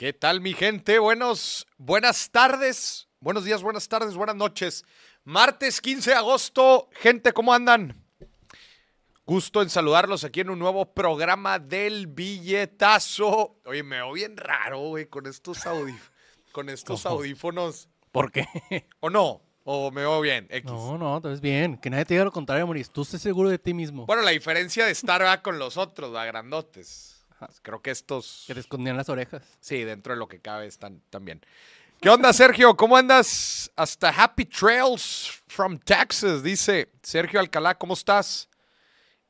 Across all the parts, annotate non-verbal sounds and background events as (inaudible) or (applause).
¿Qué tal, mi gente? Buenos, buenas tardes, buenos días, buenas tardes, buenas noches. Martes 15 de agosto, gente, ¿cómo andan? Gusto en saludarlos aquí en un nuevo programa del billetazo. Oye, me veo bien raro, güey, con estos, audífonos. con estos audífonos. ¿Por qué? ¿O no? ¿O me veo bien? X. No, no, te ves bien. Que nadie te diga lo contrario, Maurice. Tú estés seguro de ti mismo. Bueno, la diferencia de estar ¿verdad? con los otros, ¿verdad? grandotes. Creo que estos. Que te escondían las orejas. Sí, dentro de lo que cabe están también. ¿Qué onda, Sergio? ¿Cómo andas? Hasta Happy Trails from Texas, dice Sergio Alcalá. ¿Cómo estás?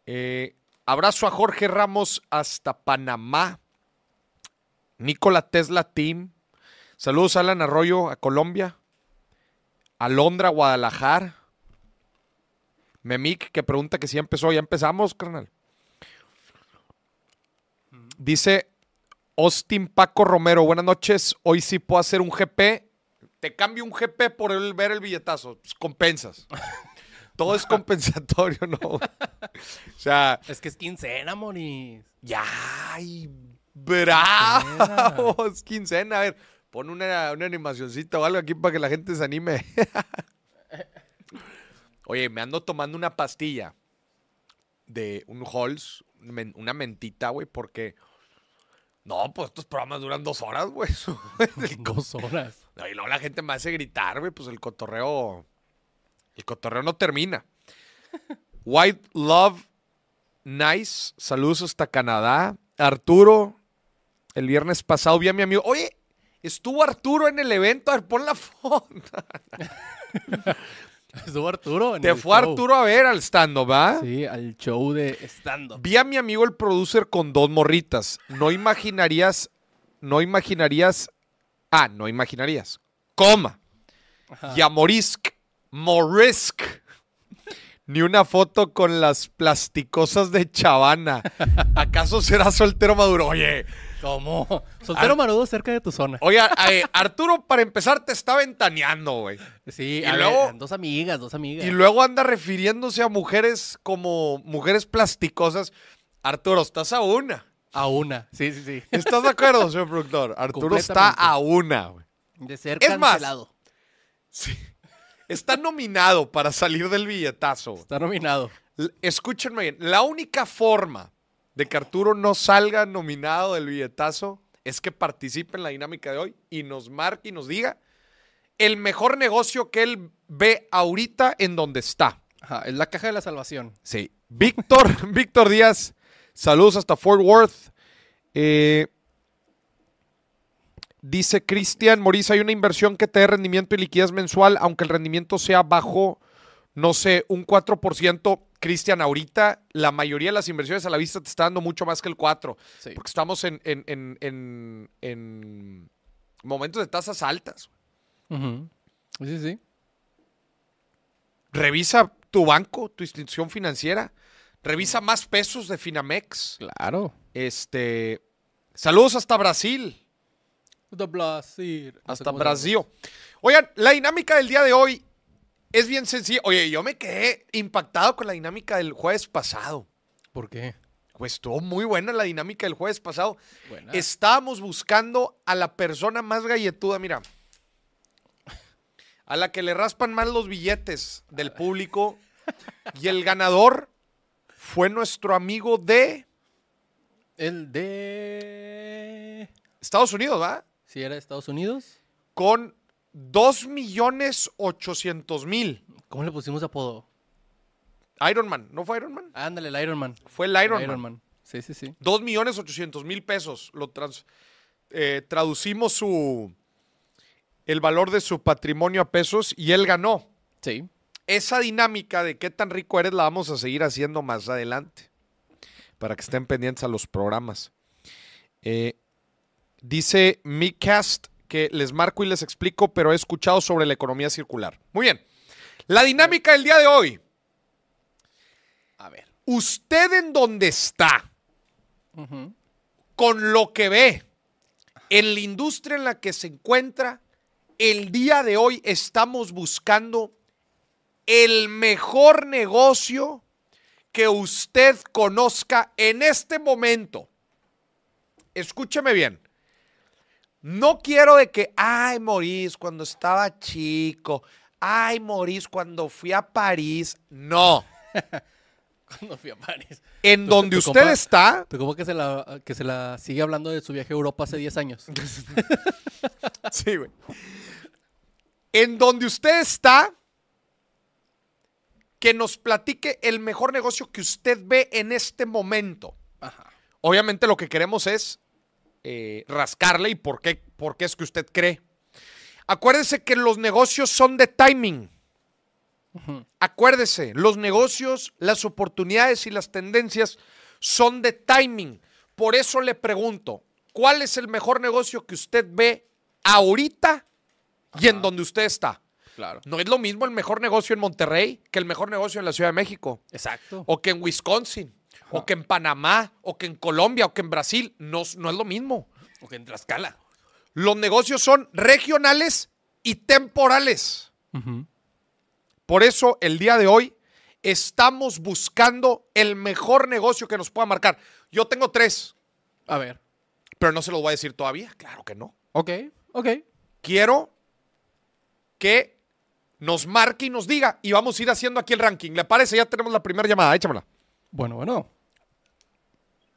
Eh, abrazo a Jorge Ramos hasta Panamá. Nicola Tesla Team. Saludos a Alan Arroyo a Colombia. Alondra, Guadalajara. Memic, que pregunta que si ya empezó. Ya empezamos, carnal. Dice Austin Paco Romero, buenas noches. Hoy sí puedo hacer un GP. Te cambio un GP por el, ver el billetazo. Pues, compensas. (laughs) Todo es compensatorio, ¿no? (laughs) o sea. Es que es quincena, Moris. Ya, ay, bravo. Es quincena. A ver, pon una, una animacioncita o algo aquí para que la gente se anime. (laughs) Oye, me ando tomando una pastilla de un Halls, una mentita, güey, porque no, pues estos programas duran dos horas, güey. (laughs) dos horas. y luego la gente me hace gritar, güey. Pues el cotorreo. El cotorreo no termina. (laughs) White Love Nice. Saludos hasta Canadá. Arturo. El viernes pasado vi a mi amigo. Oye, estuvo Arturo en el evento. A ver, pon la foto. (laughs) (laughs) Estuvo Arturo. Te fue Arturo a ver al stand ¿va? Sí, al show de stand Vi a mi amigo el producer con dos morritas. No imaginarías, no imaginarías, ah, no imaginarías, coma. Y a Morisk, Morisk. Ni una foto con las plasticosas de Chavana. (laughs) ¿Acaso será soltero maduro? Oye, ¿Cómo? Soltero marudo cerca de tu zona. Oye, Arturo, para empezar, te está ventaneando, güey. Sí, y luego, dos amigas, dos amigas. Y luego anda refiriéndose a mujeres como mujeres plasticosas. Arturo, estás a una. A una, sí, sí, sí. ¿Estás de acuerdo, señor productor? Arturo está a una, güey. De ser es cancelado. sí. Está nominado para salir del billetazo. Está nominado. Escúchenme bien. La única forma de que Arturo no salga nominado del billetazo es que participe en la dinámica de hoy y nos marque y nos diga el mejor negocio que él ve ahorita en donde está. Ajá, es la caja de la salvación. Sí. Víctor, (laughs) Víctor Díaz, saludos hasta Fort Worth. Eh, Dice Cristian Moris, hay una inversión que te dé rendimiento y liquidez mensual, aunque el rendimiento sea bajo, no sé, un 4%. Cristian, ahorita la mayoría de las inversiones a la vista te está dando mucho más que el 4%. Porque estamos en, en, momentos de tasas altas. Sí, sí. Revisa tu banco, tu institución financiera. Revisa más pesos de Finamex. Claro. Este. Saludos hasta Brasil. Brasil. Hasta Brasil. Oigan, la dinámica del día de hoy es bien sencilla. Oye, yo me quedé impactado con la dinámica del jueves pasado. ¿Por qué? Pues estuvo muy buena la dinámica del jueves pasado. Estábamos buscando a la persona más galletuda, mira. A la que le raspan más los billetes del público. Y el ganador fue nuestro amigo de. El de. Estados Unidos, ¿va? Si era Estados Unidos. Con 2 millones 800 mil. ¿Cómo le pusimos apodo? Iron Man, ¿no fue Iron Man? Ándale, el Iron Man. Fue el Iron, Man. Sí, sí, sí. 2 millones 800 mil pesos. Lo eh, traducimos su el valor de su patrimonio a pesos y él ganó. Sí. Esa dinámica de qué tan rico eres la vamos a seguir haciendo más adelante. Para que estén pendientes a los programas. Eh, Dice Cast que les marco y les explico, pero he escuchado sobre la economía circular. Muy bien. La dinámica del día de hoy. A ver. Usted en donde está, con lo que ve, en la industria en la que se encuentra, el día de hoy estamos buscando el mejor negocio que usted conozca en este momento. Escúcheme bien No quiero de que, ay, Maurice, cuando estaba chico, ay, Maurice, cuando fui a París. No. (laughs) Cuando fui a París. En donde usted compa- está, Pero como que se la, que se la sigue hablando de su viaje a Europa hace 10 años. (laughs) Sí, güey. En donde usted está, que nos platique el mejor negocio que usted ve en este momento. Ajá. Obviamente lo que queremos es eh, rascarle y por qué, por qué es que usted cree. Acuérdese que los negocios son de timing. Acuérdese, los negocios, las oportunidades y las tendencias son de timing. Por eso le pregunto, ¿cuál es el mejor negocio que usted ve ahorita y en donde usted está? Claro. No es lo mismo el mejor negocio en Monterrey que el mejor negocio en la Ciudad de México, Exacto. o que en Wisconsin, o que en Panamá, o que en Colombia, o que en Brasil. No, no es lo mismo. O que en Tlaxcala. Los negocios son regionales y temporales. Por eso el día de hoy estamos buscando el mejor negocio que nos pueda marcar. Yo tengo tres, A ver. pero no se los voy a decir todavía. Claro que no. Ok, ok. Quiero que nos marque y nos diga y vamos a ir haciendo aquí el ranking. ¿Le parece? Ya tenemos la primera llamada. Échamela. Bueno, bueno.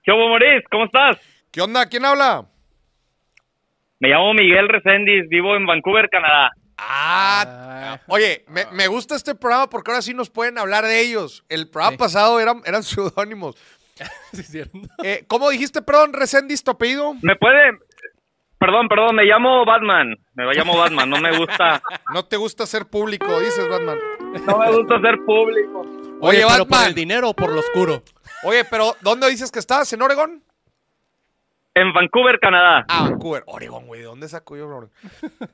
¿Qué hubo, Maurice? ¿Cómo estás? ¿Qué onda? ¿Quién habla? Me llamo Miguel Reséndiz, vivo en Vancouver, Canadá. Ah, Ah. oye, me, me gusta este programa porque ahora sí nos pueden hablar de ellos. El programa Sí. pasado eran, eran (laughs) seudónimos. Sí, es cierto. Eh, ¿Cómo dijiste, perdón, Resendiz, tu apellido? ¿Me puede...? Perdón, perdón, me llamo Batman. Me llamo Batman, no me gusta... No te gusta ser público, dices, Batman. No me gusta ser público. Oye, pero por Batman. el dinero o por lo oscuro. Oye, pero ¿dónde dices que estás? ¿En Oregon? En Vancouver, Canadá. Ah, Vancouver. Oregon, güey. ¿De dónde saco yo Oregon?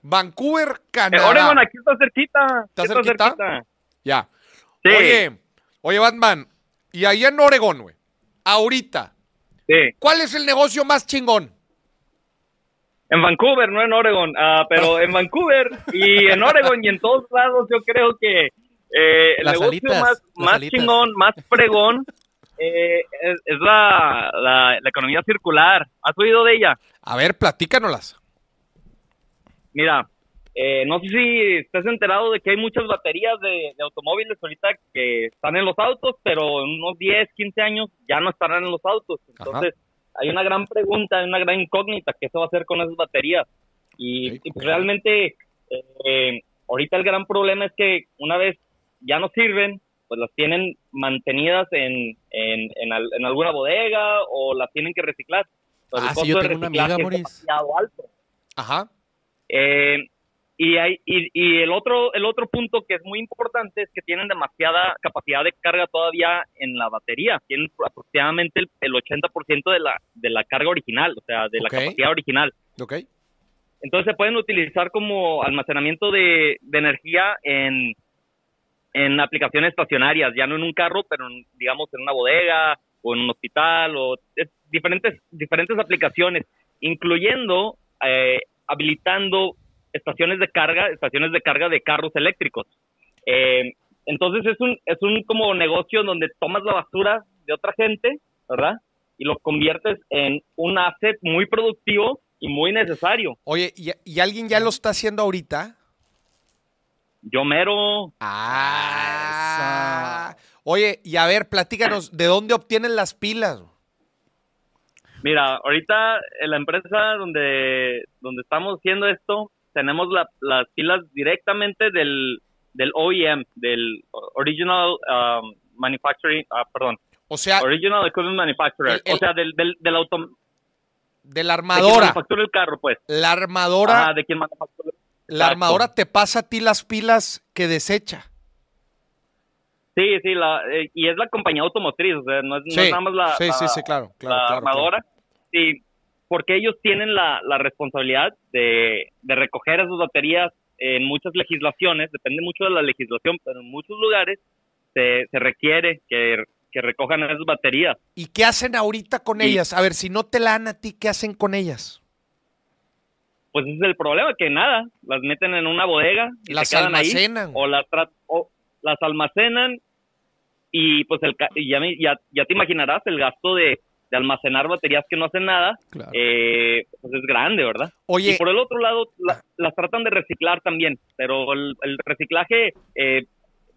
Vancouver, Canadá. Oregon, aquí está cerquita. ¿Está Aquí cerquita? Ya. Sí. Oye, oye, Batman. Y ahí en Oregon, güey. Ahorita. Sí. ¿Cuál es el negocio más chingón? En Vancouver, no en Oregon. Ah, pero en Vancouver y en Oregon y en todos lados yo creo que eh, el Las negocio alitas, más, más alitas. chingón, más pregón, eh, es, es la, la, la economía circular. ¿Has oído de ella? A ver, platícanoslas. Mira, eh, no sé si estás enterado de que hay muchas baterías de, de automóviles ahorita que están en los autos, pero en unos 10, 15 años ya no estarán en los autos. Entonces, hay una gran pregunta, una gran incógnita, ¿qué se va a hacer con esas baterías? Y, pues, ok. realmente, eh, ahorita el gran problema es que una vez ya no sirven, pues las tienen mantenidas en, en, en, al- en alguna bodega o las tienen que reciclar. Pues Ah, el sí, yo costo de tengo una amiga, alto. Ajá. Eh, y, hay, y, y el otro el otro punto que es muy importante es que tienen demasiada capacidad de carga todavía en la batería. Tienen aproximadamente el, el 80% de la, de la carga original, o sea, de la capacidad original. Ok. Entonces se pueden utilizar como almacenamiento de, de energía en, en aplicaciones estacionarias, ya no en un carro, pero en, digamos en una bodega o en un hospital o es- diferentes diferentes aplicaciones, incluyendo eh, habilitando estaciones de carga, estaciones de carga de carros eléctricos. Eh, entonces es un es un como negocio donde tomas la basura de otra gente, ¿verdad? Y lo conviertes en un asset muy productivo y muy necesario. Oye, ¿y, y alguien ya lo está haciendo ahorita? Yo mero, Ah. Oye, y a ver, platícanos, ¿de dónde obtienen las pilas? mira, ahorita en la empresa donde, donde estamos haciendo esto, tenemos la- las pilas directamente del, del OEM, del Original um, Manufacturing, ah, perdón, O sea, Original Equipment Manufacturer, El- el- o sea, del, del, del auto, de la de quien armadora. manufactura el carro, pues. La armadora, Ajá, de quien manufactura. la exacto. armadora te pasa a ti las pilas que desecha. Sí, sí, la, eh, y es la compañía automotriz, o sea, no es, no Sí, es nada más la, sí, la- sí, sí, claro, claro, la claro, armadora. Sí, porque ellos tienen la, la responsabilidad de, de recoger esas baterías en muchas legislaciones, depende mucho de la legislación, pero en muchos lugares se, se requiere que, que recojan esas baterías. ¿Y qué hacen ahorita con Sí. ellas? A ver, si no te la dan a ti, ¿qué hacen con ellas? Pues ese es el problema, que nada, las meten en una bodega y Las se quedan ahí, almacenan. o las, o las almacenan y pues el, ya, ya te imaginarás el gasto de, de almacenar baterías que no hacen nada, Claro. eh, pues es grande, ¿verdad? Oye, Y por el otro lado, la- las tratan de reciclar también, pero el, el reciclaje, eh,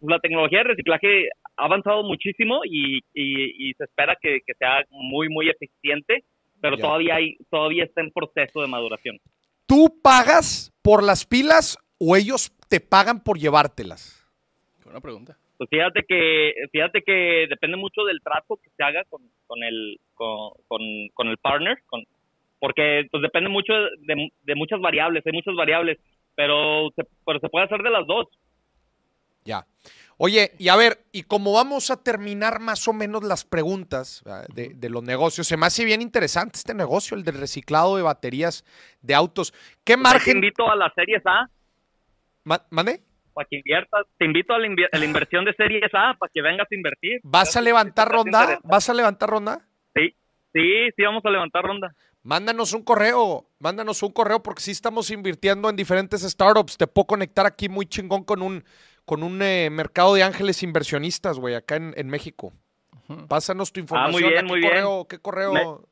la tecnología de reciclaje ha avanzado muchísimo y, y- y se espera que, que sea muy, muy eficiente, pero Ya. todavía, hay, todavía está en proceso de maduración. ¿tú pagas por las pilas o ellos te pagan por llevártelas? Buena pregunta. Pues fíjate que, fíjate que depende mucho del trato que se haga con, con el, con, con, con el partner, con, porque pues depende mucho de, de muchas variables, hay muchas variables, pero se, pero se puede hacer de las dos. Ya. Oye, y a ver, y como vamos a terminar más o menos las preguntas ¿verdad? de, de los negocios, se me hace bien interesante este negocio, el del reciclado de baterías de autos. ¿Qué Pues ahí Te margen? invito a las series A Ma- ¿Mande? Para que inviertas, te invito a la, invi- a la inversión de series A para que vengas a invertir. ¿Vas a levantar ronda? ¿Vas a levantar ronda? Sí, sí, sí, vamos a levantar ronda. Mándanos un correo, mándanos un correo porque sí estamos invirtiendo en diferentes startups. Te puedo conectar aquí muy chingón con un, con un eh, mercado de ángeles inversionistas, güey, acá en, en México. Pásanos tu información. Ah, muy bien, ¿A qué muy bien. correo, ¿Qué correo? Me-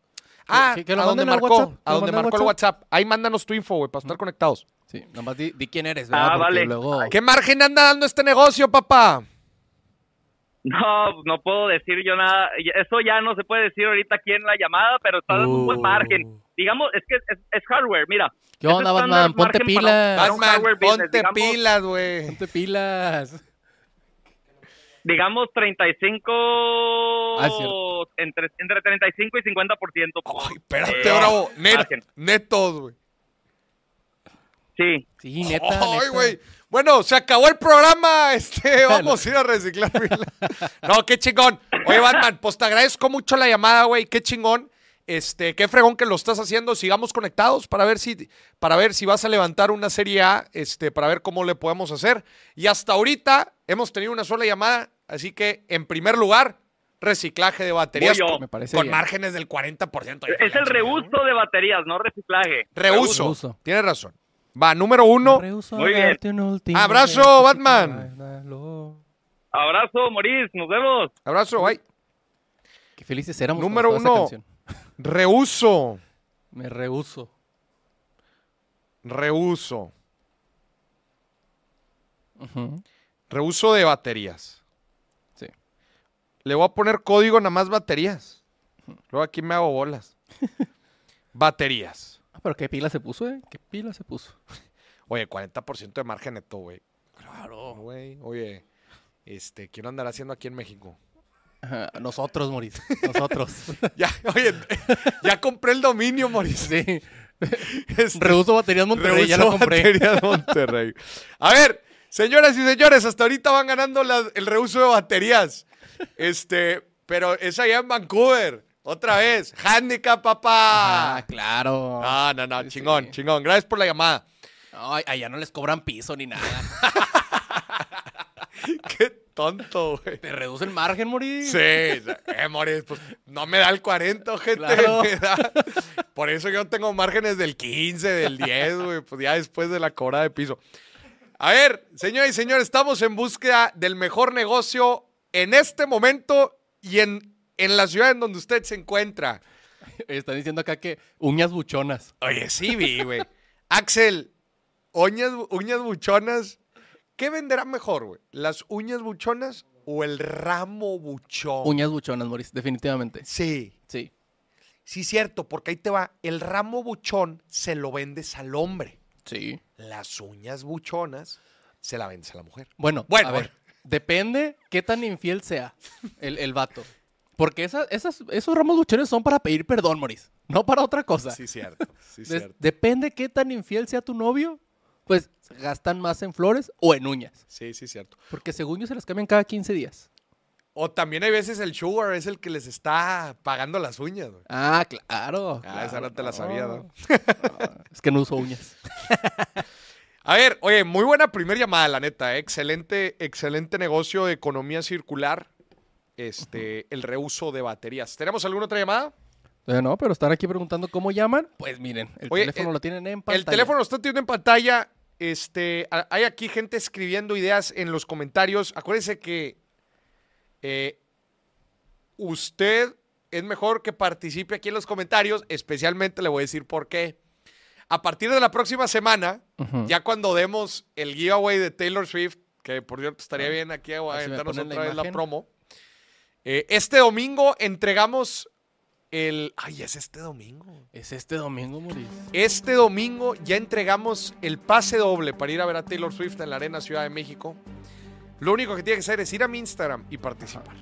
Ah, que- que lo a al marcó, a al marcó el WhatsApp. Ahí mándanos tu info, güey, para estar conectados. Sí, nomás di, di quién eres, Ah, ¿verdad? Porque vale. Luego... ¿Qué margen anda dando este negocio, papá? No, no puedo decir yo nada. Eso ya no se puede decir ahorita aquí en la llamada, pero está dando un buen Uh. margen. Digamos, es que es, es hardware, mira. ¿Qué onda, Batman? Ponte para pilas. para Batman, ponte pilas, güey. Ponte pilas. Digamos 35 Ah, entre, entre 35 y 50%. por- Ay, espérate, eh, bravo. Net- netos, güey. Sí. Sí, neta, Ay, güey. Bueno, se acabó el programa. (laughs) Este, vamos a ir a reciclar. (laughs) no, qué chingón. Oye, Batman, pues te agradezco mucho la llamada, güey. Qué chingón. Este, qué fregón que lo estás haciendo. Sigamos conectados para ver si, para ver si vas a levantar una serie A, este, para ver cómo le podemos hacer. Y hasta ahorita hemos tenido una sola llamada, así que en primer lugar, reciclaje de baterías con, Me parece con bien. márgenes del 40%. Es el reuso de baterías, no reciclaje. Reuso. Reuso. Tienes razón. Va, número uno. Rehuso Muy bien. darte un último Abrazo, Batman. Abrazo, Moris, nos vemos. Abrazo, bye. Qué felices éramos Número uno. Reuso. Me rehuso. Reuso. Reuso de baterías. Sí. Le voy a poner código nada más baterías. Luego aquí me hago bolas. (laughs) baterías. Ah, pero qué pila se puso, ¿eh? ¿Qué pila se puso? Oye, 40% de margen neto, güey. Claro. Güey, oye, este, quiero andar haciendo aquí en México. Nosotros, Moris. (laughs) Nosotros. (laughs) Ya, oye, ya compré el dominio, Moris. sí. Este, Rehuso baterías Monterrey, ya lo Reuso compré. Baterías Monterrey. A ver, señoras y señores, hasta ahorita van ganando la- el reuso de baterías. Este, pero es allá en Vancouver. Otra vez. Handicap, papá. Ah, claro. No, no, no, Sí, chingón, sí. chingón. Gracias por la llamada. Ay, allá no les cobran piso ni nada. (laughs) (laughs) Qué tonto, güey. Te reduce el margen, Moris. Sí, eh, pues no me da el 40, gente. Claro. (laughs) me da- Por eso yo tengo márgenes del 15, del 10, güey, pues ya después de la cobra de piso. A ver, señores y señores, estamos en búsqueda del mejor negocio en este momento y en, en la ciudad en donde usted se encuentra. Están diciendo acá que uñas buchonas. Oye, sí, vi, güey. Axel, uñas, uñas buchonas. ¿Qué venderá mejor, güey? ¿Las uñas buchonas o el ramo buchón? Uñas buchonas, Moris, definitivamente. Sí, Sí. sí, cierto, porque ahí te va. El ramo buchón se lo vendes al hombre. Sí. Las uñas buchonas se la vendes a la mujer. Bueno, Bueno, a ver. Depende qué tan infiel sea el, el vato. Porque esas, esas, esos ramos buchones son para pedir perdón, Moris. No para otra cosa. Sí, cierto, sí, cierto. depende qué tan infiel sea tu novio, pues gastan más en flores o en uñas. Sí, sí, cierto. Porque según yo se las cambian cada 15 días. O también hay veces el sugar es el que les está pagando las uñas, güey. Ah, claro. Ah, esa no te la sabía, ¿no? Ah, Es que no uso uñas. (laughs) A ver, oye, muy buena primer llamada, la neta. ¿eh? Excelente, excelente negocio de economía circular. Este, el reuso de baterías. ¿Tenemos alguna otra llamada? Eh, no, pero están aquí preguntando cómo llaman. Pues miren, el Oye, teléfono el- lo tienen en pantalla. El teléfono lo está teniendo en pantalla. Este, hay aquí gente escribiendo ideas en los comentarios. Acuérdese que eh, usted es mejor que participe aquí en los comentarios. Especialmente le voy a decir por qué. A partir de la próxima semana, ya cuando demos el giveaway de Taylor Swift, que por cierto estaría bien aquí a ver si aventarnos ponen la otra vez la promo. eh, este domingo entregamos el. Ay, es este domingo. Es este domingo, Moris. Este domingo ya entregamos el pase doble para ir a ver a Taylor Swift en la Arena Ciudad de México. Lo único que tiene que hacer es ir a mi Instagram y participar.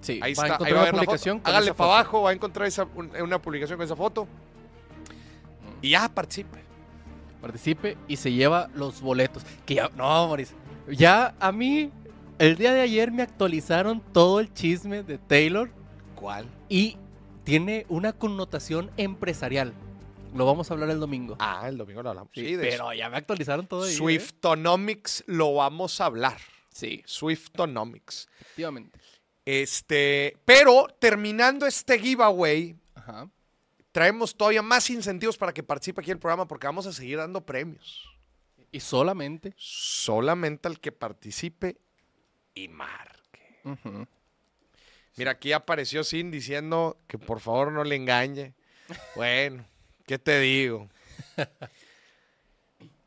Sí, Ahí va a está, ahí va a la publicación foto. con Hágale para abajo, va a encontrar esa- un- una publicación con esa foto. Y ya participe. Participe y se lleva los boletos. Que ya, no, Moris. Ya a mí, el día de ayer me actualizaron todo el chisme de Taylor ¿Cuál? y tiene una connotación empresarial. Lo vamos a hablar el domingo. Ah, el domingo lo hablamos. Sí, Sí, de pero ya me actualizaron todo ahí. ¿eh? Swiftonomics lo vamos a hablar. Sí, Swiftonomics. efectivamente. Este, pero terminando este giveaway, Ajá. traemos todavía más incentivos para que participe aquí en el programa porque vamos a seguir dando premios. Y solamente. Solamente al que participe y marque. Ujú. Mira, aquí apareció Sin diciendo que por favor no le engañe. (laughs) Bueno, ¿qué te digo?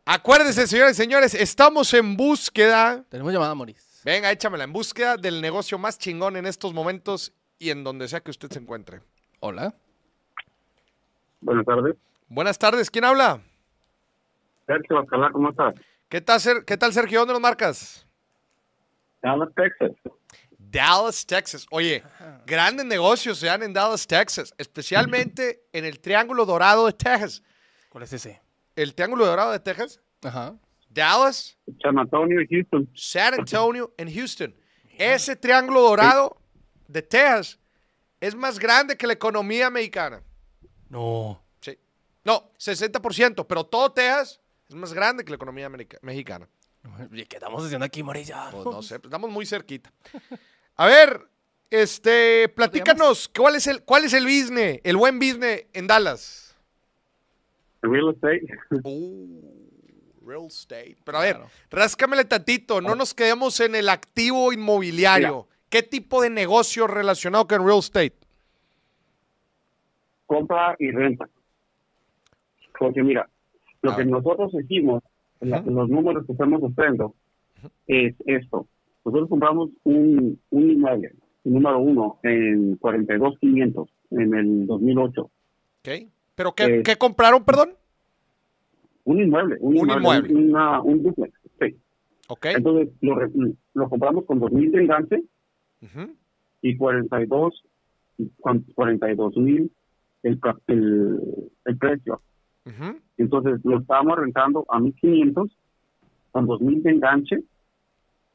Acuérdense, señores y señores, estamos en búsqueda. Tenemos llamada, Moris. Venga, échamela. En búsqueda del negocio más chingón en estos momentos y en donde sea que usted se encuentre. Hola. Buenas tardes. Buenas tardes, ¿quién habla? Sergio Alcalá, ¿cómo estás? ¿Qué tal, Ser- ¿Qué tal Sergio? ¿Dónde nos marcas? Dallas, Texas. Dallas, Texas. Oye, grandes negocios se dan en Dallas, Texas, especialmente en el Triángulo Dorado de Texas. ¿Cuál es ese? El Triángulo Dorado de Texas, Ajá. Dallas, San Antonio y Houston. San Antonio en Houston. Ese Triángulo Dorado de Texas es más grande que la economía mexicana. No. Sí. No, 60%, pero todo Texas es más grande que la economía america- mexicana. ¿Y ¿Qué estamos haciendo aquí? Ya. Pues no sé, pues estamos muy cerquita. (laughs) A ver, este, platícanos, ¿cuál es el, cuál es el business, el buen business en Dallas? Real estate. Uh, real estate. Pero a ver, Claro. ráscamele tantito, no nos quedemos en el activo inmobiliario. ¿Qué tipo de negocio relacionado con real estate? compra y renta. Porque mira, lo A que ver. nosotros hicimos, en los números que estamos haciendo, es esto. Nosotros compramos un, un inmueble, número uno, en 42,500 en el 2008. ¿Ok? ¿Pero qué, Eh, qué compraron, perdón? Un inmueble, un, Un inmueble, inmueble. una- un duplex. Sí. ¿Ok? Entonces lo, lo compramos con 2,000 de enganche Ujú. y 42 con 42 mil el, el, el precio. Ujú. Entonces lo estábamos rentando a 1500 con 2000 de enganche,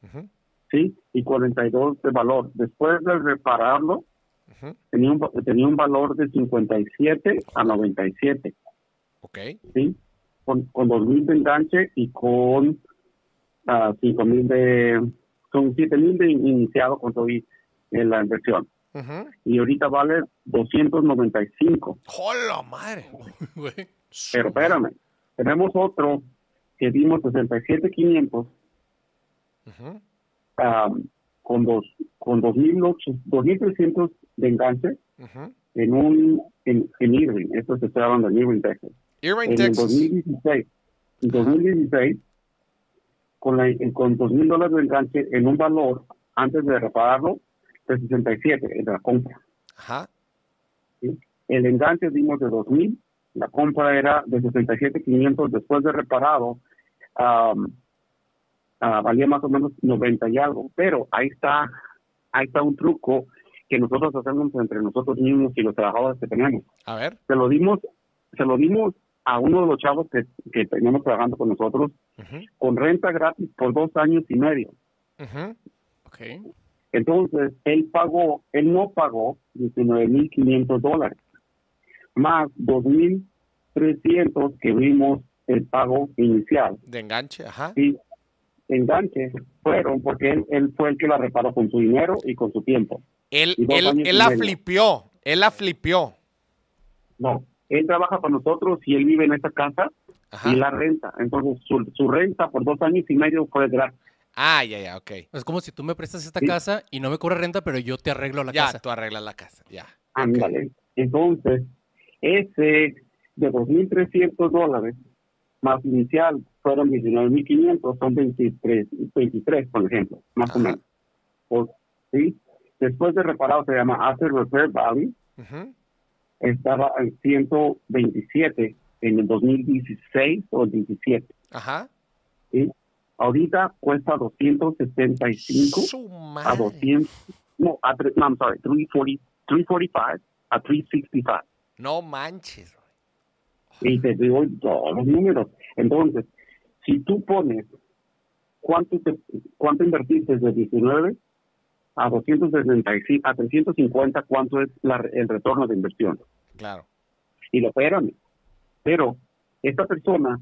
Ujú. ¿Sí? Y 42 de valor. Después de repararlo, Ujú. tenía un, tenía un valor de 57 a 97, Ok. ¿sí? Con, con 2000 de enganche y con ah, 5000 de, con 7000 de iniciado con todo y- en la inversión. Ujú. Y ahorita vale 295. ¡Hola, madre! Pero (laughs) espérame, tenemos otro que dimos 67,500 Ujú. Am, con dos con 2,800 2,300 de enganche en un en, en Irving. Esto se está hablando en Irving, Texas. Irving, En Texas. 2016, en 2016 con la con 2,000 dólares de enganche en un valor antes de repararlo de 67 en la compra. Ajá. ¿sí? El enganche dimos de 2,000, la compra era de 67,500 después de reparado. am, ah, valía más o menos 90 y algo, pero ahí está, ahí está un truco que nosotros hacemos entre nosotros mismos y los trabajadores que tenemos. A ver. Se lo dimos, se lo dimos a uno de los chavos que, que teníamos trabajando con nosotros con renta gratis por dos años y medio. Ujú. Ok. Entonces, él pagó, él no pagó 19.500 dólares, más 2.300 que vimos el pago inicial. De enganche, ajá. Y enganche fueron porque él, él fue el que la reparó con su dinero y con su tiempo. Él, él, él la medio. flipió. Él la flipió. No, él trabaja para nosotros y él vive en esta casa Ajá. y la renta. Entonces, su, su renta por dos años y medio fue gratis. Ah, ya, ya, ok. Es como si tú me prestas esta Sí. casa y no me cobras renta, pero yo te arreglo la ya, casa. tú arreglas la casa, ya. Ándale. Entonces, ese de 2.300 dólares más inicial fueron 19.500, son 23, 23, por ejemplo, más o Ajá. menos. O- ¿sí? Después de reparado se llama Asset Repair Value, estaba en 127 en el 2016 o el 17. Ajá. ¿sí? Ahorita cuesta 275 Su a madre. 200, no, a, no, I'm sorry, 340, 345 a 365. No manches. Y te digo todos los números. Entonces, si tú pones cuánto, te, cuánto invertiste de 19 a 265, a 350, cuánto es la- el retorno de inversión. Claro. Y lo espérame. Pero esta persona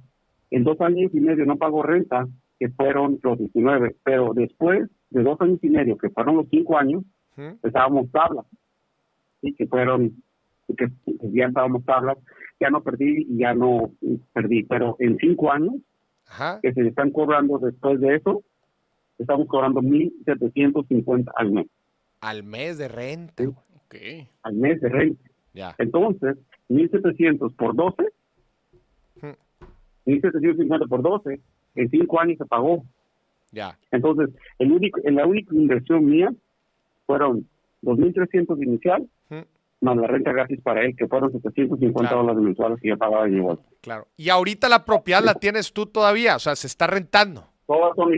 en dos años y medio no pagó renta, que fueron los 19, pero después de dos años y medio, que fueron los cinco años, Ujú. estábamos tablas. Sí, que fueron, que, que ya estábamos tablas, ya no perdí y ya no perdí. Pero en cinco años, Ajá. que se están cobrando después de eso, estamos cobrando 1.750 al mes, Al mes de renta. güey. Ok. al mes de renta. Ya. Entonces, 1.700 por 12, Ujú. 1.750 por 12, en cinco años se pagó. Ya. Entonces, el único, la única inversión mía fueron 2.300 inicial, Ujú. Más la renta gratis para él, que fueron 750 Claro. dólares mensuales que yo pagaba igual. Claro. Y ahorita la propiedad la tienes tú todavía, o sea, se está rentando. Todas son,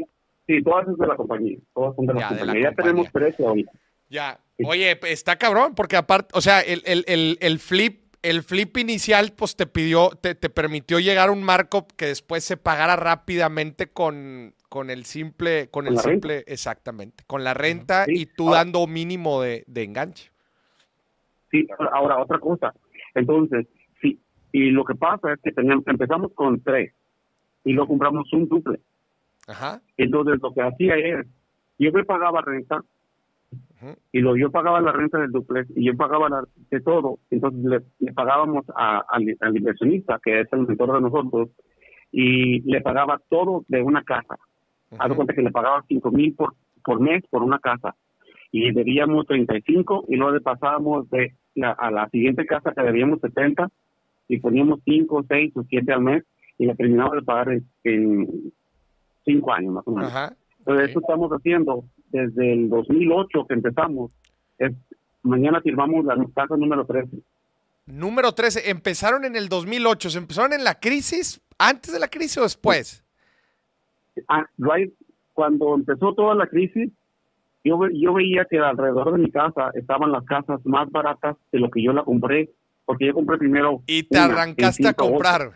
sí, todas son de la compañía, todas son de la Ya, de la compañía. ya tenemos precio ahorita. Ya. Oye, está cabrón, porque aparte, o sea, el, el, el, el flip, el flip inicial, pues te pidió, te, te permitió llegar a un markup que después se pagara rápidamente con, con el simple, con Con el renta. simple, exactamente, con la renta Sí. y tú dando mínimo de, de enganche. Sí, ahora otra cosa. Entonces, sí, y lo que pasa es que teníamos, empezamos con tres y luego compramos un duple. Ajá. Entonces, lo que hacía es, yo me pagaba renta y lo, yo pagaba la renta del duplex y yo pagaba la, de todo. Entonces, le, le pagábamos a- al, al inversionista, que es el mentor de nosotros, y le pagaba todo de una casa. Haz cuenta que le pagaba 5 mil por, por mes por una casa. Y debíamos 35 y luego le pasábamos de la, a la siguiente casa que debíamos 70 y poníamos 5, 6 o 7 al mes y la terminamos de pagar en- en 5 años más o menos. Ajá. Entonces, ok. eso estamos haciendo desde el 2008 que empezamos. Es, mañana firmamos la casa número 13. Número 13, empezaron en el 2008, ¿se empezaron en la crisis? ¿Antes de la crisis o después? Ah, right, cuando empezó toda la crisis, yo, yo veía que alrededor de mi casa estaban las casas más baratas de lo que yo la compré, porque yo compré primero. Y te una, arrancaste a ocho. comprar.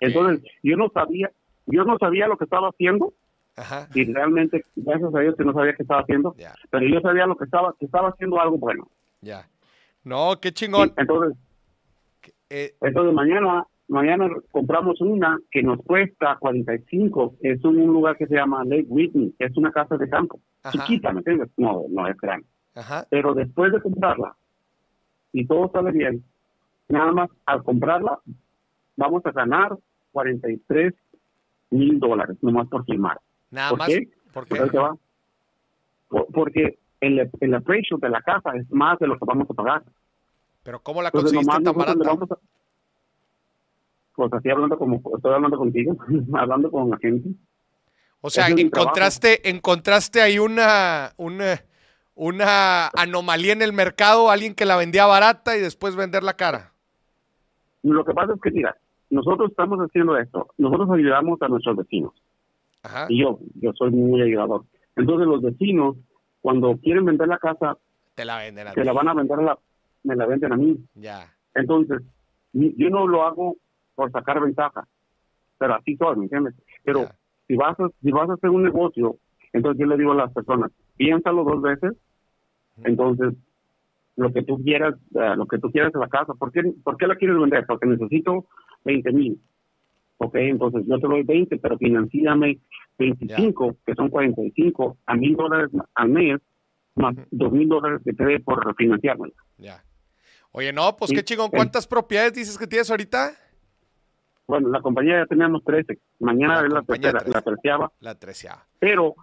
Entonces, yo no sabía, yo no sabía lo que estaba haciendo Ajá. y realmente, gracias a Dios que no sabía qué estaba haciendo, pero yo sabía lo que estaba, que estaba haciendo algo bueno. ya. No, qué chingón. Entonces, Eh, entonces mañana, mañana compramos una que nos cuesta 45, es un, un lugar que se llama Lake Whitney, es una casa de campo, Ajá. chiquita, ¿me entiendes? No, no es grande. ajá. pero después de comprarla y todo sale bien, nada más al comprarla vamos a ganar 43 mil dólares, nomás por firmar. Nada ¿Por más. qué? ¿Por Pues qué? va. Por- porque el, el appraisal de la casa es más de lo que vamos a pagar. Pero ¿cómo la Entonces conseguiste tan barata? vamos a... Pues así hablando como estoy hablando contigo, (laughs) hablando con la gente. O sea, es encontraste, encontraste ahí una, una, una anomalía en el mercado, alguien que la vendía barata y después venderla cara. Lo que pasa es que, mira, nosotros estamos haciendo esto. Nosotros ayudamos a nuestros vecinos. Ajá. y yo, yo soy muy ayudador. Entonces los vecinos, cuando quieren vender la casa, Te la venden a ti. la van a vender a la, me la venden a mí. Ya. Entonces, yo no lo hago por sacar ventaja, pero así ¿me entiendes? Pero si vas a, si vas a hacer un negocio, entonces yo le digo a las personas, piénsalo dos veces, entonces lo que tú quieras, eh, lo que tú quieras de la casa, ¿por qué, ¿por qué la quieres vender? Porque necesito 20 mil. Ok, entonces yo te doy 20, pero financíame 25, que son 45, a mil dólares al mes, más dos mil dólares que te dé por financiarme. Ya. Oye, no, pues Sí, qué chingón. ¿Cuántas propiedades dices que tienes ahorita? Bueno, la compañía ya teníamos 13. Mañana La es la tercera, 13. la. La. Pero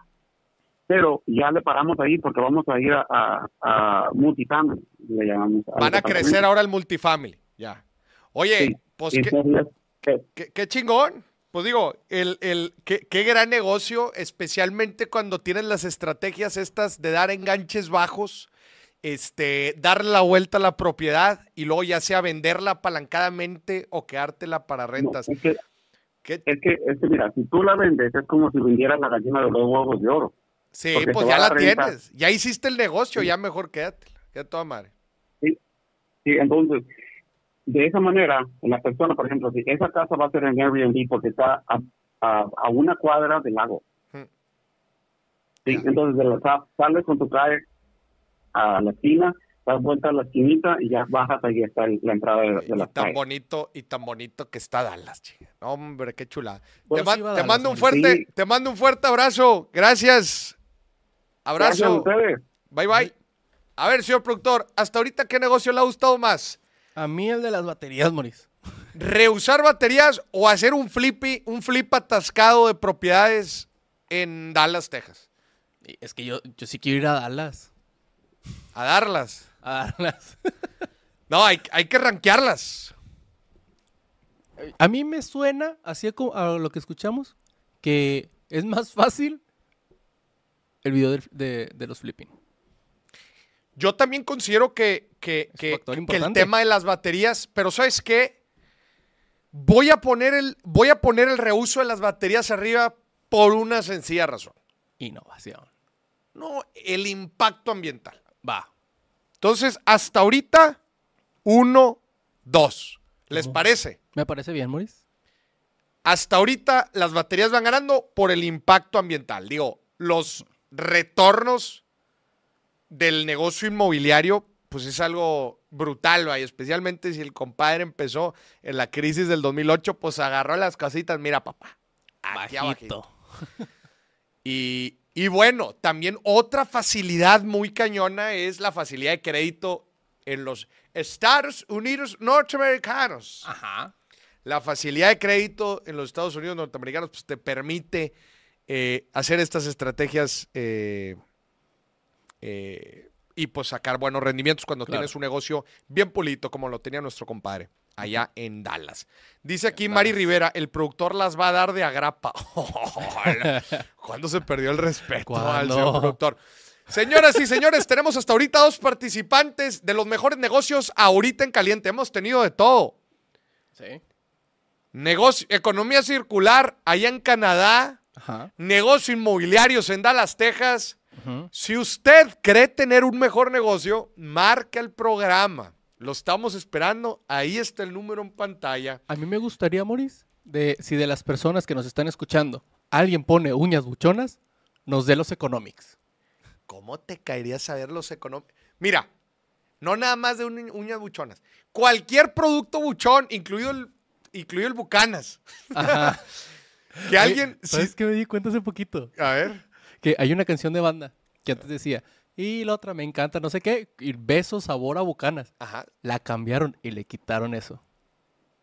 pero ya le paramos ahí porque vamos a ir a, a, a multifamily, le llamamos. Van a crecer ahora el multifamily. Ya. Oye, Sí. pues qué, Entonces, qué- qué chingón. Pues digo, el, el, qué, qué gran negocio, especialmente cuando tienes las estrategias estas de dar enganches bajos, este, darle la vuelta a la propiedad y luego ya sea venderla apalancadamente o quedártela para no, rentas. es, que, es, que, es que, mira, si tú la vendes, es como si vendieras la gallina de los huevos de oro. sí, porque pues ya la rentar. tienes. Ya hiciste el negocio, Sí. ya mejor quédatela. Queda toda madre. Sí, entonces, de esa manera, la persona, por ejemplo, si esa casa va a ser en Airbnb porque está a, a, a una cuadra del lago. Hmm. Sí, Ya. entonces de la- sa- sales con tu a la esquina, das vuelta a la esquinita y ya bajas, ahí está la entrada de, de Y la tan calle. bonito, y tan bonito que está Dallas, chica. Hombre, qué. Bueno, te, sí Dallas, mando un fuerte, Sí. te mando un fuerte abrazo. Gracias. Gracias a Abrazo. ustedes. Bye bye. A ver, señor productor, hasta ahorita qué negocio le ha gustado más? A mí el de las baterías, Moris. ¿Reusar baterías o hacer un flippy, un flip atascado de propiedades en Dallas, Texas? Y Es que yo, yo sí quiero ir a Dallas. A darlas. A Dallas. (laughs) No, hay, hay que rankearlas. A mí me suena, así como a lo que escuchamos, que es más fácil el video de, de los flipping. Yo también considero que, que, que- el tema de las baterías, pero ¿sabes qué? Voy a poner el, voy a poner el reuso de las baterías arriba por una sencilla razón. Innovación. No, el impacto ambiental. Va. Entonces, hasta ahorita, uno, dos. ¿Les parece? Me parece bien, Moris. Hasta ahorita las baterías van ganando por el impacto ambiental. Digo, los retornos del negocio inmobiliario, pues es algo brutal, vaya, especialmente si el compadre empezó en la crisis del 2008, pues agarró las casitas, mira papá, aquí abajito. Bajito. (laughs) Y, y bueno, también otra facilidad muy cañona es la facilidad de crédito en los Estados Unidos norteamericanos. Ajá. La facilidad de crédito en los Estados Unidos norteamericanos pues, te permite eh, hacer estas estrategias eh, eh, y pues sacar buenos rendimientos cuando Claro. tienes un negocio bien pulito como lo tenía nuestro compadre allá en Dallas. Dice aquí Mari Rivera, el productor las va a dar de agrapa. (laughs) ¿Cuándo se perdió el respeto al señor productor? Señoras y señores, tenemos hasta ahorita dos participantes de los mejores negocios ahorita en caliente. Hemos tenido de todo. Sí. Negocio, economía circular allá en Canadá, Ajá. negocio inmobiliarios en Dallas, Texas. Si usted cree tener un mejor negocio, marca el programa. Lo estamos esperando. Ahí está el número en pantalla. A mí me gustaría, Moris, de si de las personas que nos están escuchando alguien pone uñas buchonas, nos dé los economics. ¿Cómo te caería saber los económicos? Mira, no nada más de uñas buchonas. Cualquier producto buchón, incluido el, incluido el Bucanas. Ajá. (laughs) Que alguien... ¿Sabes sí- qué me di cuenta hace poquito? a ver. Que hay una canción de banda que antes decía, y la otra me encanta, no sé qué, y beso sabor a bucanas. Ajá. La cambiaron y le quitaron eso.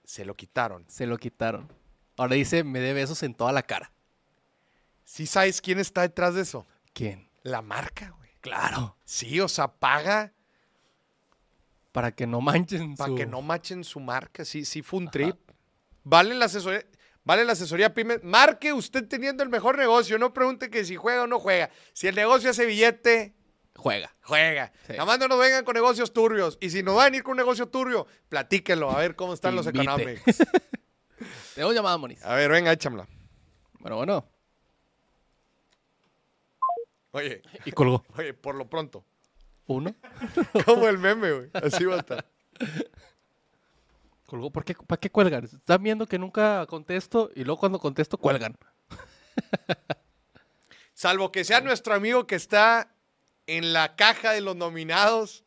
Se lo quitaron. Se lo quitaron. Ahora dice, me dé besos en toda la cara. ¿Sí sabes quién está detrás de eso? ¿Quién? La marca, güey. Claro. Sí, o sea, paga Para que no manchen para su... que no machen su marca. Sí, sí fue un trip. Vale la asesoría, vale la asesoría pyme. Marque usted teniendo el mejor negocio. No pregunte que si juega o no juega. Si el negocio hace billete, Juega. juega. Sí. Nada más no nos vengan con negocios turbios. Y si nos van a ir con un negocio turbio, platíquenlo. A ver cómo están los economics. (laughs) Tenemos llamada, Moris. A ver, venga, échamela. Bueno, bueno. Oye, Y colgó. (laughs) oye, por lo pronto. Uno. (laughs) Como el meme, güey. Así va a estar. Colgó. ¿Por qué, ¿Para qué cuelgan? Están viendo que nunca contesto y luego cuando contesto cuelgan. Salvo que sea nuestro amigo que está en la caja de los nominados.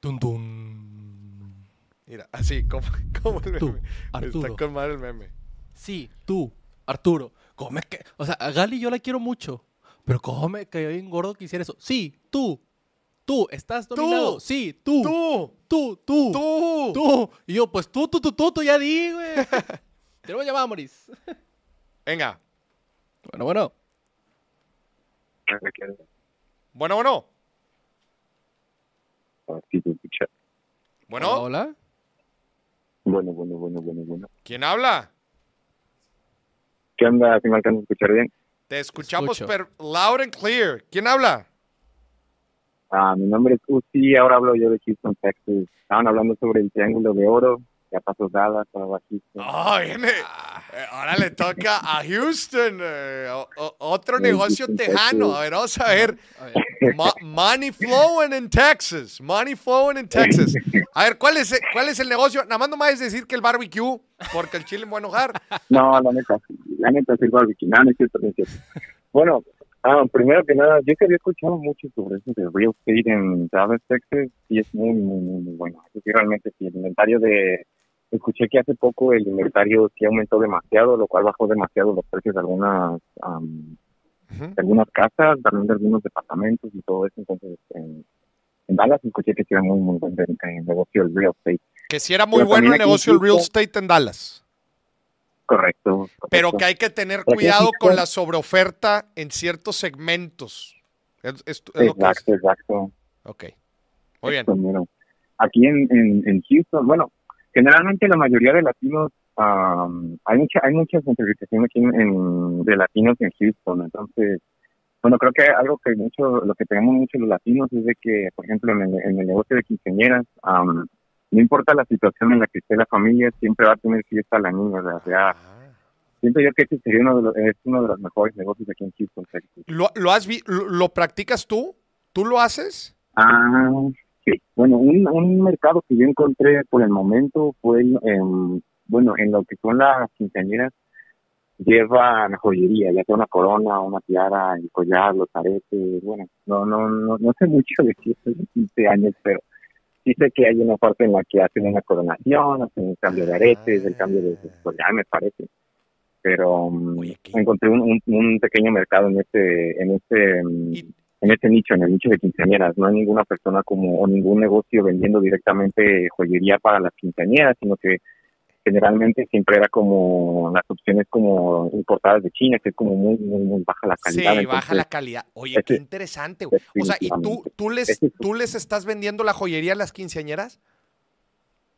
Tun, tun. Mira, así, como, (laughs) como el Tú, meme. Arturo. Está con madre el meme. Sí, tú, Arturo. ¿Cómo me que... O sea, a Gali yo la quiero mucho. Pero ¿cómo me cayó bien gordo que hiciera eso? Sí, tú. Tú, ¿estás dominado? Sí, tú. ¡Tú! Tú, tú. ¡Tú! Tú. Y yo, pues tú, tú, tú, tú, tú ya di, güey. Tenemos llamada, Moris. Venga. Bueno, bueno. Bueno, bueno. Escucha. Bueno, Hola. Bueno, bueno, bueno, bueno, bueno. ¿quién habla? ¿Qué onda? ¿Si me alcanzas a escuchar bien? Te escuchamos per loud and clear. ¿Quién habla? Ah, mi nombre es Uzi, ahora hablo yo de Houston, Texas. Estaban hablando sobre el Triángulo de Oro. Ya pasó Dallas, ahora Houston. Oh, viene. eh, Ahora le toca a Houston. eh, o- otro negocio tejano. A ver, vamos a ver. A ver, (laughs) Mo- money flowing in Texas. Money flowing in Texas. A ver, ¿cuál es, ¿cuál es el negocio? Nada más no me vayas a decir que el barbecue, porque el chile me va a enojar. No, la neta, la neta es el barbecue. No, no es cierto, no es cierto. Bueno, ah, primero que nada, yo que había escuchado mucho sobre eso de real estate en Dallas, Texas, y es muy, muy, muy, muy bueno. Realmente sí, el inventario de... Escuché que hace poco el inventario sí aumentó demasiado, lo cual bajó demasiado los precios de algunas, Ujú. de algunas casas, también de algunos departamentos y todo eso. Entonces, en, en Dallas escuché que sí era muy, muy buen eh, negocio el real estate. Que si era muy Pero bueno el negocio del real estate en Dallas. Correcto. Pero correcto. que hay que tener Pero cuidado con la sobreoferta en ciertos segmentos. Es, es- es. Exacto, exacto. Ok. Muy bien. Esto, mero. Aquí en, en, en Houston, bueno, generalmente la mayoría de latinos, am, hay mucha hay mucha gentrificación aquí en, en- de latinos en Houston, entonces, bueno, creo que algo que mucho, lo que tenemos mucho los latinos es de que, por ejemplo, en el, en el negocio de quinceañeras, am, no importa la situación en la que esté la familia, siempre va a tener fiesta la niña, o sea, siento yo que ese sería uno de los, es uno de los mejores negocios aquí en Houston. ¿Lo, lo has vi- lo, lo practicas tú? ¿Tú lo haces? Ah. Bueno, un, un mercado que yo encontré por el momento fue, el, em, bueno, en lo que son las quinceañeras, llevan joyería, ya sea una corona, una tiara, el collar, los aretes, bueno, no, no, no, no sé mucho de fiestas de 15 años, pero sí sé que hay una parte en la que hacen una coronación, hacen un cambio de aretes, el cambio de, collar, me parece. Pero mm, encontré un, un, un pequeño mercado en este, en este, mm, en este nicho, en el nicho de quinceañeras. No hay ninguna persona como o ningún negocio vendiendo directamente joyería para las quinceañeras, sino que generalmente siempre era como las opciones como importadas de China, que es como muy, muy, muy baja la Sí, calidad. baja entonces, la calidad. Oye, qué interesante. O sea, ¿y tú, tú, les, tú les estás vendiendo la joyería a las quinceañeras?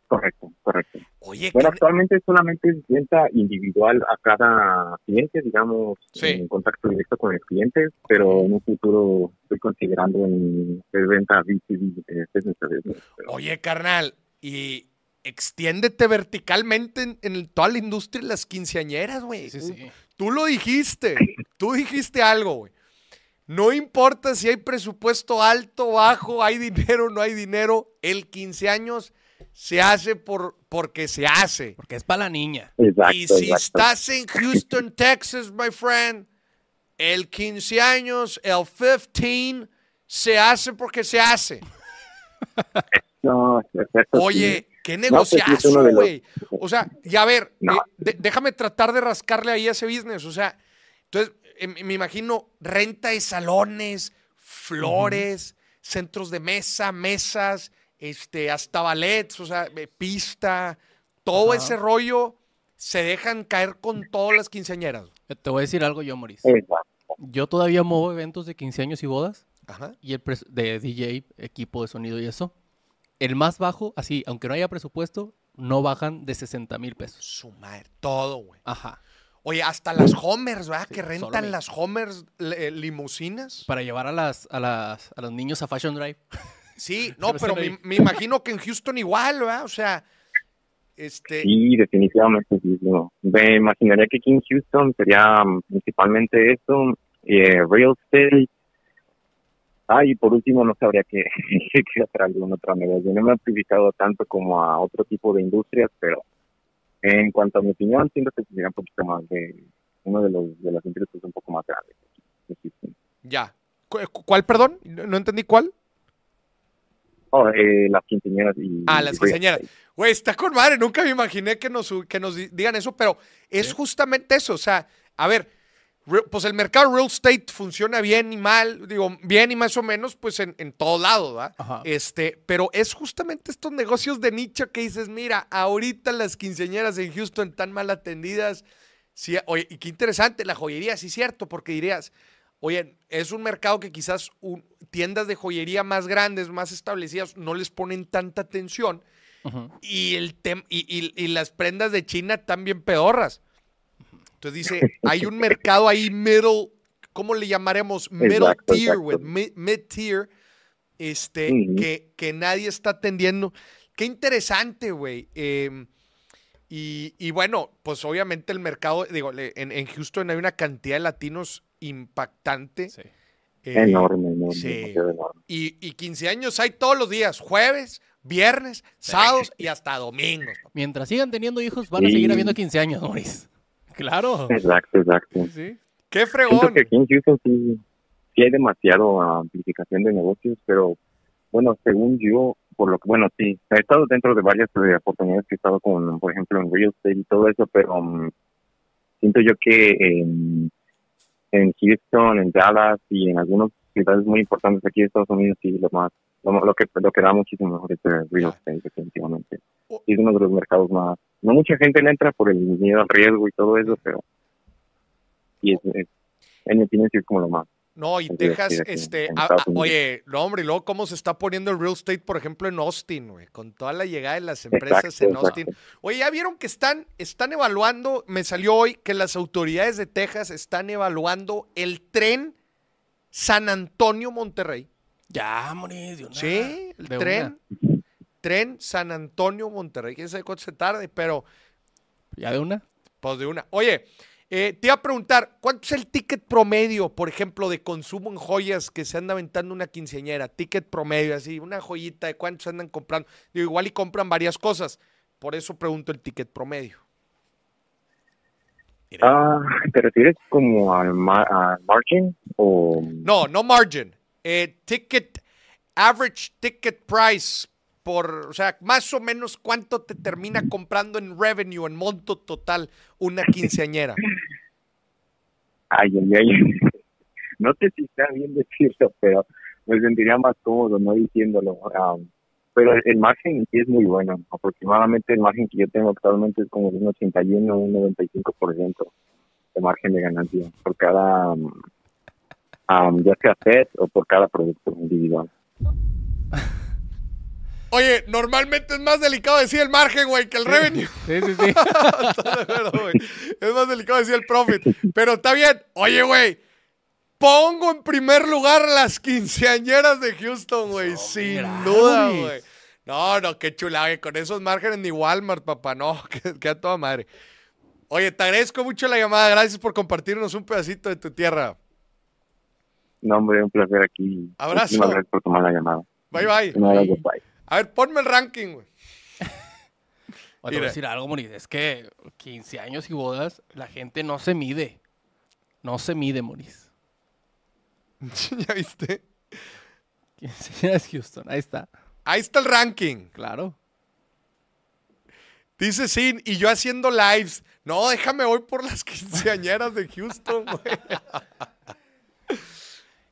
Correcto, correcto. Oye, Bueno, actualmente solamente es venta individual a cada cliente, digamos, Sí. en contacto directo con el cliente, pero en un futuro estoy considerando en venta B2B, eh, oye, carnal, y extiéndete verticalmente en, en toda la industria de las quinceañeras, güey. sí, sí. Tú lo dijiste, tú dijiste algo, güey. No importa si hay presupuesto alto, bajo, hay dinero, no hay dinero, el 15 años se hace por, porque se hace. Porque es para la niña. Exacto, y si exacto. estás en Houston, (laughs) Texas, my friend, el 15 años, el 15, se hace porque se hace. No, perfecto, Oye, sí. qué No, pues negociazo, los- güey. O sea, y a ver, No. eh, de- déjame tratar de rascarle ahí a ese business. O sea, entonces, eh, me imagino renta de salones, flores, centros de mesa, mesas, este, hasta ballets, o sea, eh, pista, todo Ajá. ese rollo se dejan caer con todas las quinceañeras. Eh, Te voy a decir algo yo, Moris. Exacto. Yo todavía muevo eventos de 15 años y bodas Ajá. y el de DJ, equipo de sonido y eso. El más bajo, así, aunque no haya presupuesto, no bajan de 60 mil pesos. Su madre, todo, güey. Ajá. Oye, hasta las Homers, ¿verdad? Sí, que rentan las Homers eh, limusinas. Para llevar a las, a las a los niños a Fashion Drive. Sí, (laughs) no, Pero me, imagino que en Houston igual, ¿verdad? O sea, este, Sí, definitivamente sí. no. Me imaginaría que aquí en Houston sería mm, principalmente esto, eh, real estate. Ah, y por último no sabría qué, (laughs) qué hacer algún otro negocio. No me he aplicado tanto como a otro tipo de industrias, pero en cuanto a mi opinión, siento que sería un poquito más de uno de los de las industrias un poco más grandes. ya. ¿Cu- cu- ¿Cuál, perdón? No, no entendí cuál. Oh, eh, las quinceañeras y Ah, las quinceañeras. Güey, está con madre, nunca me imaginé que nos, que nos di- digan eso, pero es Sí. justamente eso. O sea, a ver, re- pues el mercado real estate funciona bien y mal, digo, bien y más o menos, pues en, en todo lado, ¿verdad? Ajá. Este, pero es justamente estos negocios de nicho que dices, mira, ahorita las quinceañeras en Houston están mal atendidas. Sí, oye, y qué interesante, la joyería, sí, cierto, porque dirías, oye, es un mercado que quizás un- tiendas de joyería más grandes, más establecidas, no les ponen tanta atención y, el tem- y, y- y las prendas de China están bien pedorras. Entonces dice, hay un mercado ahí middle, ¿cómo le llamaremos? Middle Exacto, tier, exacto. güey, mid, mid tier, este, que, que nadie está atendiendo. Qué interesante, güey. Eh, y, y bueno, pues obviamente el mercado, digo, le- en, en Houston hay una cantidad de latinos impactante. Sí. eh, enorme, enorme, sí. demasiado enorme. y, y 15 años hay todos los días, jueves, viernes, sábados y hasta domingos. Mientras sigan teniendo hijos, van a seguir habiendo 15 años, Maurice. Claro. Exacto, exacto. Sí. Qué Siento fregón. que aquí en Houston sí, sí hay demasiado amplificación de negocios, pero bueno, según yo, por lo que, bueno, sí, he estado dentro de varias eh, oportunidades que he estado con, por ejemplo, en real estate y todo eso, pero mm, siento yo que en, en Houston, en Dallas y en algunas ciudades muy importantes aquí de Estados Unidos, sí, lo más, lo, lo que lo que da muchísimo mejor es el real estate, definitivamente. Es uno de los mercados más, no mucha gente le entra por el miedo al riesgo y todo eso, pero y es, es- en mi opinión sí es como lo más. No, y Sí, Texas, sí, aquí este, a- a- oye, no, hombre, y luego cómo se está poniendo el real estate, por ejemplo, en Austin, güey, con toda la llegada de las empresas Exacto, en Austin. exacto. Oye, ¿ya vieron que están, están evaluando, me salió hoy, que las autoridades de Texas están evaluando el tren San Antonio-Monterrey? Ya, Maurice. de una- Sí, el de tren, tren San Antonio-Monterrey. Quién sabe cuánto se tarde, pero. Ya de una. pues de una. Oye, eh, te iba a preguntar, ¿cuánto es el ticket promedio, por ejemplo, de consumo en joyas que se anda aventando una quinceañera? Ticket promedio, así, una joyita de cuántos andan comprando. Digo, igual y compran varias cosas. Por eso pregunto el ticket promedio. Ah, ¿te refieres como al, ma- al margin o No, no margin. Eh, ticket, average ticket price por, o sea, más o menos cuánto te termina comprando en revenue, en monto total, una quinceañera. (laughs) Ay, ay, ay. (laughs) No sé si está bien decirlo, pero me sentiría más cómodo no diciéndolo. Um, pero el, margen es muy bueno. Aproximadamente el margen que yo tengo actualmente es como de un 81 o un 95% de margen de ganancia por cada, um, um, ya sea set o por cada producto individual. (laughs) Oye, normalmente es más delicado decir el margen, güey, que el revenue. Sí, sí, sí. (laughs) Es más delicado decir el profit. Pero está bien. Oye, güey. Pongo en primer lugar las quinceañeras de Houston, güey. Sin duda, güey. No, no, qué chula, güey. Con esos márgenes ni Walmart, papá. No, (laughs) que- queda toda madre. Oye, te agradezco mucho la llamada. Gracias por compartirnos un pedacito de tu tierra. No, hombre, un placer aquí. Abrazo. Muchísimas gracias por tomar la llamada. Bye, bye. Un abrazo, bye. A ver, ponme el ranking, güey. (laughs) Te voy a decir algo, Maurice. Es que 15 años y bodas, la gente no se mide. No se mide, Maurice. (laughs) ¿Ya viste? 15 años Houston. Ahí está. Ahí está el ranking. Claro. Dice Sin, y yo haciendo lives. No, déjame, voy por las (laughs) quinceañeras de Houston, güey.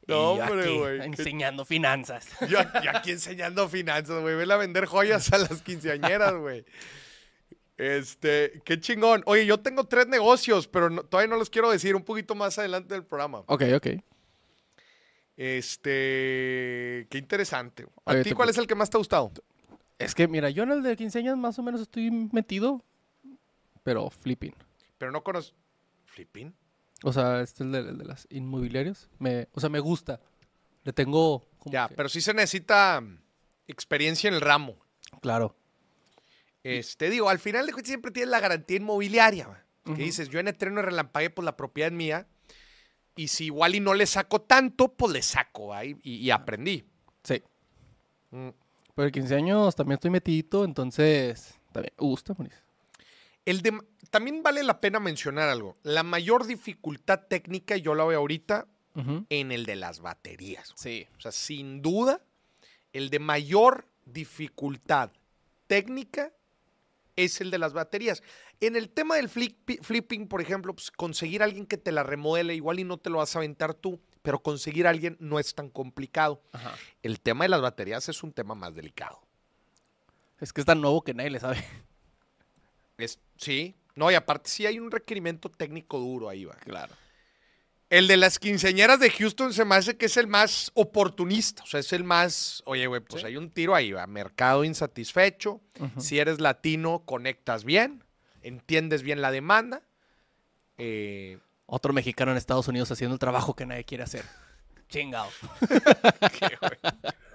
Y No, yo hombre, güey. Enseñando finanzas. Yo, yo aquí enseñando finanzas, güey. Vela a vender joyas a las quinceañeras, güey. Este, qué chingón. Oye, yo tengo tres negocios, pero no- todavía no los quiero decir. Un poquito más adelante del programa. Ok, ok. Este, qué interesante. ¿A Oye, ti cuál es el que más te ha gustado? Es que, mira, yo en el de 15 años más o menos estoy metido, pero flipping. Pero no conozco. ¿Flipping? O sea, este es el de, el de las inmobiliarias. Me, o sea, me gusta. Le tengo... como Ya, que- pero sí se necesita mm, experiencia en el ramo. Claro. Este, digo, al final de cuentas siempre tienes la garantía inmobiliaria. Que Ujú. dices, yo en estreno y relampague, pues la propiedad es mía. Y si igual y no le saco tanto, pues le saco, va, y, aprendí. Sí. Mm. Pero el 15 años también estoy metidito, entonces... También me gusta, Maurice. El de- también vale la pena mencionar algo. La mayor dificultad técnica, yo la veo ahorita, en el de las baterías. Sí. O sea, sin duda, el de mayor dificultad técnica es el de las baterías. En el tema del flip- flipping, por ejemplo, pues, conseguir a alguien que te la remodele, igual y no te lo vas a aventar tú, pero conseguir a alguien no es tan complicado. Ajá. El tema de las baterías es un tema más delicado. Es que es tan nuevo que nadie le sabe. Es, sí, no, y aparte sí hay un requerimiento técnico duro ahí, va. Claro. El de las quinceañeras de Houston se me hace que es el más oportunista. O sea, es el más. Oye, güey, pues hay un tiro ahí, va. Mercado insatisfecho. Si eres latino, conectas bien. Entiendes bien la demanda. Eh, Otro mexicano en Estados Unidos haciendo el trabajo que nadie quiere hacer. Chingado. (laughs)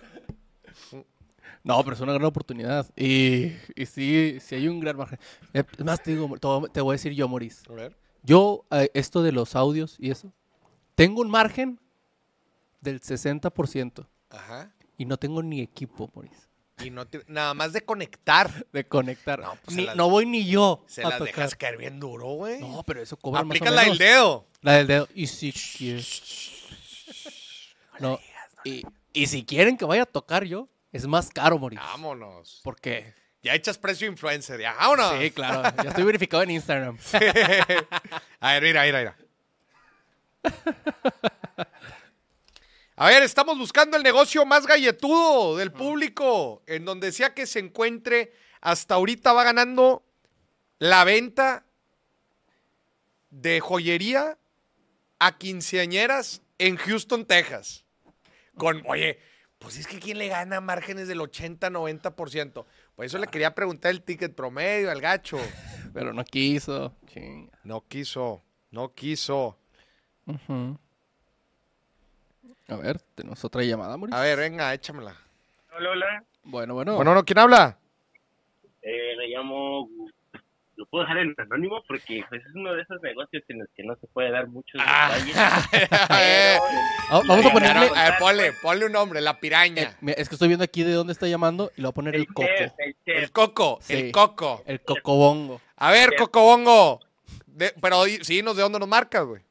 No, pero es una gran oportunidad. Y, y sí, sí hay un gran margen. Eh, Es más, te, digo, te voy- a decir yo, Maurice. a ver. Yo, eh, esto de los audios y eso, tengo un margen del 60% Ajá. y no tengo ni equipo, Maurice, Y no te- nada más de conectar. de conectar. No, pues las- no voy ni yo Se a las tocar. dejas caer bien duro, güey. No, pero eso cobra más o Aplicas la del menos. dedo. La del dedo. Y si quieres. No. Y, y si quieren que vaya a tocar yo, es más caro, Maurice. Vámonos. ¿Por qué? Ya echas precio influencer. Ya, vámonos. Sí, claro. Ya estoy verificado en Instagram. (laughs) A ver, mira, mira, mira. A ver, estamos buscando el negocio más galletudo del público, en donde sea que se encuentre, hasta ahorita va ganando la venta de joyería a quinceañeras en Houston, Texas. Con, oye, pues es que ¿quién le gana márgenes del 80-90%? Por eso le quería preguntar el ticket promedio al gacho. (laughs) Pero no quiso. Chinga. No quiso, no quiso. A ver, tenemos otra llamada, Maurice. A ver, venga, échamela. Hola, hola. Bueno, bueno. Bueno, no, ¿quién habla? Eh, me llamo. Lo puedo dejar en anónimo porque pues, es uno de esos negocios en los que no se puede dar muchos Ah. detalles. (laughs) Ah, vamos a ponerle. a ver, ponle, ponle un nombre, la eh, piraña. mira, es que estoy viendo aquí de dónde está llamando y le voy a poner el coco. chef, el chef. El coco, Sí. el coco. El cocobongo. A ver, Cocobongo. De, pero sí, ¿nos de dónde nos marcas, güey?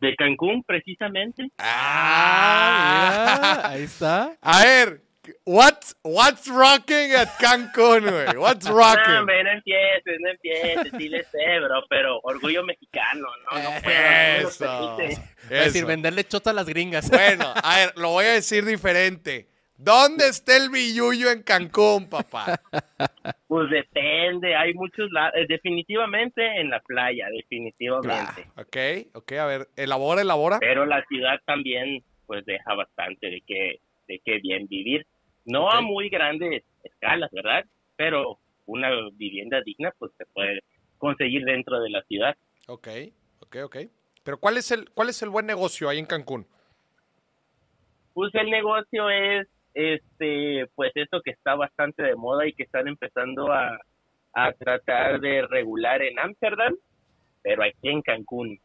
De Cancún, precisamente. Ah, mira, ahí está. A ver, what's, what's rocking at Cancún, güey? What's No, (laughs) rocking? hombre, no empieces, no empieces, sí le sé, bro, pero orgullo mexicano, ¿no? No puedo, Eh, Eso. no permite. Es decir, eso. venderle chota a las gringas. Bueno, (laughs) a ver, lo voy a decir diferente. ¿Dónde está el billuyo en Cancún, papá? Pues depende, hay muchos lados, definitivamente en la playa, definitivamente. Ok, ok, a ver, elabora, elabora. Pero la ciudad también, pues deja bastante de qué, de qué bien vivir. No a muy grandes escalas, ¿verdad? Pero una vivienda digna, pues se puede conseguir dentro de la ciudad. Ok, ok, ok. Pero ¿cuál es el, cuál es el buen negocio ahí en Cancún? Pues el negocio es, este, pues esto que está bastante de moda y que están empezando a, a tratar de regular en Ámsterdam, pero aquí en Cancún.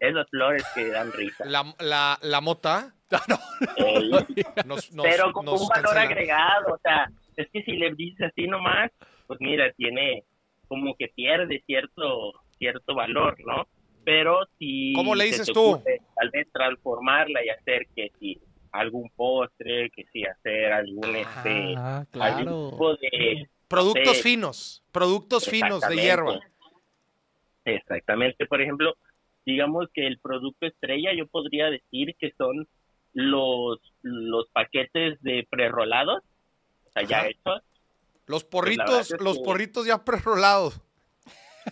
Esas flores que dan risa. La, la, la mota (laughs) (laughs) Nos, nos- pero con un valor agregado, o sea, es que si le dices así nomás, pues mira, tiene como que pierde cierto cierto valor, ¿no? Pero si ¿Cómo le dices tú? ocurre Tal vez transformarla y hacer que si algún postre, que si hacer algún este Ah, algún claro. tipo de Productos finos, productos finos de hierba. Exactamente, por ejemplo, digamos que el producto estrella yo podría decir que son los los paquetes de prerolados, o sea, ya hechos, Los verdad porritos, los que- porritos ya prerolados.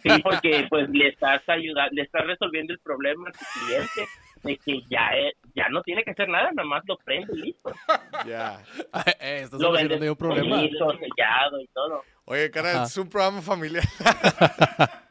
Sí, porque pues le estás ayudando, le estás resolviendo el problema a tu cliente de que ya es- ya no tiene que hacer nada, nada más lo prende y listo. Ya. (laughs) Eh, estás Lo vendes un problema. sellado y todo. Oye, cara, Ajá. es un programa familiar. (laughs)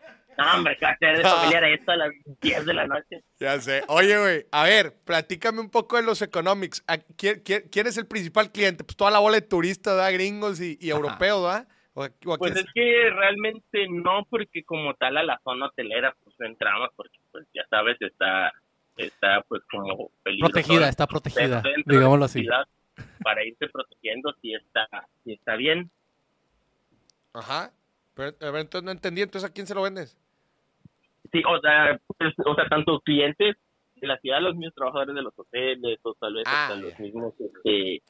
No, hombre, que va a ser de (laughs) familiar esto a las 10 de la noche. ya sé. Oye, güey, a ver, platícame un poco de los economics. ¿A ¿Quién, quién- quién es el principal cliente? Pues toda la bola de turistas, ¿verdad? Gringos y, y europeos, ¿verdad? O, o aquí Pues es- es que realmente no, porque como tal a la zona hotelera pues no entramos, porque pues ya sabes, está, está pues como peligroso. Protegida, está protegida. Digámoslo así. Para irse protegiendo si está, sí está bien. Ajá. Pero, a ver, entonces no entendí. Entonces, ¿a quién se lo vendes? Sí, o sea, pues, o sea, tanto clientes de la ciudad, los mismos trabajadores de los hoteles, o tal vez Ah, hasta los mismos, este,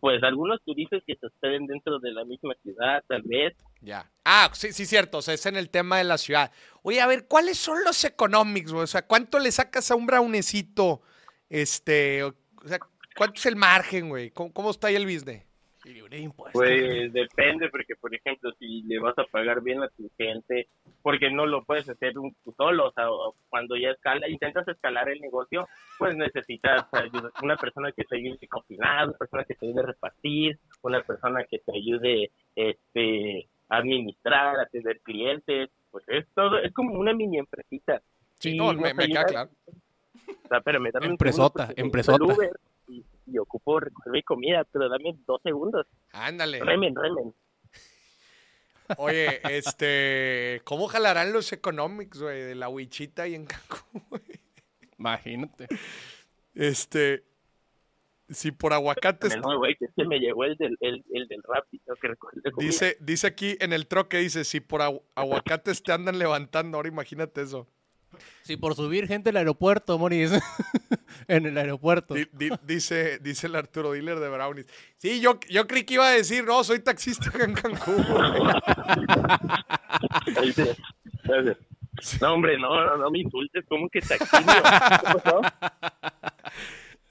pues algunos turistas que se hospeden dentro de la misma ciudad, tal vez. Ya. Ah, sí, sí, cierto. O sea, es en el tema de la ciudad. Oye, a ver, ¿cuáles son los economics, güey? O sea, ¿cuánto le sacas a un brownecito? Este, o, o sea, ¿cuánto es el margen, güey? ¿Cómo, cómo está ahí el business? Y libre de impuestos. Pues depende, porque por ejemplo, si le vas a pagar bien a tu gente, porque no lo puedes hacer un- tú solo, o sea, o cuando ya escala, intentas escalar el negocio, pues necesitas ayuda- una persona que te ayude a cocinar, una persona que te ayude a repartir, una persona que te ayude este, a administrar, a atender clientes, pues es todo, es como una mini empresita. Sí, Y no, me, me queda claro. O sea, espérame, dame un Empresota, segundo, porque empresota. Y, ocupo recoger mi comida, pero dame dos segundos. Ándale. Remen, remen. Oye, este, ¿cómo jalarán los economics, güey, de la huichita y en Cancún, güey? Imagínate. Este, si por aguacates, No, güey, que es que me llegó el del, el, el del rap y tengo que recoger la comida. dice, dice aquí en el troque, dice, si por agu- aguacates te andan levantando, ahora imagínate eso. Sí, por subir gente al aeropuerto, Moris. (laughs) en el aeropuerto. Di- di- dice, dice el Arturo Dealer de Brownies. Sí, yo, yo creí que iba a decir, no, soy taxista acá en Cancún. güey". Ahí dice, gracias. No, hombre, no, no, no me insultes, ¿cómo que pasó?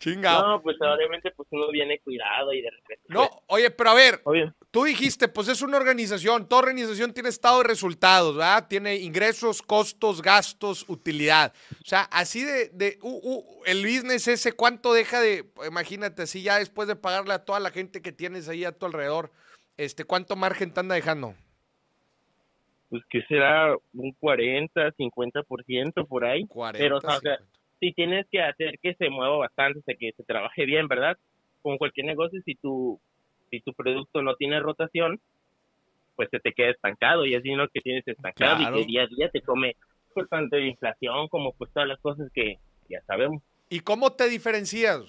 Chingado. No, pues obviamente pues uno viene cuidado y de repente. No, oye, pero a ver, Obvio. tú dijiste, pues es una organización, toda organización tiene estado de resultados, ¿verdad? Tiene ingresos, costos, gastos, utilidad. O sea, así de, de uh, uh, el business ese, ¿cuánto deja de, imagínate, así ya después de pagarle a toda la gente que tienes ahí a tu alrededor, este, ¿cuánto margen te anda dejando? Pues que será un 40, 50% por ahí. 40. Pero, o sea, 50. Si tienes que hacer que se mueva bastante, o sea, que se trabaje bien, ¿verdad? Como cualquier negocio, si tu, si tu producto no tiene rotación, pues se te queda estancado y es dinero que tienes estancado Claro. y que día a día te come pues tanto de inflación como pues todas las cosas que ya sabemos. ¿Y cómo te diferencias?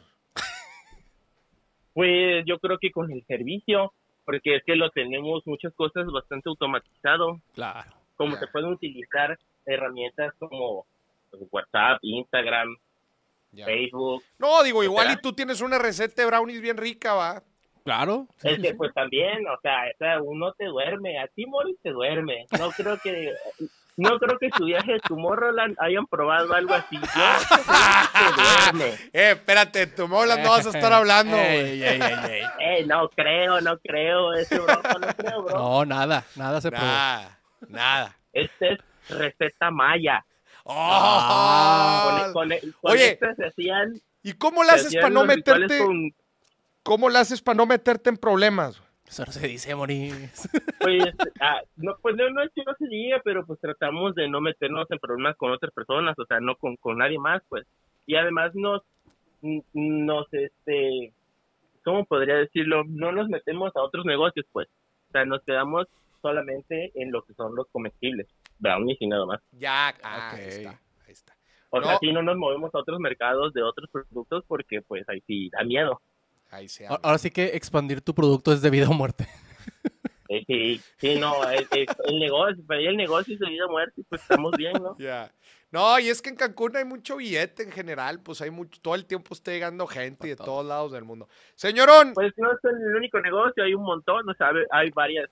Pues yo creo que con el servicio, porque es que lo tenemos muchas cosas bastante automatizado, Claro. como Ya. se pueden utilizar herramientas como WhatsApp, Instagram, Ya. Facebook, No, digo, igual y tú tienes una receta de brownies bien rica, va. Claro. sí, Es sí, que sí. pues también, o sea, o sea, uno te duerme, a ti Moris te duerme. No creo que no creo que su viaje de Tomorrowland hayan probado algo así. No, te duerme. (laughs) Eh, espérate, tu mola no vas a estar (laughs) hablando, güey. Ey, ey, ey, ey. Eh, no creo, no creo, ese bro, no creo, bro. No, nada, nada se probó. Nada, nada. Este es receta maya. Oh, Con, con, con Oye. esta se hacían, ¿Y cómo se haces para no meterte? con- ¿Cómo le haces para no meterte en problemas? Eso no se dice, Moris. pues, (laughs) ah, no, pues no, no es que no se diga, pero pues tratamos de no meternos en problemas con otras personas, o sea, no con, con nadie más, pues. Y además nos, nos, este, ¿cómo podría decirlo? No nos metemos a otros negocios, pues. O sea, nos quedamos solamente en lo que son los comestibles, brownies y nada más. Ya, ah, Ok. ahí está, ahí está. O No. sea, sí no nos movemos a otros mercados de otros productos porque pues ahí sí da miedo. Ahí se habla. Ahora sí que expandir tu producto es de vida o muerte. (laughs) Eh, sí, sí, no, el, el- el negocio, pero ahí el negocio es de vida o muerte, pues estamos bien, ¿no? (laughs) Ya. No, y es que en Cancún hay mucho billete en general, pues hay mucho, todo el tiempo está llegando gente de todo. todos lados del mundo. Señorón, Pues no es el único negocio, hay un montón, o sea, hay varias,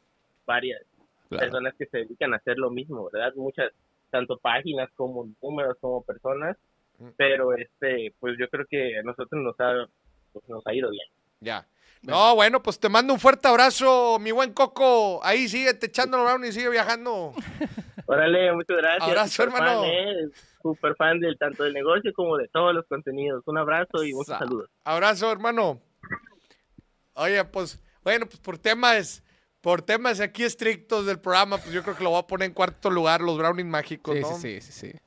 varias personas que se dedican a hacer lo mismo, ¿verdad? Muchas, tanto páginas como números, como personas, Mm. pero este, pues yo creo que a nosotros nos ha, pues, nos ha ido bien. ya. No, bueno, pues te mando un fuerte abrazo, mi buen Coco. Ahí sigue te echando los brownies y sigue viajando. (laughs) Órale, muchas gracias. Abrazo, Súper hermano. Fan, ¿eh? Súper fan del tanto del negocio como de todos los contenidos. Un abrazo y muchos Sa- saludos. Abrazo, hermano. Oye, pues, bueno, pues por temas, por temas aquí estrictos del programa, pues yo creo que lo voy a poner en cuarto lugar, los brownies mágicos, Sí, ¿no? sí, sí, sí, sí.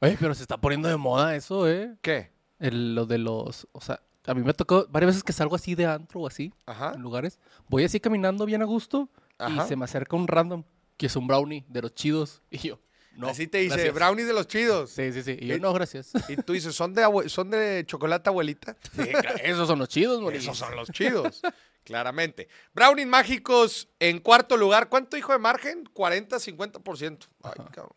Oye, pero se está poniendo de moda eso, ¿eh? ¿Qué? El- lo de los, o sea, a mí me tocó varias veces que salgo así de antro o así, Ajá. en lugares. Voy así caminando bien a gusto Ajá. y se me acerca un random que es un brownie de los chidos. Y yo, no. Así te dice, gracias. brownies de los chidos. Sí, sí, sí. Y yo, Eh, no, gracias. Y tú dices, ¿son de, son de chocolate abuelita? Sí, claro, esos son los chidos, Moris. Esos son los chidos, claramente. Brownies mágicos en cuarto lugar. ¿Cuánto dijo de margen? 40, 50%. Ay, Ajá. cabrón.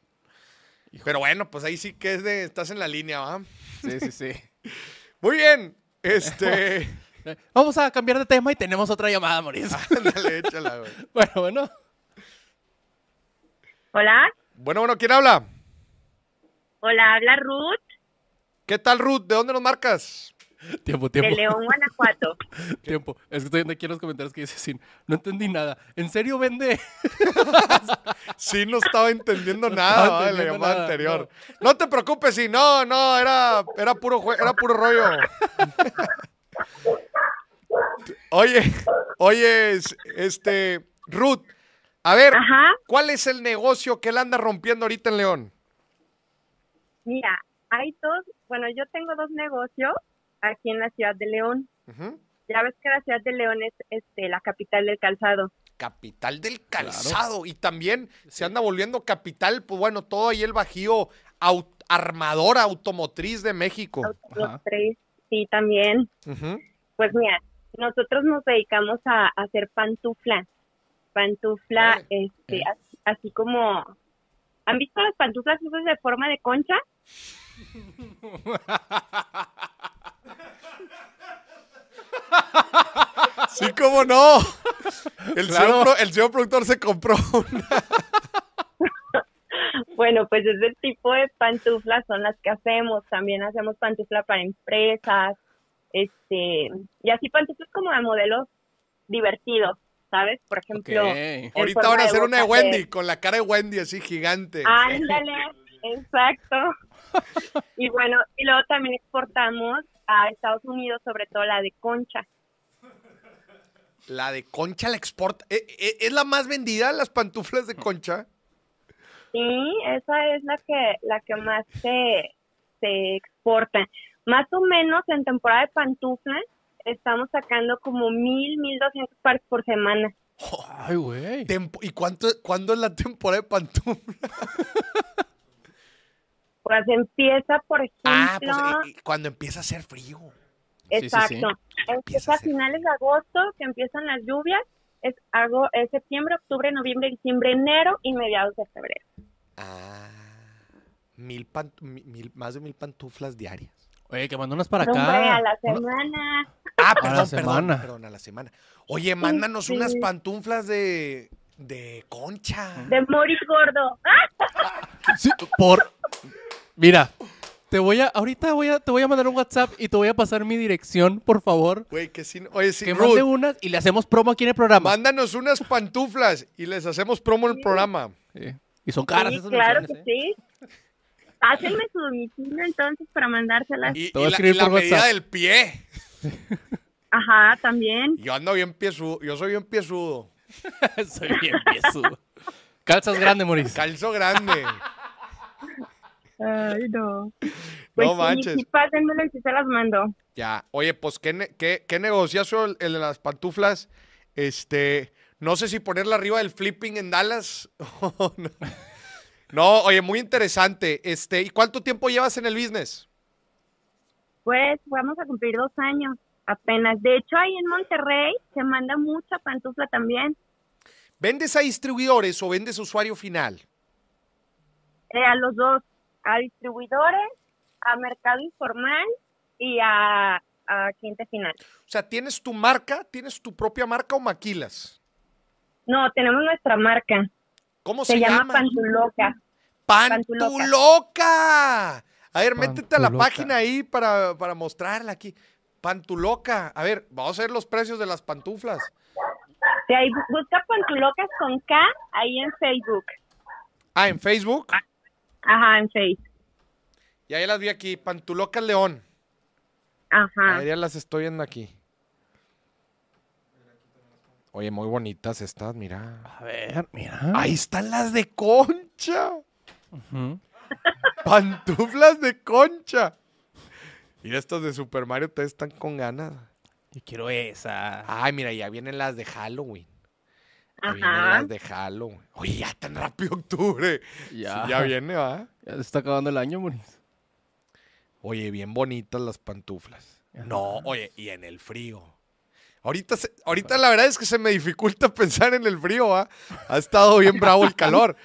Pero bueno, pues ahí sí que es de, estás en la línea, ¿va? Sí, sí, sí. (laughs) Muy bien. Este, (laughs) Vamos a cambiar de tema y tenemos otra llamada, Moris. (laughs) ándale, échala, güey. bueno, bueno. Hola, Bueno, bueno, ¿quién habla? hola, habla Ruth. ¿Qué tal, Ruth? ¿De dónde nos marcas? (laughs) Tiempo, de tiempo, León, Guanajuato. (laughs) tiempo. Es que estoy viendo aquí en los comentarios que dice sin, no entendí nada. ¿En serio vende? (laughs) Sí, no estaba entendiendo No nada estaba de la entendiendo llamada nada, anterior. No. te preocupes, sí, no, no, era, era puro era puro rollo. oye, oye, es- este, Ruth, a ver, Ajá, ¿cuál es el negocio que él anda rompiendo ahorita en León? mira, hay dos, bueno, yo tengo dos negocios aquí en la ciudad de León. Ya ves que la ciudad de León es este, la capital del calzado. Capital del calzado. Y también se anda volviendo capital, pues bueno, todo ahí el bajío au- armadora automotriz de México. Ajá. tres, sí, también. Pues mira, nosotros nos dedicamos a, a hacer pantufla. Pantufla, este, Eh. así, así como... ¿Han visto las pantuflas esas de forma de concha? (laughs) (laughs) Sí, cómo no. El, Claro. señor, pro- el señor productor se compró una. Bueno, pues ese tipo de pantuflas son las que hacemos. También hacemos pantufla para empresas, este, y así pantuflas como de modelos divertidos, ¿sabes? Por ejemplo, Ahorita van a hacer una de Wendy, con la cara de Wendy así gigante. Ándale, exacto. Y bueno, y luego también exportamos a Estados Unidos, sobre todo la de concha. La de concha la exporta. ¿E- e- ¿Es, la más vendida, las pantuflas de concha? Sí, esa es la que la que más se, se exporta. Más o menos en temporada de pantuflas estamos sacando como mil, mil doscientos pares por semana. (laughs) Ay, güey. ¿Y cuánto, cuándo es la temporada de pantuflas? (laughs) Pues empieza, por ejemplo, Ah, pues eh, eh, cuando empieza a hacer frío. sí, sí. exacto. Empieza a finales de agosto, que empiezan las lluvias. Es, hago, es septiembre, octubre, noviembre, diciembre, enero y mediados de febrero. Ah, mil, pan- mi- mil- más de mil pantuflas diarias. Oye, que mandó unas para Hombre, acá. a la Una- semana. Ah, A la perdón, perdón, semana. perdón, a la semana. Oye, mándanos sí. unas pantuflas de, de concha. De Moris Gordo. Sí, por. Mira, te voy a. Ahorita voy a, te voy a mandar un WhatsApp y te voy a pasar mi dirección, por favor. Güey, que sí. Oye, que Ruth, mande unas y le hacemos promo aquí en el programa. mándanos unas pantuflas y les hacemos promo en el programa. Sí. Y son caras Sí, esas claro que ¿eh? sí. Pásenme su domicilio entonces para mandárselas. Y, y la, y la por medida WhatsApp. del pie. Ajá, también. Yo ando bien piezudo. Yo soy bien piezudo. (laughs) Soy bien piezudo. Calzas grande, Moris. Calzo grande. Ay, no. Pues sí, manches. sí, pásenmelo y sí se las mando. Ya. Oye, pues qué, ne- qué, qué negociazo el, el de las pantuflas. Este. No sé si ponerla arriba del flipping en Dallas. (laughs) o no. No, oye, muy interesante. Este, ¿y cuánto tiempo llevas en el business? Pues vamos a cumplir dos años apenas. De hecho, ahí en Monterrey se manda mucha pantufla también. ¿Vendes a distribuidores o vendes a usuario final? Eh, a los dos, a distribuidores, a mercado informal y a, a cliente final. O sea, ¿tienes tu marca? ¿Tienes tu propia marca o maquilas? No, tenemos nuestra marca. ¿Cómo se, Se, llama llama? Pantuloca. ¡Pantuloca! A ver, métete a la página ahí para, para mostrarla aquí. Pantuloca. A ver, vamos a ver los precios de las pantuflas. Sí, ahí bu- busca Pantulocas con K ahí en Facebook. Ah, en Facebook. Ajá, en Facebook. Y ahí las vi aquí. Pantulocas León. Ajá. Ahí ya las estoy viendo aquí. Oye, muy bonitas estas, mira. A ver, mira. Ahí están las de concha. Ujú. Pantuflas de concha. Y estas de Super Mario ustedes están con ganas. Yo quiero esa. Ay, mira, ya vienen las de Halloween. Ajá. de. Oye, ya tan rápido octubre. Ya. Sí, ya viene, ¿va? Ya se está acabando el año, Moris. Oye, bien bonitas las pantuflas. Ajá. No, oye, y en el frío. Ahorita, se- ahorita la verdad es que se me dificulta (laughs) pensar en el frío, ¿va? Ha estado bien bravo el calor.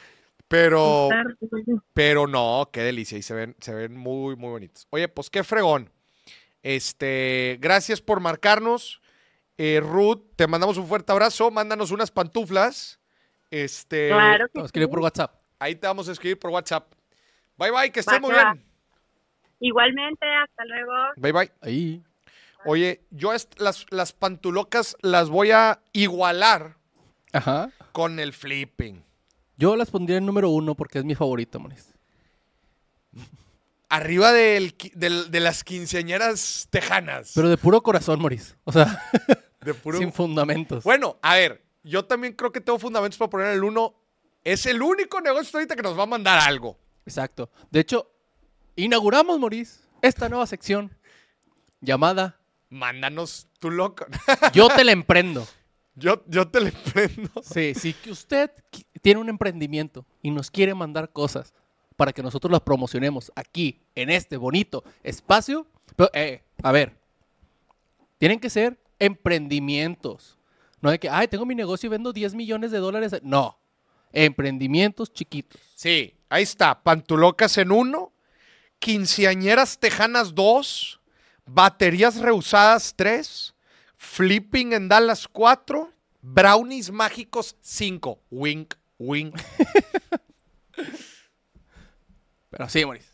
Pero, (laughs) pero no, qué delicia. Y se ven, se ven muy, muy bonitos. Oye, pues qué fregón. Este, gracias por marcarnos. Eh, Ruth, te mandamos un fuerte abrazo. Mándanos unas pantuflas. Este, Claro Te que escribir sí. por WhatsApp. ahí te vamos a escribir por WhatsApp. Bye bye, que estés muy bien. Igualmente, hasta luego. Bye bye. Ahí. Oye, yo las, las pantulocas las voy a igualar Ajá. con el flipping. Yo las pondría en número uno porque es mi favorito, Moris. Arriba del qui- del- de las quinceañeras tejanas. Pero de puro corazón, Moris. O sea, (laughs) de puro... sin fundamentos. Bueno, a ver, yo también creo que tengo fundamentos para poner el uno. Es el único negocio ahorita que nos va a mandar algo. Exacto. De hecho, inauguramos, Moris, esta nueva sección llamada Mándanos tu loco. (laughs) Yo te la emprendo. yo, yo te le prendo. Sí, si que usted tiene un emprendimiento y nos quiere mandar cosas para que nosotros las promocionemos aquí, en este bonito espacio, pero, eh, a ver, tienen que ser emprendimientos. No de que, ay, tengo mi negocio y vendo 10 millones de dólares. No, emprendimientos chiquitos. Sí, ahí está. Pantulocas en uno, quinceañeras tejanas dos, baterías reusadas tres, flipping en Dallas cuatro, brownies mágicos cinco. Wink, wink. (laughs) Pero sí, Moris.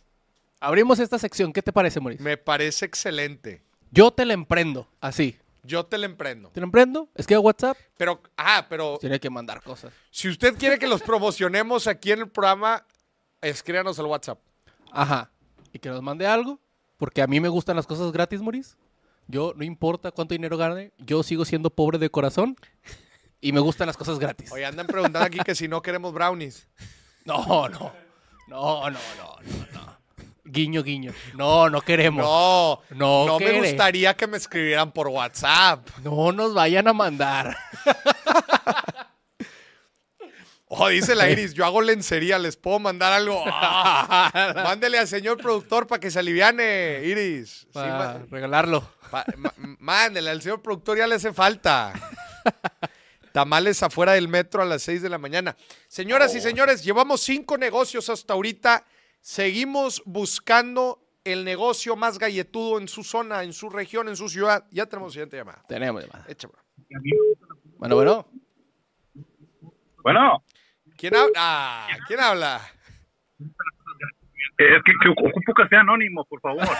Abrimos esta sección. ¿Qué te parece, Moris? Me parece excelente. Yo te la emprendo, así. Yo te la emprendo. ¿Te la emprendo? Es que WhatsApp Pero, ah, pero tiene que mandar cosas. si usted quiere que los promocionemos aquí en el programa, escríbanos al WhatsApp. Ajá. Y que nos mande algo, porque a mí me gustan las cosas gratis, Moris. Yo, no importa cuánto dinero gane, yo sigo siendo pobre de corazón y me gustan las cosas gratis. Oye, andan preguntando aquí que si no queremos brownies. (laughs) No. No, no, no, no, no. Guiño, guiño. No, no queremos. No, No no me gustaría que me escribieran por WhatsApp. No nos vayan a mandar. Oh, dice la (laughs) Iris, yo hago lencería, ¿les puedo mandar algo? (laughs) Ah, mándele al señor productor para que se aliviane, Iris. Sí, Para ma- regalarlo. pa- mándele, al señor productor ya le hace falta. (laughs) Tamales afuera del metro a las 6 de la mañana. Señoras y señores, llevamos cinco negocios hasta ahorita. Seguimos buscando el negocio más galletudo en su zona, en su región, en su ciudad. Ya tenemos siguiente llamada. Tenemos llamada. Échame. Bueno, bueno. Bueno, ¿Quién habla? Ah, ¿Quién habla? es que, que ocupo que sea anónimo, por favor. (laughs)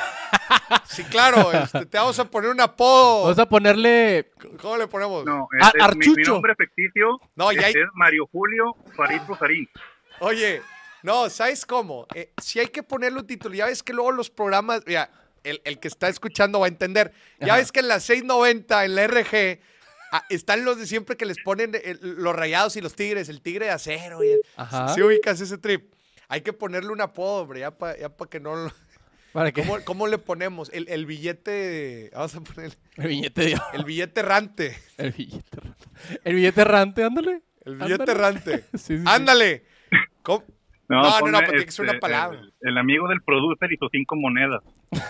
Sí, claro, este, te vamos a poner un apodo. Vamos a ponerle. ¿Cómo le ponemos? No, Ah, este, mi, mi Archucho. nombre ficticio No, ya hay- este es Mario Julio Farid Rosarín. Oye, no, ¿sabes cómo? Eh, si hay que ponerle un título, ya ves que luego los programas, mira, el, el que está escuchando va a entender. Ya Ajá. ves que en las 6.90, en la RG, ah, están los de siempre que les ponen eh, los rayados y los tigres, el tigre de acero. Y el- Ajá. ¿Sí ubicas ese trip? Hay que ponerle un apodo, hombre, ya para que no lo... (laughs) ¿Para qué? ¿Cómo, cómo le ponemos? El, el billete... Vamos a poner El billete de el billete errante. El billete errante. El billete errante, ándale. El billete Ándale. errante. (laughs) Sí, sí, sí. Ándale. ¿Cómo? No, no, no, ponle, pues tiene que ser una palabra. El, el amigo del producer y sus cinco monedas. (laughs)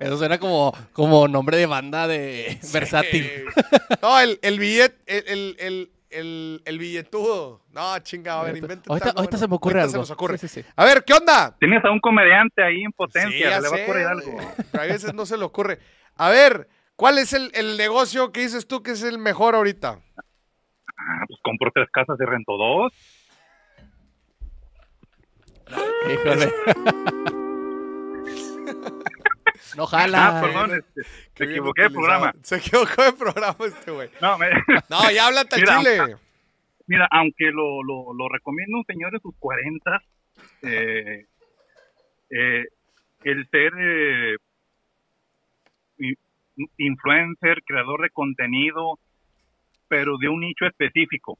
Eso suena como, como nombre de banda de versátil. (laughs) No, el, el billete, el, el, el, el, el billetudo. No, chinga, a ver, inventa. ahorita, ahorita se me ocurre algo. Se nos ocurre. Sí, sí, sí. A ver, ¿qué onda? Tienes a un comediante ahí en Sí, potencia, ya le va sé, a ocurrir algo. pero a veces no se le ocurre. A ver, ¿cuál es el, el negocio que dices tú que es el mejor ahorita? Ah, pues compro tres casas y rento dos. Híjole. no jala. Ah, perdón, este, me bien equivoqué de programa. Se equivocó de programa este güey. No, me- (laughs) No, ya habla hasta Mira, Chile. Mira, aunque lo, lo, lo recomienda un señor de sus 40, eh, eh, el ser eh, influencer, creador de contenido, pero de un nicho específico.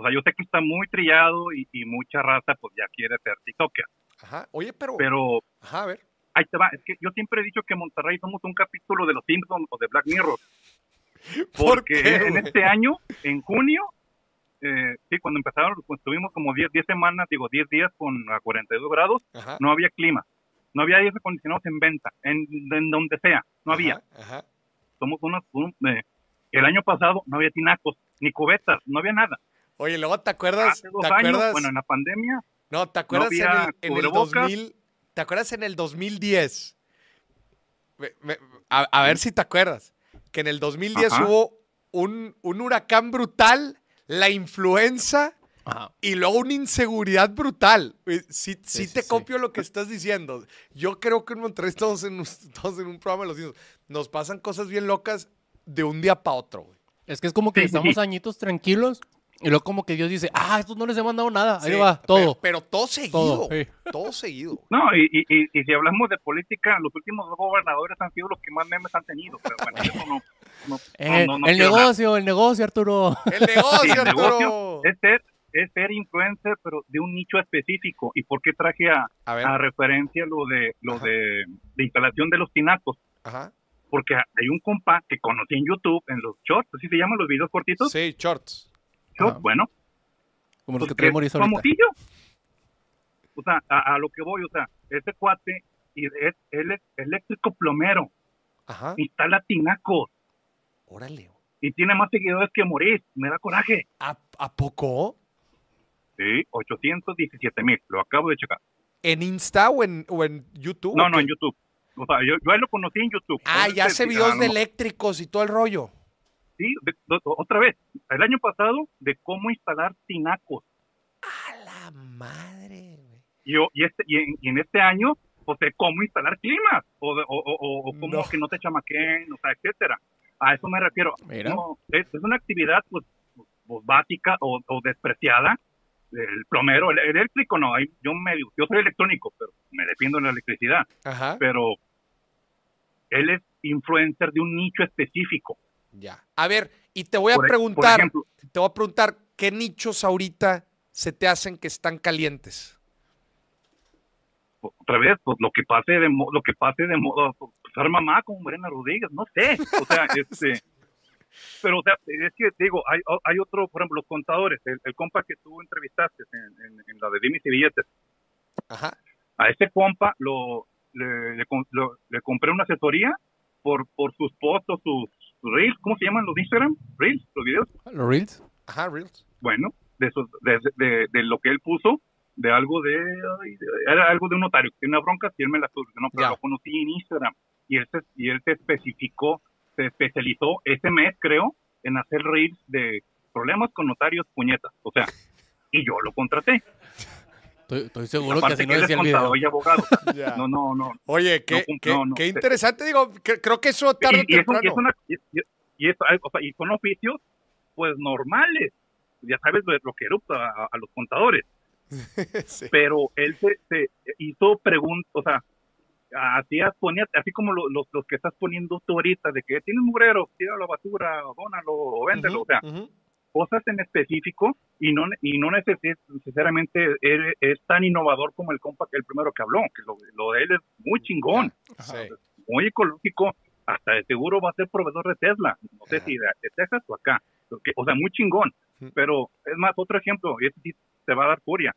O sea, yo sé que está muy trillado y, y mucha raza pues ya quiere ser TikToker, Ajá. Oye, pero. pero Ajá, a ver. ahí te va. Es que yo siempre he dicho que en Monterrey somos un capítulo de Los Simpsons o de Black Mirror. (laughs) ¿Por Porque en este año, en junio, eh, sí, cuando empezaron, pues tuvimos como 10, 10 semanas, digo 10 días con a 42 grados, Ajá. no había clima, no había aire acondicionados en venta, en, en donde sea, no había. Ajá, ajá. Somos unos, un- eh, el año pasado no había tinacos, ni cubetas, no había nada. Oye, luego te acuerdas. Hace dos ¿Te años, acuerdas? bueno, en la pandemia, No, ¿te acuerdas en, había el, en el cubrebocas. 2000? ¿Te acuerdas en el 2010? Me- me- a, a ver si te acuerdas. Que en el 2010 Ajá. hubo un, un huracán brutal, la influenza, Ajá. Y luego una inseguridad brutal. Eh, Sí, sí, sí, te sí. copio lo que estás diciendo. Yo creo que en Monterrey estamos en, un- (laughs) todos en un programa de los niños. Nos pasan cosas bien locas de un día para otro, güey. Es que es como que Sí, estamos sí. añitos tranquilos y luego como que Dios dice, ah, estos no les he mandado nada. Ahí Sí, va, todo. Pero, pero todo seguido. Todo, sí. Todo seguido. No, y, y, y, y si hablamos de política, los últimos dos gobernadores han sido los que más memes han tenido. Pero bueno, eso no. no, Eh, no- no el hablar. negocio, el negocio, Arturo. El negocio, Sí, el Arturo. negocio es ser, es ser influencer, pero de un nicho específico. ¿Y por qué traje a, A referencia lo de lo de, de instalación de los tinacos? Ajá. Porque hay un compa que conocí en YouTube, en los shorts, así se llaman los videos cortitos. Sí, shorts. Ajá. bueno, Como los pues que trae ahorita. famosillo. O sea, a, a lo que voy, o sea, ese cuate, y es, él es eléctrico plomero, Ajá. instala tinacos Órale. y tiene más seguidores que Moris. Me da coraje. ¿A, a poco? Sí, 817 mil, lo acabo de checar. ¿En Insta o en, o en YouTube? No, no, en YouTube. O sea, yo, yo lo conocí en YouTube. Ah, ya hace videos ah, de eléctricos y todo el rollo. Sí, de- de- otra vez, el año pasado, de cómo instalar tinacos. A la madre. Y, y, este, y, en, y en este año, pues de cómo instalar climas, o, de- o, o, o- o cómo No. que no te chamaquen, o sea, etcétera. A eso me refiero. No, es, es una actividad, pues, pues, básica o, o despreciada. El plomero, el, el eléctrico no, yo medio, yo soy electrónico, pero me defiendo en la electricidad. Ajá. Pero él es influencer de un nicho específico. Ya. A ver, y te voy a Por por preguntar, ejemplo, te voy a preguntar, ¿qué nichos ahorita se te hacen que están calientes? otra vez, pues lo que pase de mo- lo que pase de moda, pues, ser mamá como Morena Rodríguez, no sé, o sea, (laughs) este, pero o sea, es que digo, hay, hay otro, por ejemplo, los contadores, el, el compa que tú entrevistaste en, en- en la de Dimis y Billetes, Ajá. a ese compa lo le, le, com- lo- le compré una asesoría por por sus o sus reels, ¿cómo se llaman los de Instagram? Reels, los videos, ¿Los Reels? Ajá, Reels. bueno, de, esos- de, de, de lo que él puso, de algo de, era algo de un notario, que tiene una bronca, y él me la solucionó, pero lo conocí en Instagram, y él, se, y él se especificó, se especializó ese mes, creo, en hacer reels de problemas con notarios puñetas, o sea, y yo lo contraté. Estoy, estoy seguro que así que no decía el video. y abogado. (laughs) No, no, no. Oye, qué, no, no. qué interesante, digo, que- creo que eso tarde Y, y, es un- temprano. y es una- y- o sea, son oficios, pues, normales. Ya sabes lo, que erupta a- a los contadores. (laughs) Sí. pero él se, se hizo preguntas, o sea, hacía, ponía, así como lo- los, los que estás poniendo tú ahorita, de que tienes un mugrero, tira la basura, o dónalo, o véndelo, o sea. Cosas en específico y no y no neces- necesariamente es, es tan innovador como el compa que el primero que habló, que lo, lo de él es muy chingón, Sí. muy ecológico, hasta de seguro va a ser proveedor de Tesla, no sé Ajá. si de, de Texas o acá, porque- o sea, muy chingón, pero es más, otro ejemplo, y este sí te va a dar furia,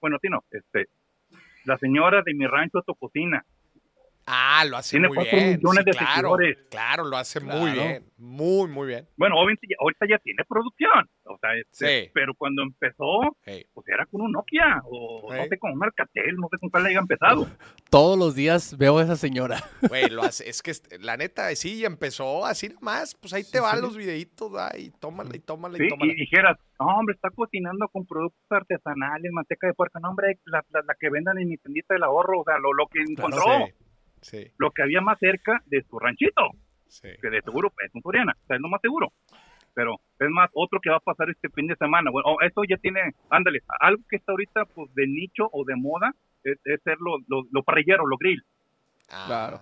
bueno, ti no, este, la señora de mi rancho Tococina, Ah, lo hace Tiene muy bien. millones sí, de claro, seguidores. claro, lo hace muy Claro. bien. Muy, muy bien. bueno, obviamente ya- ahorita ya tiene producción, o sea, este, Sí. pero cuando empezó, Hey. pues era con un Nokia, o no Sí. sé, con un Alcatel, no sé con cuál haya empezado. (laughs) Todos los días veo a esa señora. (laughs) Güey, lo hace, es que la neta, sí, empezó así nomás, pues ahí te van los videitos, ah, y tómala, y tómala, ¿sí? y tómala. Y dijeras, no, hombre, está cocinando con productos artesanales, manteca de puerco, no, hombre, la, la, la que vendan en mi tiendita del ahorro, o sea, lo, lo que encontró, Sí, sí, lo que había más cerca de su ranchito, sí. que de seguro es un Soriana, o sea, es lo más seguro. Pero es más, otro que va a pasar este fin de semana. Bueno, oh, esto ya tiene, ándale, algo que está ahorita pues de nicho o de moda es, es ser lo, lo, lo parrillero, lo grill. Ah. Claro.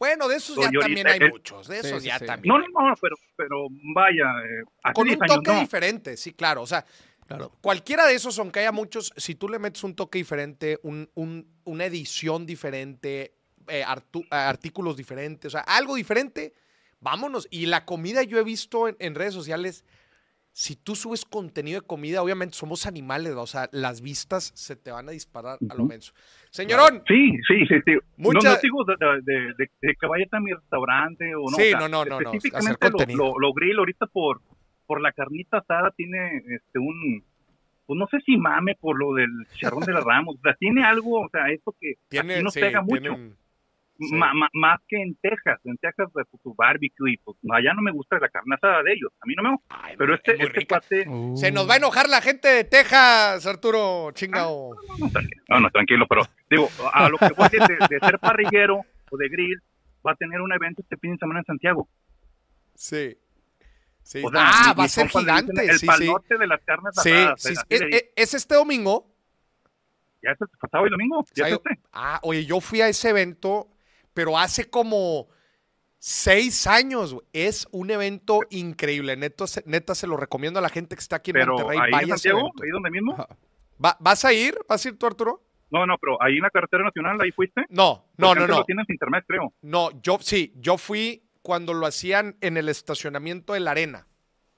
Bueno, de esos So, ya yo también ahorita- hay eh, muchos, de esos sí, ya sí. también. No, no, no, pero, pero vaya, eh, Con 10 un años toque no. diferente, sí, claro. O sea, Claro. cualquiera de esos, aunque haya muchos, si tú le metes un toque diferente, un- un- una edición diferente, eh, eh, artículos diferentes, o sea, algo diferente, vámonos. Y la comida yo he visto en, en redes sociales, si tú subes contenido de comida, obviamente somos animales, o sea, las vistas se te van a disparar a lo menso. Señorón, Sí, sí, sí. sí. Mucha- No, no digo de, de- de- de que a mi restaurante o no. Sí, o sea, no, no, no, no, Específicamente hacer lo, contenido. lo, lo grill ahorita por, por la carnita asada tiene este un, pues no sé si mame por lo del charrón de la Ramos. O sea, tiene algo, o sea, esto que tiene, aquí nos sí, pega mucho. tienen- Sí. Ma- ma- más que en Texas, en Texas pues, su barbecue y pues allá no me gusta la carne asada de ellos, a mí no me gusta. Ay, Pero es este, muy este cuate, Uh. Se nos va a enojar la gente de Texas, Arturo, chingao. no, tranquilo, no, no, tranquilo, pero digo, a lo que voy de, ser parrillero o de grill, va a tener un evento este fin de semana en Santiago. Sí. Sí. O sea, ah, mi- va a ser gigante. El sí, sí. palote de las carnes Sí, asadas, sí, ¿Es, es- es este domingo? Ya es el pasado y domingo, ya es ¿Sabe? este. Ah, oye, yo fui a ese evento, pero hace como seis años. güey. Es un evento increíble. Neto, se- neta, se lo recomiendo a la gente que está aquí en Pero Monterrey. ahí Vaya en Santiago, ahí donde mismo. Va- ¿Vas a ir? ¿Vas a ir tú, Arturo? No, no, pero ahí en la carretera nacional, ahí fuiste. No, no, no, no. Lo tienes en internet, creo. No, yo sí, yo fui cuando lo hacían en el estacionamiento de la Arena,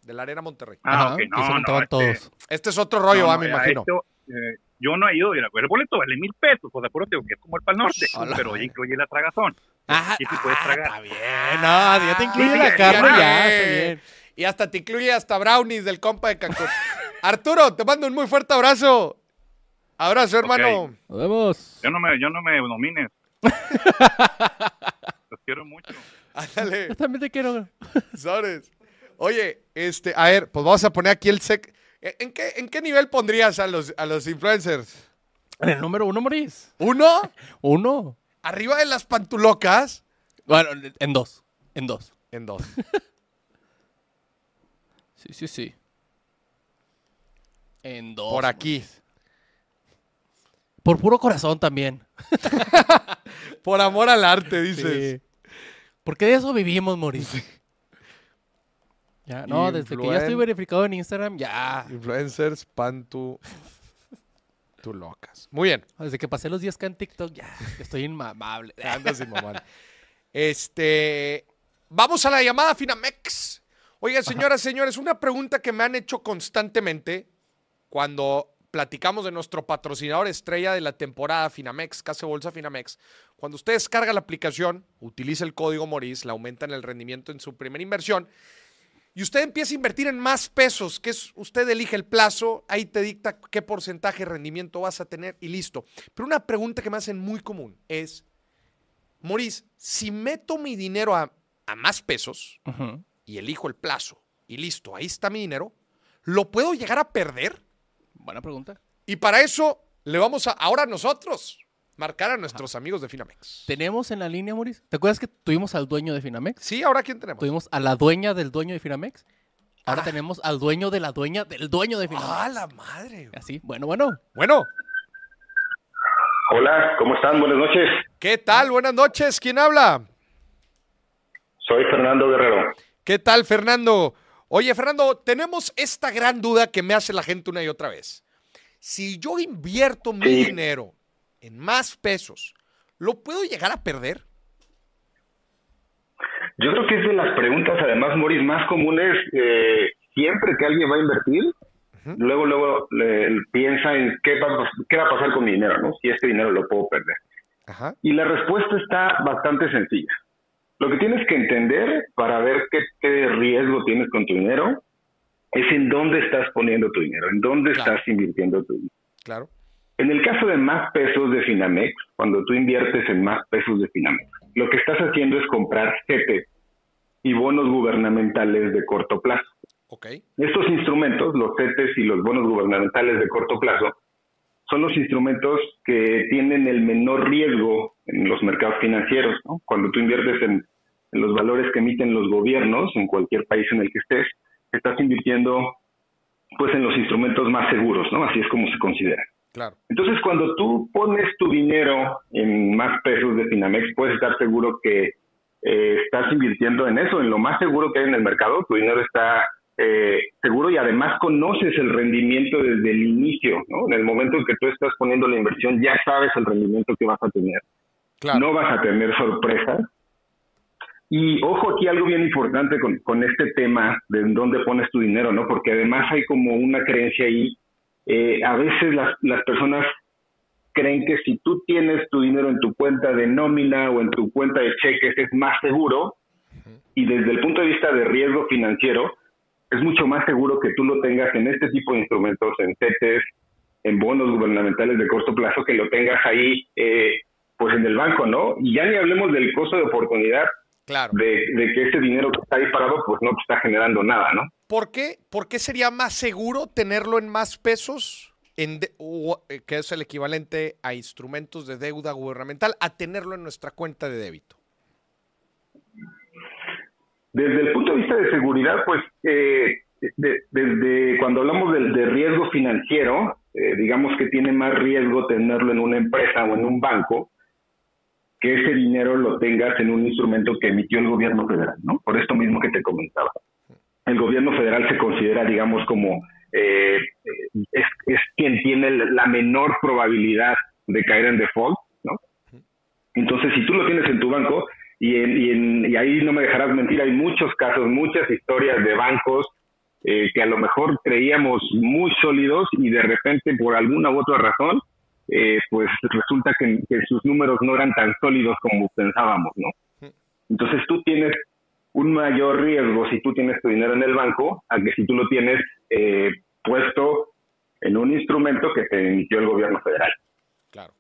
de la Arena Monterrey. Ah, Ajá, ok, no, se no, este- todos. Este es otro rollo, no, ah, no, me imagino. esto, eh, yo no he ido, mira, el boleto vale mil pesos, pues apúrate, que es como el Pal Norte, Hola. pero oye, incluye la tragazón. Ajá, Y sí puedes ah, tragar. está bien. No, ya te incluye la carne, ya, ya, está bien. Y hasta te incluye hasta brownies del compa de Cancún. (laughs) Arturo, te mando un muy fuerte abrazo. Abrazo, hermano. Nos vemos. Yo no me, yo no me nomines. (laughs) Los quiero mucho. Ándale, Yo también te quiero. sobres. Oye, este, a ver, pues vamos a poner aquí el sec. ¿En qué, en qué nivel pondrías a los, a los influencers? En el número uno, Moris. ¿Uno? (laughs) Uno. ¿Arriba de las pantulocas? Bueno, en dos. En dos. En dos. (laughs) Sí, sí, sí. En dos. Por aquí. Por puro corazón también. (laughs) Por amor al arte, dices. Sí. Porque de eso vivimos, Moris. Ya, no, desde que ya estoy verificado en Instagram, ya. Influencers, pantu. Tu locas. Muy bien. Desde que pasé los 10k en TikTok, ya. Estoy inmamable. (laughs) Andas sin mamar. Este. Vamos a la llamada Finamex. Oigan, señoras, señores, una pregunta que me han hecho constantemente cuando platicamos de nuestro patrocinador estrella de la temporada Finamex, Casa Bolsa Finamex. Cuando usted descarga la aplicación, utiliza el código Moris, le aumentan el rendimiento en su primera inversión y usted empieza a invertir en más pesos, que es usted elige el plazo, ahí te dicta qué porcentaje de rendimiento vas a tener y listo. Pero una pregunta que me hacen muy común es, Moris, si meto mi dinero a, a más pesos y elijo el plazo y listo, ahí está mi dinero, ¿lo puedo llegar a perder? Buena pregunta. Y para eso le vamos a, ahora nosotros, marcar a nuestros amigos de Finamex. Tenemos en la línea, Moris. ¿Te acuerdas que tuvimos al dueño de Finamex? Sí, ahora quién tenemos. Tuvimos a la dueña del dueño de Finamex. Ahora Ah. tenemos al dueño de la dueña del dueño de Finamex. ¡Ah, la madre! Así, bueno, bueno. Bueno, Hola, ¿cómo están? Buenas noches. ¿qué tal? Buenas noches, ¿quién habla? Soy Fernando Guerrero. ¿Qué tal, Fernando? Oye, Fernando, tenemos esta gran duda que me hace la gente una y otra vez. Si yo invierto mi Sí. dinero en más pesos, ¿lo puedo llegar a perder? Yo creo que es de las preguntas, además, Moris, más comunes eh, siempre que alguien va a invertir. Luego, luego piensa en qué va, qué va a pasar con mi dinero, ¿no? Si este dinero lo puedo perder. Ajá. Y la respuesta está bastante sencilla. Lo que tienes que entender para ver qué, qué riesgo tienes con tu dinero es en dónde estás poniendo tu dinero, en dónde Claro. estás invirtiendo tu dinero. Claro. En el caso de más pesos de Finamex, cuando tú inviertes en más pesos de Finamex, lo que estás haciendo es comprar CETES y bonos gubernamentales de corto plazo. Estos instrumentos, los CETES y los bonos gubernamentales de corto plazo, son los instrumentos que tienen el menor riesgo en los mercados financieros. ¿no? Cuando tú inviertes en, en los valores que emiten los gobiernos en cualquier país en el que estés, estás invirtiendo pues en los instrumentos más seguros, ¿no? Así es como se considera. Claro. Entonces, cuando tú pones tu dinero en más pesos de Finamex, puedes estar seguro que eh, estás invirtiendo en eso, en lo más seguro que hay en el mercado. Tu dinero está eh, seguro y además conoces el rendimiento desde el inicio, ¿no? En el momento en que tú estás poniendo la inversión, ya sabes el rendimiento que vas a tener. Claro. No vas a tener sorpresas. Y ojo aquí algo bien importante con, con este tema de en dónde pones tu dinero, ¿no? Porque además hay como una creencia ahí. Eh, a veces las, las personas creen que si tú tienes tu dinero en tu cuenta de nómina o en tu cuenta de cheques es más seguro y desde el punto de vista de riesgo financiero es mucho más seguro que tú lo tengas en este tipo de instrumentos, en CETES, en bonos gubernamentales de corto plazo, que lo tengas ahí eh, pues en el banco, ¿no? Y ya ni hablemos del costo de oportunidad Claro. de, de que ese dinero que está ahí parado, pues no te está generando nada, ¿no? ¿Por qué? ¿Por qué sería más seguro tenerlo en más pesos, eh, que es el equivalente a instrumentos de deuda gubernamental, a tenerlo en nuestra cuenta de débito? Desde el punto de vista de seguridad, pues eh, de- desde cuando hablamos del de riesgo financiero, eh, digamos que tiene más riesgo tenerlo en una empresa o en un banco que ese dinero lo tengas en un instrumento que emitió el gobierno federal, ¿no? Por esto mismo que te comentaba. El gobierno federal se considera, digamos, como eh, es, es quien tiene la menor probabilidad de caer en default, ¿no? Entonces, si tú lo tienes en tu banco, y, en- y, en- y ahí no me dejarás mentir, hay muchos casos, muchas historias de bancos eh, que a lo mejor creíamos muy sólidos y de repente por alguna u otra razón, eh, pues resulta que, que sus números no eran tan sólidos como pensábamos, ¿no? Entonces tú tienes un mayor riesgo si tú tienes tu dinero en el banco a que si tú lo tienes eh, puesto en un instrumento que te emitió el gobierno federal. Claro.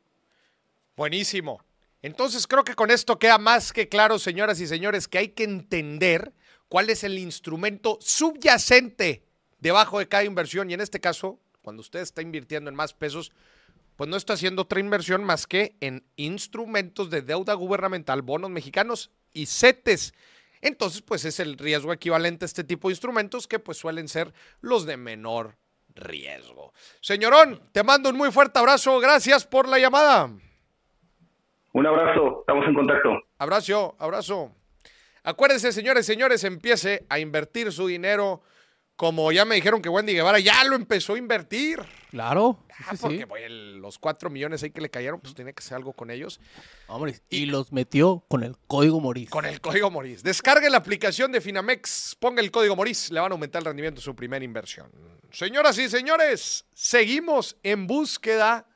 Buenísimo. Entonces creo que con esto queda más que claro, señoras y señores, que hay que entender cuál es el instrumento subyacente debajo de cada inversión. Y en este caso, cuando usted está invirtiendo en más pesos, pues no está haciendo otra inversión más que en instrumentos de deuda gubernamental, bonos mexicanos y CETES. Entonces, pues es el riesgo equivalente a este tipo de instrumentos que pues suelen ser los de menor riesgo. Señorón, te mando un muy fuerte abrazo. Gracias por la llamada. Un abrazo, estamos en contacto. Abrazo, abrazo. Acuérdense, señores, señores, empiece a invertir su dinero como ya me dijeron que Wendy Guevara ya lo empezó a invertir. Claro. Ah, sí, sí. porque el- los cuatro millones ahí que le cayeron, pues tenía que hacer algo con ellos. Hombre, y los metió con el código Moris. Con el código Moris. Descargue la aplicación de Finamex, ponga el código Moris, le van a aumentar el rendimiento de su primera inversión. Señoras y señores, seguimos en búsqueda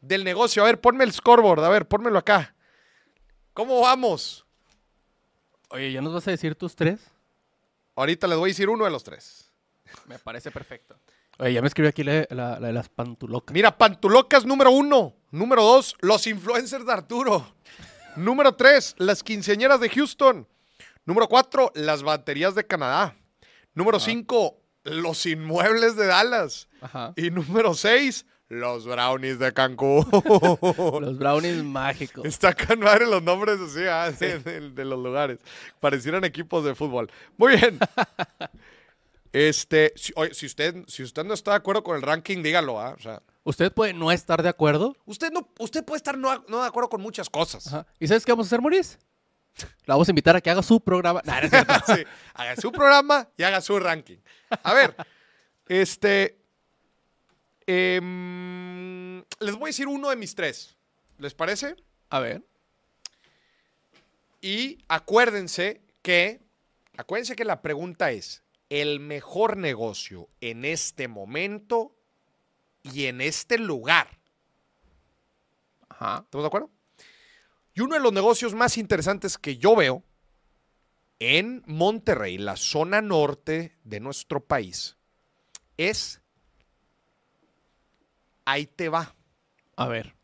del negocio. A ver, ponme el scoreboard, a ver, pónmelo acá. ¿Cómo vamos? Oye, ¿ya nos vas a decir tus tres? Ahorita les voy a decir uno de los tres. Me parece perfecto. Oye, ya me escribió aquí la, la- la de las pantulocas. Mira, Pantulocas número uno. Número dos, los influencers de Arturo. número tres, las quinceañeras de Houston. Número cuatro, las baterías de Canadá. Número cinco, los inmuebles de Dallas. Ajá. Y número seis, los brownies de Cancún. (laughs) Los brownies mágicos. Está con madre los nombres así, ah, de, de- de los lugares. Parecieran equipos de fútbol. Muy bien. (laughs) Este, si, oye, si usted, si usted no está de acuerdo con el ranking, dígalo, ¿ah? O sea, Usted puede no estar de acuerdo. usted no, usted puede estar no, no de acuerdo con muchas cosas. Ajá. ¿Y sabes qué vamos a hacer, Moris? La vamos a invitar a que haga su programa. Nah, no. (laughs) Sí, haga su programa y haga su ranking. A ver, este. Em, les voy a decir uno de mis tres. ¿Les parece? A ver. Y acuérdense que. Acuérdense que la pregunta es: el mejor negocio en este momento y en este lugar. Ajá. ¿Estamos de acuerdo? Y uno de los negocios más interesantes que yo veo en Monterrey, la zona norte de nuestro país, es Ahí te va. A ver.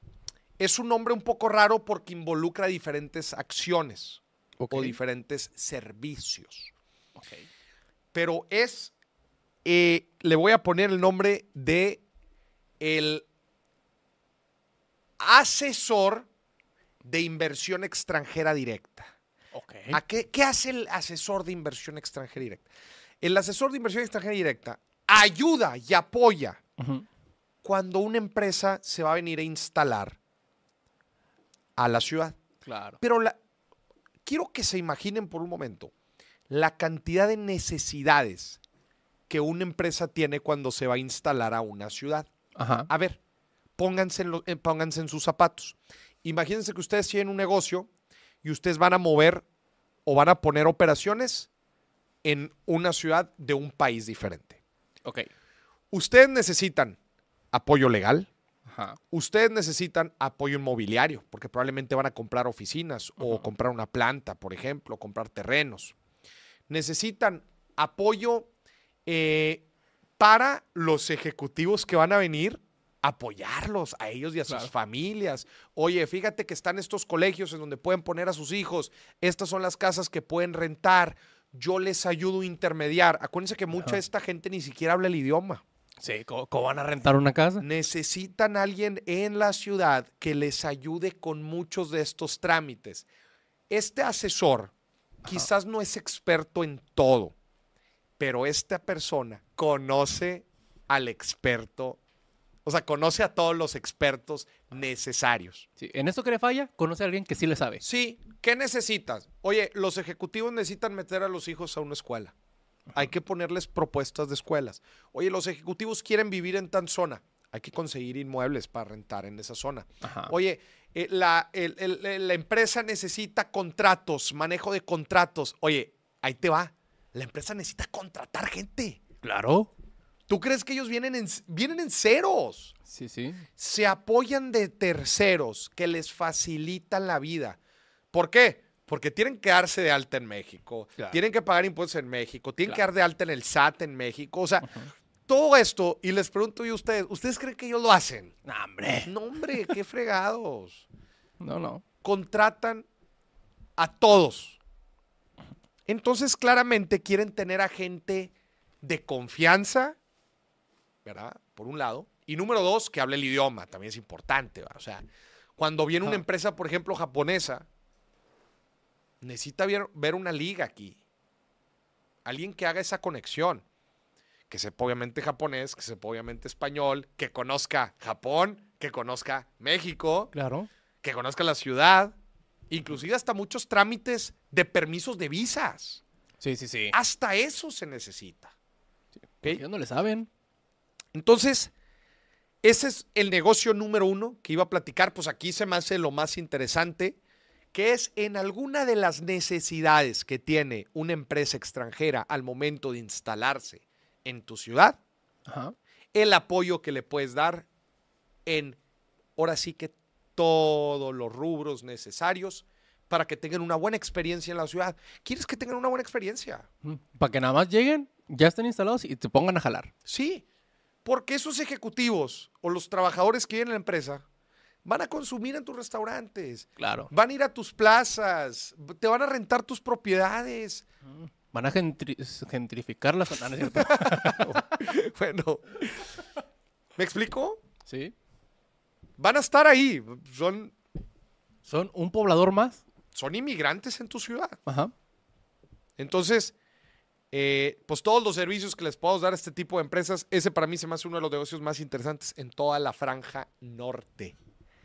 Es un nombre un poco raro porque involucra diferentes acciones o diferentes servicios. Ok. Pero es, eh, le voy a poner el nombre de el asesor de inversión extranjera directa. Ok. ¿A qué, qué hace el asesor de inversión extranjera directa? El asesor de inversión extranjera directa ayuda y apoya. Cuando una empresa se va a venir a instalar a la ciudad. Claro. Pero la, quiero que se imaginen por un momento la cantidad de necesidades que una empresa tiene cuando se va a instalar a una ciudad. Ajá. A ver, pónganse en, lo- eh, pónganse en sus zapatos. Imagínense que ustedes tienen un negocio y ustedes van a mover o van a poner operaciones en una ciudad de un país diferente. Ok. Ustedes necesitan apoyo legal, Ajá. ustedes necesitan apoyo inmobiliario, porque probablemente van a comprar oficinas o comprar una planta, por ejemplo, comprar terrenos. Necesitan apoyo eh, para los ejecutivos que van a venir apoyarlos a ellos y a sus Claro. familias. Oye, fíjate que están estos colegios en donde pueden poner a sus hijos. Estas son las casas que pueden rentar. Yo les ayudo a intermediar. Acuérdense que mucha de esta gente ni siquiera habla el idioma. Sí, ¿cómo, cómo van a rentar una casa? Necesitan alguien en la ciudad que les ayude con muchos de estos trámites. Este asesor quizás no es experto en todo, pero esta persona conoce al experto, o sea, conoce a todos los expertos necesarios. Sí, en esto que le falla, conoce a alguien que sí le sabe. Sí, ¿qué necesitas? Oye, los ejecutivos necesitan meter a los hijos a una escuela. Hay que ponerles propuestas de escuelas. Oye, los ejecutivos quieren vivir en tan zona. Hay que conseguir inmuebles para rentar en esa zona. Ajá. Oye, eh, la, el- el- el- la empresa necesita contratos, manejo de contratos. Oye, ahí te va. La empresa necesita contratar gente. Claro. ¿Tú crees que ellos vienen en, vienen en ceros? Sí, sí. se apoyan de terceros que les facilitan la vida. ¿Por qué? Porque tienen que darse de alta en México, Claro. tienen que pagar impuestos en México, tienen que dar de alta en el SAT en México. O sea, todo esto, y les pregunto yo a ustedes, ¿ustedes creen que ellos lo hacen? No, hombre. No, hombre, qué fregados. No, no. Contratan a todos. Entonces, claramente quieren tener a gente de confianza, ¿verdad? Por un lado. Y número dos, que hable el idioma, también es importante, ¿verdad? O sea, cuando viene una empresa, por ejemplo, japonesa, necesita ver, ver una liga aquí. Alguien que haga esa conexión. Que sepa obviamente japonés, que sepa obviamente español, que conozca Japón, que conozca México, Claro. que conozca la ciudad, inclusive hasta muchos trámites de permisos de visas. Sí, sí, sí. Hasta eso se necesita. ¿ok? Ellos no le saben. Entonces, ese es el negocio número uno que iba a platicar. Pues aquí se me hace lo más interesante, que es en alguna de las necesidades que tiene una empresa extranjera al momento de instalarse en tu ciudad, Ajá. el apoyo que le puedes dar en, ahora sí que todos los rubros necesarios para que tengan una buena experiencia en la ciudad. ¿Quieres que tengan una buena experiencia? Para que nada más lleguen, ya estén instalados y te pongan a jalar. Sí, porque esos ejecutivos o los trabajadores que vienen a la empresa van a consumir en tus restaurantes, Claro. van a ir a tus plazas, te van a rentar tus propiedades. Van a gentri- gentrificar la zona, ¿no es cierto? (laughs) Bueno, ¿me explico? sí. Van a estar ahí, son, Son un poblador más. son inmigrantes en tu ciudad. Ajá. Entonces, eh, pues todos los servicios que les podemos dar a este tipo de empresas, ese para mí se me hace uno de los negocios más interesantes en toda la franja norte.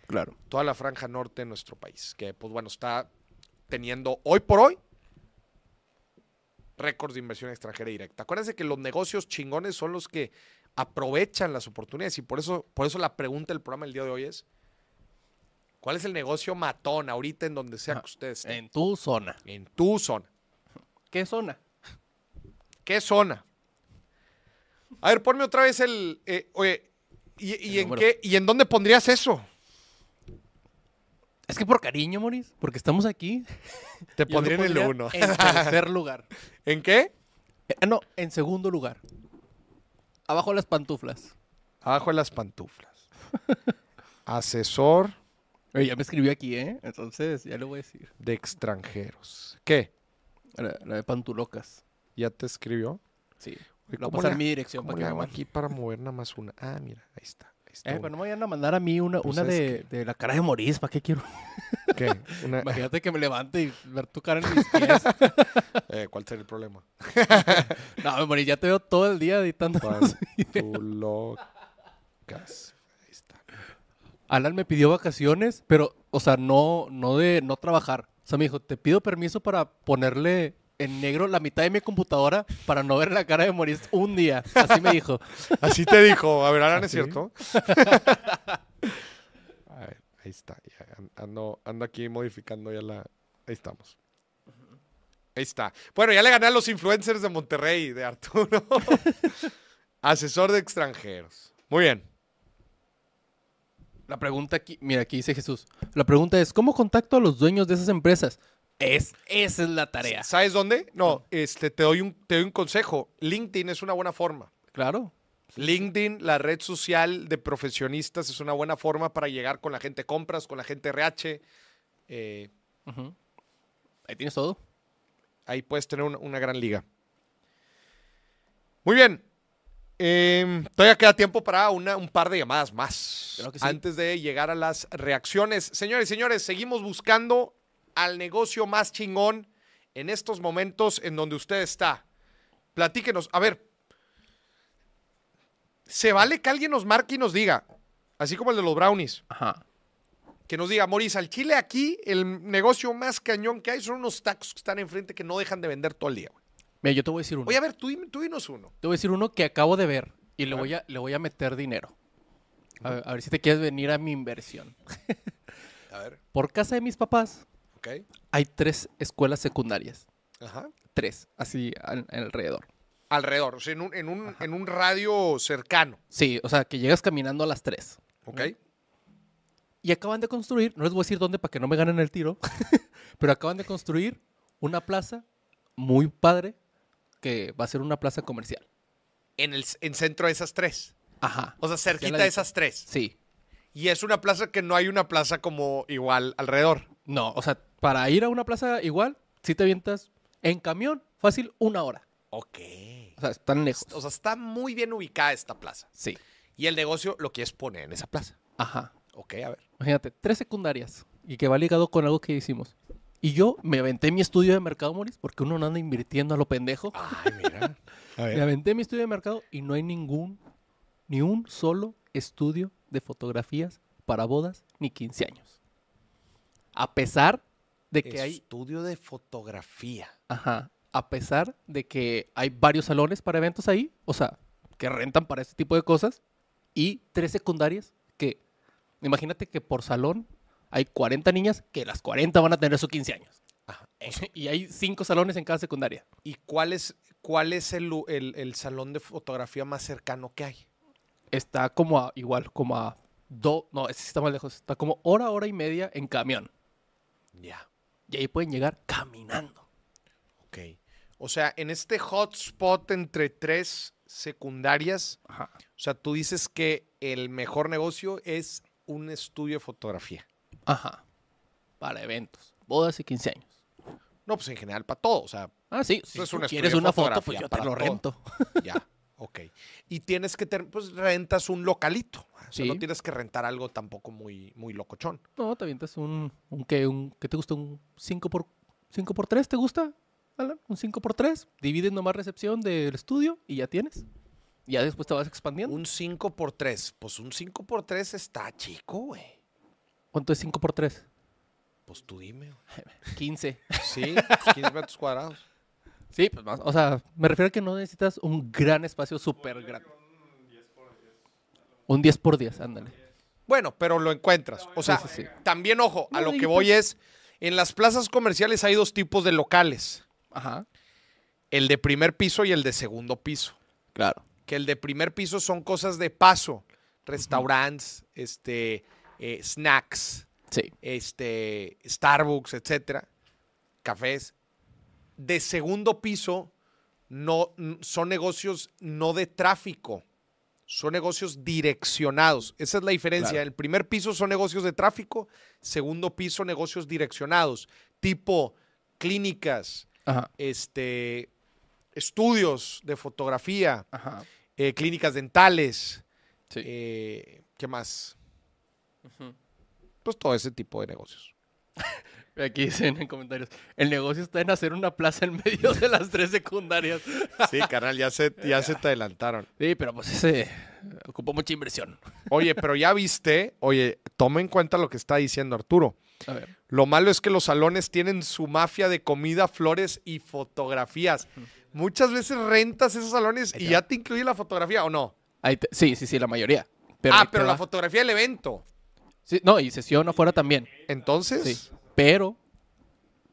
Claro. toda la franja norte de nuestro país, que pues bueno, está teniendo hoy por hoy récords de inversión extranjera directa. Acuérdense que los negocios chingones son los que aprovechan las oportunidades y por eso, por eso la pregunta del programa del día de hoy es, ¿cuál es el negocio matón ahorita en donde sea que ustedes estén? En tu zona. En tu zona. ¿Qué zona? ¿Qué zona? A ver, ponme otra vez el... eh, oye, ¿y, y El en número. qué, ¿y en dónde pondrías eso? Es que por cariño, Moris, porque estamos aquí. (laughs) Te pondría en el uno. En tercer (laughs) lugar. ¿En qué? Eh, no, en segundo lugar. Abajo las pantuflas. Abajo de las pantuflas. (laughs) Asesor Oye, ya me escribió aquí, ¿eh? Entonces, ya le voy a decir. de extranjeros. ¿Qué? La, la de pantulocas. ¿Ya te escribió? Sí. Oye, voy a ¿cómo pasar le- mi dirección ¿Cómo para que hago aquí para mover nada más una? Ah, mira, ahí está. Está Eh, pero no me vayan a mandar a mí una, Pues una de, de la cara de Moris. ¿Para qué quiero? (laughs) ¿Qué? Una- Imagínate que me levante y ver tu cara en mis pies. (laughs) Eh, ¿Cuál sería el problema? (laughs) no, Moris, ya te veo todo el día editando. videos. Pantulocas. Ahí está. Alan me pidió vacaciones, pero, o sea, no, no de no trabajar. O sea, me dijo, te pido permiso para ponerle en negro la mitad de mi computadora para no ver la cara de Moris un día. Así me dijo. (laughs) Así te dijo. A ver, Alan, ¿es ¿Ah, cierto? (laughs) A ver, ahí está. ando, ando aquí modificando ya la... Ahí estamos. Ahí está. Bueno, ya le gané a los influencers de Monterrey, de Arturo. (laughs) Asesor de extranjeros. Muy bien. La pregunta aquí, mira, aquí dice Jesús. La pregunta es, ¿cómo contacto a los dueños de esas empresas? Es, esa es la tarea. ¿Sabes dónde? No, este, te doy, un, te doy un consejo. LinkedIn es una buena forma. Claro. LinkedIn, la red social de profesionistas, es una buena forma para llegar con la gente de compras, con la gente RH. eh. Ahí tienes todo. ahí puedes tener una, una gran liga. Muy bien. Em, todavía queda tiempo para una, un par de llamadas más. Claro que sí. Antes de llegar a las reacciones. Señores y señores, seguimos buscando al negocio más chingón en estos momentos en donde usted está. Platíquenos. A ver, se vale que alguien nos marque y nos diga, así como el de los brownies, Ajá. que nos diga, Moris, al Chile aquí el negocio más cañón que hay son unos tacos que están enfrente que no dejan de vender todo el día. güey. Mira, yo te voy a decir uno. Oye, a ver, tú, tú dinos uno. Te voy a decir uno que acabo de ver y le voy a, le voy a meter dinero. A ver, a ver si te quieres venir a mi inversión. (laughs) A ver, Por casa de mis papás hay tres escuelas secundarias. Ajá. Tres, así al- alrededor. Alrededor, o sea, en un, en un, en un radio cercano. Sí, o sea, que llegas caminando a las tres. ¿Ok? Y acaban de construir, no les voy a decir dónde para que no me ganen el tiro, (laughs) pero acaban de construir una plaza muy padre que va a ser una plaza comercial. En el en centro de esas tres. Ajá. O sea, cerquita de esas tres. Sí. Y es una plaza que no hay una plaza como igual alrededor. No, o sea, para ir a una plaza igual, si te avientas en camión, fácil, una hora. Ok. O sea, están lejos. O sea, está muy bien ubicada esta plaza. Sí. Y el negocio lo quieres poner en esa plaza. Ajá. Ok, a ver. Imagínate, tres secundarias y que va ligado con algo que hicimos. Y yo me aventé mi estudio de mercado, Moris, porque uno no anda invirtiendo a lo pendejo. Ay, mira. (laughs) A Me aventé mi estudio de mercado y no hay ningún, ni un solo estudio de fotografías para bodas ni 15 años. A pesar de que hay, Estudio de fotografía. ajá, a pesar de que hay varios salones para eventos ahí, o sea, que rentan para este tipo de cosas, y tres secundarias que, imagínate que por salón hay 40 niñas que las 40 van a tener sus 15 años. Ajá. (laughs) y hay cinco salones en cada secundaria. ¿Y cuál es, cuál es el, el- el salón de fotografía más cercano que hay? Está como a, igual, como a dos, no, ese está más lejos, está como hora, hora y media en camión. Ya. Y ahí pueden llegar caminando. Ok. O sea, en este hotspot entre tres secundarias, Ajá. o sea, tú dices que el mejor negocio es un estudio de fotografía. Ajá. Para eventos, bodas y 15 años. No, pues en general para todo. O sea, Ah, sí, si es un quieres una foto, pues yo te lo todo. rento. ya. (laughs) Ok. Y tienes que, ter- pues rentas un localito. O sea, Sí. no tienes que rentar algo tampoco muy, muy locochón. No, te avientas un, un ¿qué? Un, ¿qué te gusta? ¿Un 5 por, 5 por 3 te gusta? Alan? ¿Un 5 por 3 Divides nomás recepción del estudio y ya tienes. Y ya después te vas expandiendo. Un 5 por 3 Pues un 5 por 3 está chico, güey. ¿Cuánto es 5 por 3 Pues tú dime. güey. (laughs) 15. Sí, 15 metros cuadrados. Sí, pues más. O sea, me refiero a que no necesitas un gran espacio súper grande. Un 10 por 10, ándale. Bueno, pero lo encuentras. O sea, sí, sí. también, ojo, a lo que voy es, en las plazas comerciales hay dos tipos de locales. Ajá. El de primer piso y el de segundo piso. Claro. Que el de primer piso son cosas de paso. Restaurantes, este, eh, snacks, Sí. este, Starbucks, etcétera, cafés. De segundo piso no son negocios no de tráfico, son negocios direccionados. Esa es la diferencia. Claro. El primer piso son negocios de tráfico, segundo piso negocios direccionados, tipo clínicas, Ajá. este, estudios de fotografía, eh, clínicas dentales, Sí. eh, ¿qué más? Pues todo ese tipo de negocios. (laughs) Aquí dicen en comentarios, el negocio está en hacer una plaza en medio de las tres secundarias. Sí, carnal, ya se, ya se te adelantaron. Sí, pero pues ese ocupó mucha inversión. Oye, pero ya viste, oye, toma en cuenta lo que está diciendo Arturo. A ver. Lo malo es que los salones tienen su mafia de comida, flores y fotografías. Muchas veces rentas esos salones y ya te incluye la fotografía, ¿o no? Ahí te- sí, sí, sí, la mayoría. Pero ah, pero la fotografía del evento. Sí, no, y sesión afuera también. Entonces, Sí. Pero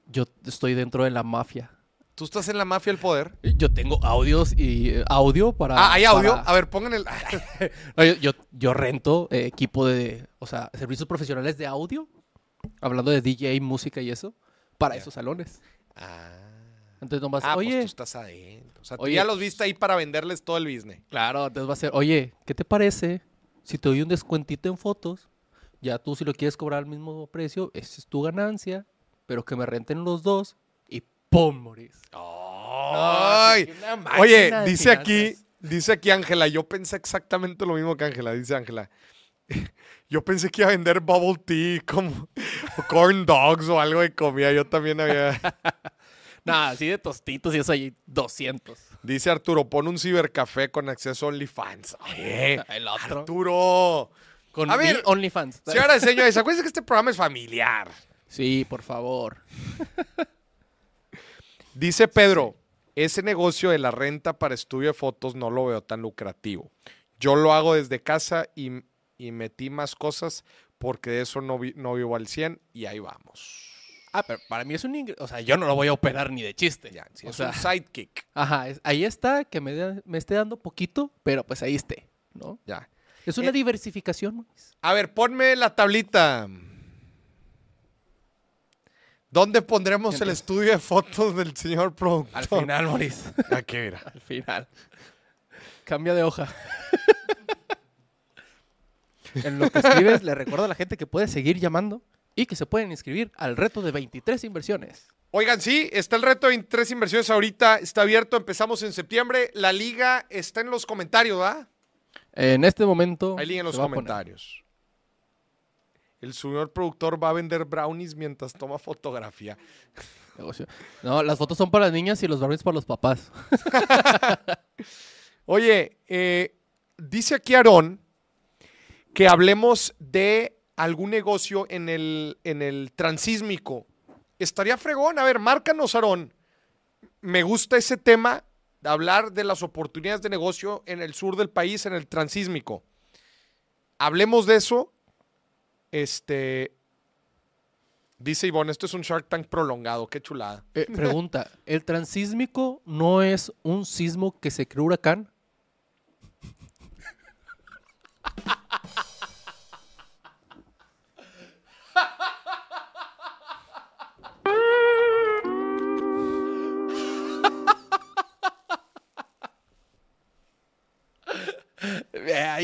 yo estoy dentro de la mafia. tú estás en la mafia del poder. Yo tengo audios y eh, audio para. Ah, hay audio. para- A ver, pongan el. (laughs) No, yo, yo, yo rento eh, equipo de. O sea, servicios profesionales de audio. Hablando de DJ, música y eso. Para Ya. esos salones. Ah. Entonces nomás, Ah, pues oye, tú estás adentro. O sea, tú Oye, ya los viste ahí para venderles todo el business. claro, entonces va a ser, oye, ¿qué te parece si te doy un descuentito en fotos? Ya tú si lo quieres cobrar al mismo precio, esa es tu ganancia, pero que me renten los dos y ¡pum! morís. Ay. sí, una Oye, dice aquí, dice aquí Ángela, yo pensé exactamente lo mismo que Ángela, dice Ángela. (laughs) Yo pensé que iba a vender bubble tea como o (laughs) corn dogs o algo de comida. Yo también había. (laughs) Nada, así de tostitos y eso ahí 200. Dice Arturo, pon un cibercafé con acceso a OnlyFans. Oye, El otro. Arturo. Con A mi ver, OnlyFans. Señoras y señores, acuérdense que este programa es familiar. Sí, por favor. (laughs) Dice Pedro, ese negocio de la renta para estudio de fotos no lo veo tan lucrativo. Yo lo hago desde casa y, y metí más cosas porque de eso no, vi- no vivo al 100 y ahí vamos. Ah, pero para mí es un ingreso. O sea, yo no lo voy a operar ni de chiste. Ya, sí, o es sea, un sidekick. ajá, es- ahí está, que me, me esté dando poquito, pero pues ahí esté, ¿no? Ya. Es una Eh, diversificación. A ver, ponme la tablita. ¿Dónde pondremos el estudio de fotos del señor productor? Al final, Moris. Aquí, mira. Al final. Cambia de hoja. en lo que escribes, le recuerdo a la gente que puede seguir llamando y que se pueden inscribir al reto de 23 inversiones. Oigan, sí, está el reto de 23 inversiones ahorita, está abierto, empezamos en septiembre. La liga está en los comentarios, ¿verdad? En este momento. Ahí en los comentarios. El señor productor va a vender brownies mientras toma fotografía. Negocio. No, las fotos son para las niñas y los brownies para los papás. (laughs) Oye, eh, dice aquí Aarón que hablemos de algún negocio en el, en el transísmico. Estaría fregón. A ver, márcanos, Aarón. Me gusta ese tema hablar de las oportunidades de negocio en el sur del país, en el transísmico. Hablemos de eso. Este. Dice Ivonne, esto es un Shark Tank prolongado. Qué chulada. Eh, pregunta: ¿el transísmico no es un sismo que se creó huracán?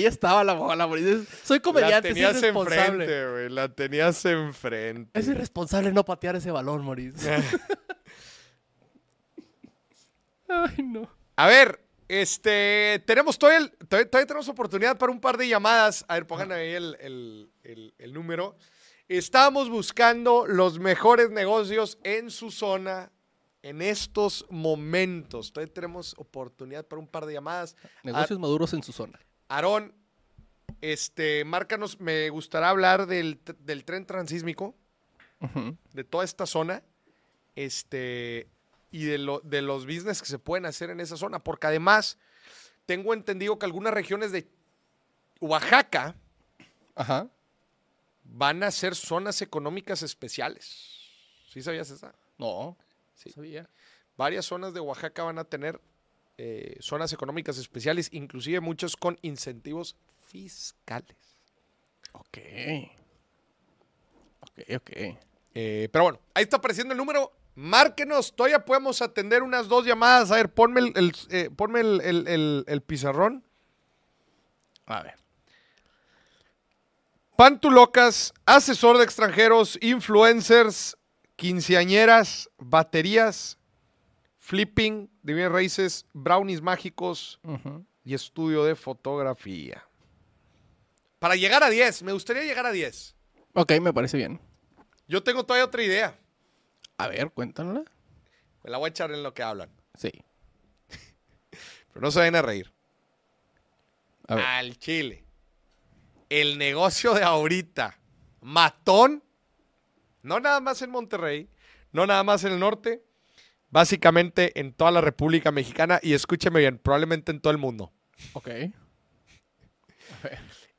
Ahí estaba la bola, Moris. Soy La comediante, es tenías irresponsable. enfrente, güey. La tenías enfrente. Es irresponsable no patear ese balón, Moris. (laughs) Ay, no. A ver, este, tenemos todavía, el- todavía, todavía tenemos oportunidad para un par de llamadas. A ver, pongan ahí el, el- el- el número. Estamos buscando los mejores negocios en su zona en estos momentos. Todavía tenemos oportunidad para un par de llamadas. Negocios maduros en su zona. Aarón, este, márcanos, me gustaría hablar del, del tren transísmico, de toda esta zona, este, y de, lo- de los business que se pueden hacer en esa zona, porque además tengo entendido que algunas regiones de Oaxaca Ajá. van a ser zonas económicas especiales. ¿Sí sabías esa? No, Sí. sabía. Varias zonas de Oaxaca van a tener eh, zonas económicas especiales, inclusive muchos con incentivos fiscales. Ok. Ok, ok. Eh, pero bueno, ahí está apareciendo el número. Márquenos, todavía podemos atender unas dos llamadas. A ver, ponme el, el, eh, ponme el, el- el- el pizarrón. A ver. Pantulocas, asesor de extranjeros, influencers, quinceañeras, baterías, flipping, de bienes raíces, brownies mágicos y estudio de fotografía. Para llegar a 10, me gustaría llegar a 10. Ok, me parece bien. Yo tengo todavía otra idea. A ver, cuéntanosla. Me la voy a echar en lo que hablan. Sí. (laughs) Pero no se vayan a reír. A ver. Al Chile. El negocio de ahorita. Matón. No nada más en Monterrey. No nada más en el norte. Básicamente en toda la República Mexicana. Y escúcheme bien, probablemente en todo el mundo. Ok.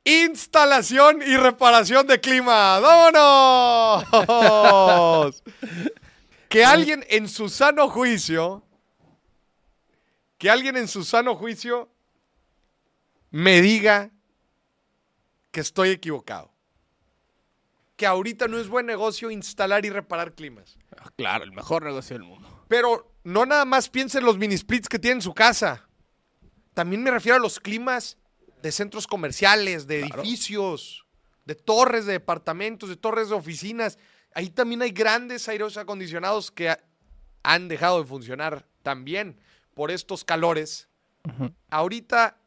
Instalación y reparación de clima. ¡Vámonos! que alguien en su sano juicio, que alguien en su sano juicio me diga que estoy equivocado. Que ahorita no es buen negocio instalar y reparar climas. Claro, el mejor negocio del mundo. Pero no nada más piensa en los mini splits que tiene en su casa. También me refiero a los climas de centros comerciales, de edificios, de torres de departamentos, de torres de oficinas. Ahí también hay grandes aires acondicionados que ha- han dejado de funcionar también por estos calores. Ahorita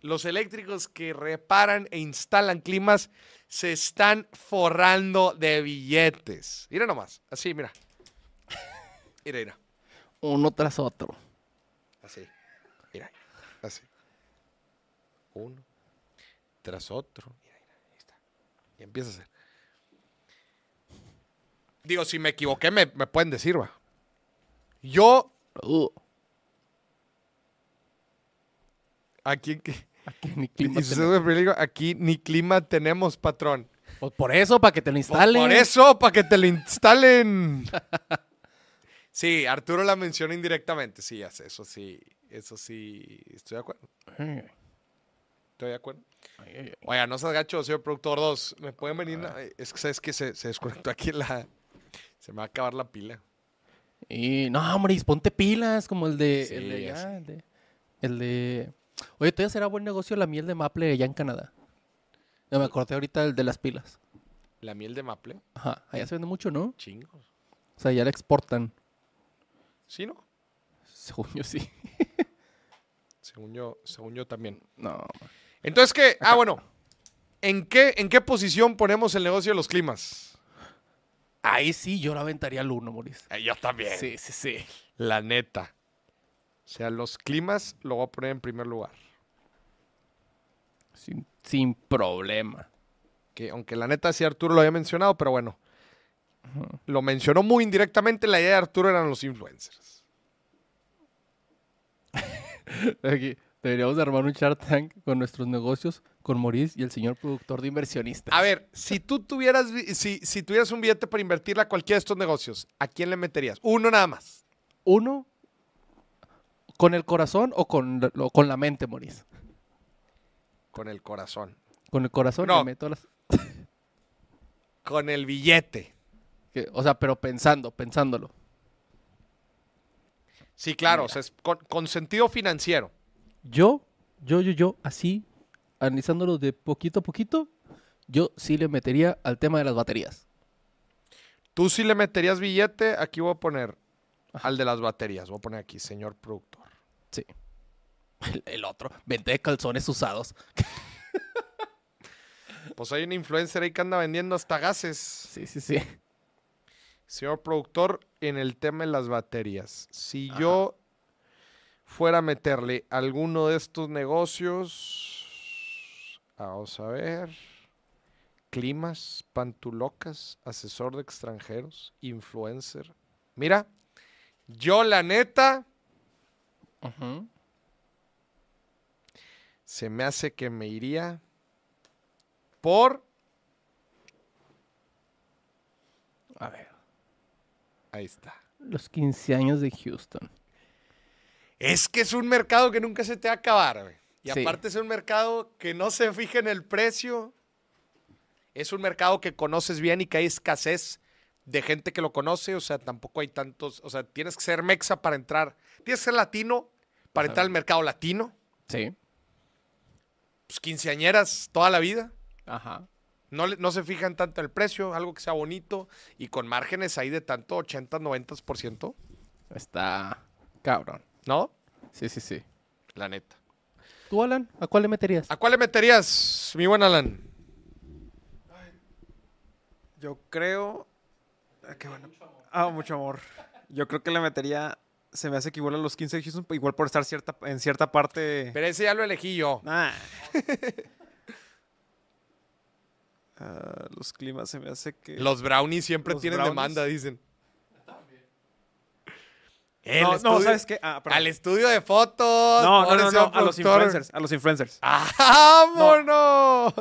los eléctricos que reparan e instalan climas se están forrando de billetes. Mira nomás, así, mira. Mira, mira. Uno tras otro. Así. Mira, así. Uno tras otro. Mira, mira, ahí está. Y empieza a hacer. Digo, si me equivoqué, me, me pueden decir, va. Yo, Uh, aquí, aquí ni clima y tenemos. aquí ni clima tenemos, patrón. Pues por eso, para que te lo Pues instalen. Por eso, para que te lo instalen. (laughs) Sí, Arturo la menciona indirectamente. Sí, eso sí, eso sí, estoy de acuerdo. Estoy de acuerdo. Oiga, no seas gacho, señor productor 2. ¿Me pueden venir? na- Es que sabes que se, se desconectó aquí la. Se me va a acabar la pila. Y no, hombre, ponte pilas como el de. Sí, el de ya el de. El de. Oye, todavía será buen negocio la miel de maple allá en Canadá. Ya me acordé ahorita el de las pilas. La miel de maple. Ajá, allá se vende mucho, ¿no? Chingos. O sea, ya la exportan. ¿Sí, no? Según yo sí. Según yo, según yo también. No, Entonces, ¿qué? Ah, bueno. ¿En qué, ¿En qué posición ponemos el negocio de los climas? ahí sí yo la aventaría al uno, Moris. Eh, yo también. Sí, sí, sí. La neta. O sea, los climas lo voy a poner en primer lugar. Sin, sin problema. Que aunque la neta sí Arturo lo había mencionado, pero bueno. Lo mencionó muy indirectamente. La idea de Arturo eran los influencers. (laughs) Aquí, deberíamos de armar un Shark Tank con nuestros negocios, con Moris y el señor productor de inversionistas. A ver, si tú tuvieras, vi- si, si tuvieras un billete para invertirle a cualquiera de estos negocios, ¿a quién le meterías? Uno nada más. Uno, ¿con el corazón o con, la- o con la mente, Moris? Con el corazón. Con el corazón No. le meto las... (laughs) Con el billete. Que- o sea, pero pensando, pensándolo. Sí, claro. O sea, es con, con sentido financiero. Yo, yo, yo, yo, así, analizándolo de poquito a poquito, yo sí le metería al tema de las baterías. Tú sí le meterías billete. Aquí voy a poner al de las baterías. Voy a poner aquí, señor productor. Sí. (laughs) El, el otro, vente de calzones usados. (laughs) Pues hay un influencer ahí que anda vendiendo hasta gases. Sí, sí, sí. Señor productor, en el tema de las baterías. Si yo fuera a meterle alguno de estos negocios, vamos a ver, climas, pantulocas, asesor de extranjeros, influencer. Mira, yo la neta, se me hace que me iría por... A ver. Ahí está. Los 15 años de Houston. Es que es un mercado que nunca se te va a acabar, güey. Y Sí. aparte es un mercado que no se fija en el precio. Es un mercado que conoces bien y que hay escasez de gente que lo conoce. O sea, tampoco hay tantos. O sea, tienes que ser mexa para entrar. Tienes que ser latino para entrar al mercado latino. Sí. Pues quinceañeras toda la vida. Ajá. No, le- no se fijan tanto en el precio, algo que sea bonito y con márgenes ahí de tanto 80, 90%, Está cabrón. ¿no? Sí, sí, sí. La neta. ¿Tú, Alan? ¿A cuál le meterías? ¿A cuál le meterías, mi buen Alan? Yo creo. Ah, qué bueno. Ah, mucho amor. Yo creo que le metería. Se me hace que igual a los 15 de Houston, igual por estar cierta, en cierta parte. Pero ese ya lo elegí yo. Ah. (laughs) Ah, los climas se me hace que. Los brownies siempre Los tienen brownies. demanda, dicen. El no, no, estudio- ¿sabes qué? Ah. Al estudio de fotos. No, no, no, no, a los influencers. A los influencers. (laughs) ¡Vámonos!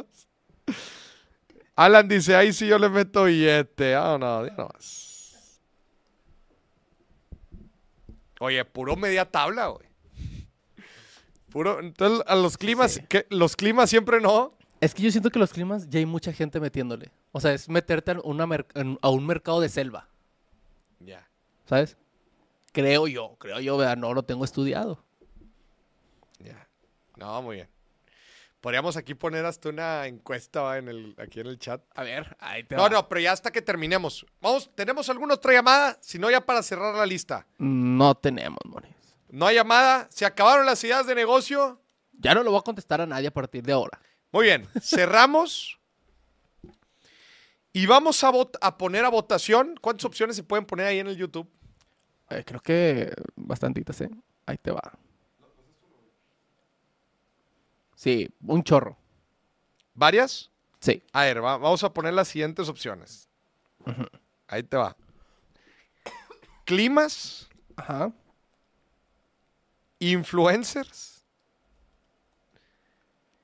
Alan dice, ahí sí yo le meto billete. Ah, no, ya nomás. Oye, puro media tabla, güey. Puro, entonces a los climas, Sí. ¿qué? los climas siempre no. Es que yo siento que los climas ya hay mucha gente metiéndole. O sea, es meterte a, una mer- en- a un mercado de selva, Ya. ¿sabes? Creo yo, creo yo, ¿verdad? No lo tengo estudiado. Ya. No, muy bien. Podríamos aquí poner hasta una encuesta ¿va? en el, aquí en el chat. A ver, ahí te No, va. no, pero ya hasta que terminemos. Vamos, ¿tenemos alguna otra llamada? Si no, ya para cerrar la lista. No tenemos, Moris. No hay llamada. Se acabaron las ideas de negocio. Ya no lo voy a contestar a nadie a partir de ahora. Muy bien, cerramos. Y vamos a, a poner a votación. ¿Cuántas opciones se pueden poner ahí en el YouTube? Eh, creo que bastantitas, ¿eh? Ahí te va. Sí, un chorro. ¿Varias? Sí. A ver, va- vamos a poner las siguientes opciones. Ahí te va. Climas, Ajá. influencers,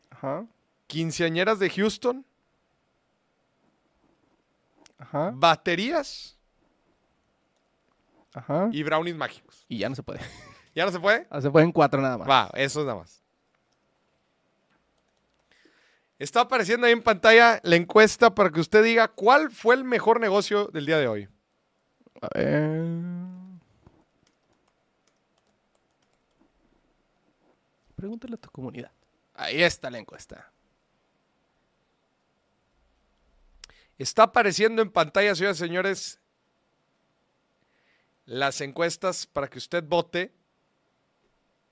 Ajá. Quinceañeras de Houston, Ajá. baterías Ajá. y brownies mágicos. Y ya no se puede. (laughs) ¿Ya no se puede? Ah, Se pueden cuatro nada más. Va, eso es nada más. Está apareciendo ahí en pantalla la encuesta para que usted diga cuál fue el mejor negocio del día de hoy. A ver. Pregúntale a tu comunidad. Ahí está la encuesta. Está apareciendo en pantalla, señoras y señores, las encuestas para que usted vote.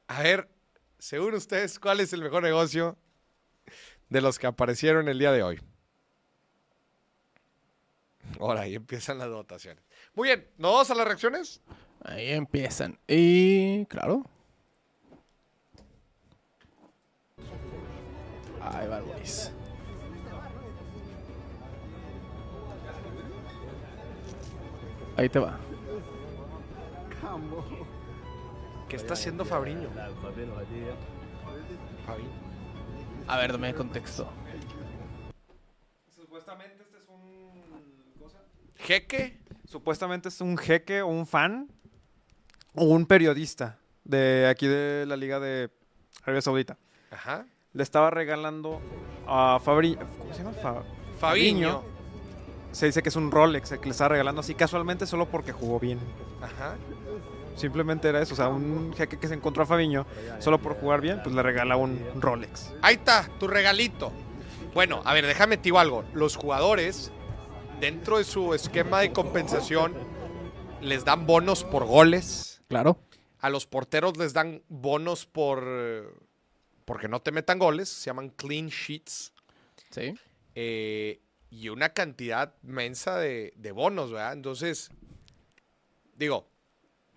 A ver, según ustedes, ¿cuál es el mejor negocio de los que aparecieron el día de hoy? Ahora, ahí empiezan las votaciones. Muy bien, ¿nos vamos a las reacciones? Ahí empiezan. Y claro. Ahí va Luis. Ahí te va. ¿Qué está haciendo Fabriño? A ver, dame contexto. Supuestamente este es un... ¿cómo se llama? ¿Jeque? Supuestamente es un jeque o un fan o un periodista de aquí de la Liga de Arabia Saudita. Ajá. Le estaba regalando a Fabri... ¿Cómo se llama? Fa- Fabiño. Se dice que es un Rolex el que le estaba regalando así casualmente solo porque jugó bien. Ajá. Simplemente era eso, o sea, un jeque que se encontró a Fabiño solo por jugar bien, pues le regala un Rolex. Ahí está, tu regalito. Bueno, a ver, déjame te digo algo. Los jugadores, dentro de su esquema de compensación, les dan bonos por goles. Claro. A los porteros les dan bonos por. porque no te metan goles. Se llaman clean sheets. Sí. eh, y una cantidad mensa de, de bonos, ¿verdad? Entonces, digo,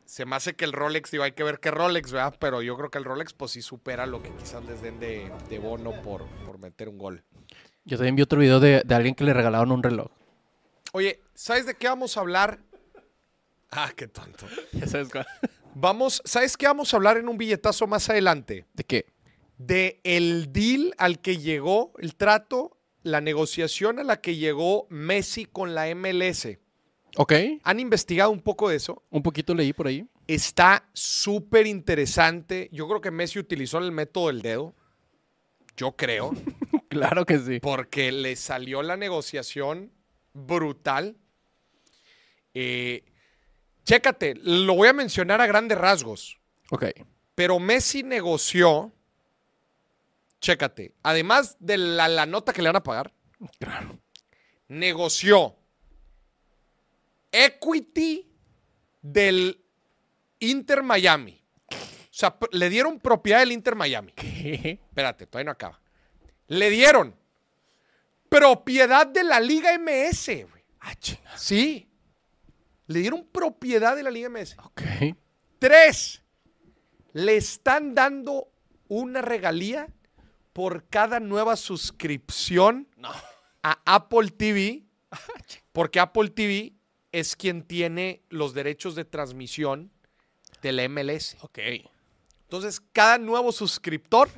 se me hace que el Rolex, digo, hay que ver qué Rolex, ¿verdad? Pero yo creo que el Rolex, pues sí supera lo que quizás les den de, de bono por, por meter un gol. Yo también vi otro video de, de alguien que le regalaron un reloj. Oye, ¿sabes de qué vamos a hablar? Ah, qué tonto. Ya sabes cuál. Vamos, ¿sabes qué vamos a hablar en un billetazo más adelante? ¿De qué? De el deal al que llegó, el trato, la negociación a la que llegó Messi con la MLS. Ok. ¿Han investigado un poco de eso? Un poquito leí por ahí. Está súper interesante. Yo creo que Messi utilizó el método del dedo. Yo creo. (laughs) Claro que sí. porque le salió la negociación brutal. Eh, chécate, lo voy a mencionar a grandes rasgos, Ok. pero Messi negoció, chécate, además de la, la nota que le van a pagar, Claro. negoció equity del Inter Miami. O sea, le dieron propiedad del Inter Miami. ¿Qué? Espérate, todavía no acaba. Le dieron propiedad de la Liga MS. güey. Ah. Sí. Le dieron propiedad de la Liga MS. Ok. Tres. Le están dando una regalía por cada nueva suscripción a Apple TV. (laughs) Porque Apple TV es quien tiene los derechos de transmisión de la MLS. Ok. Entonces, cada nuevo suscriptor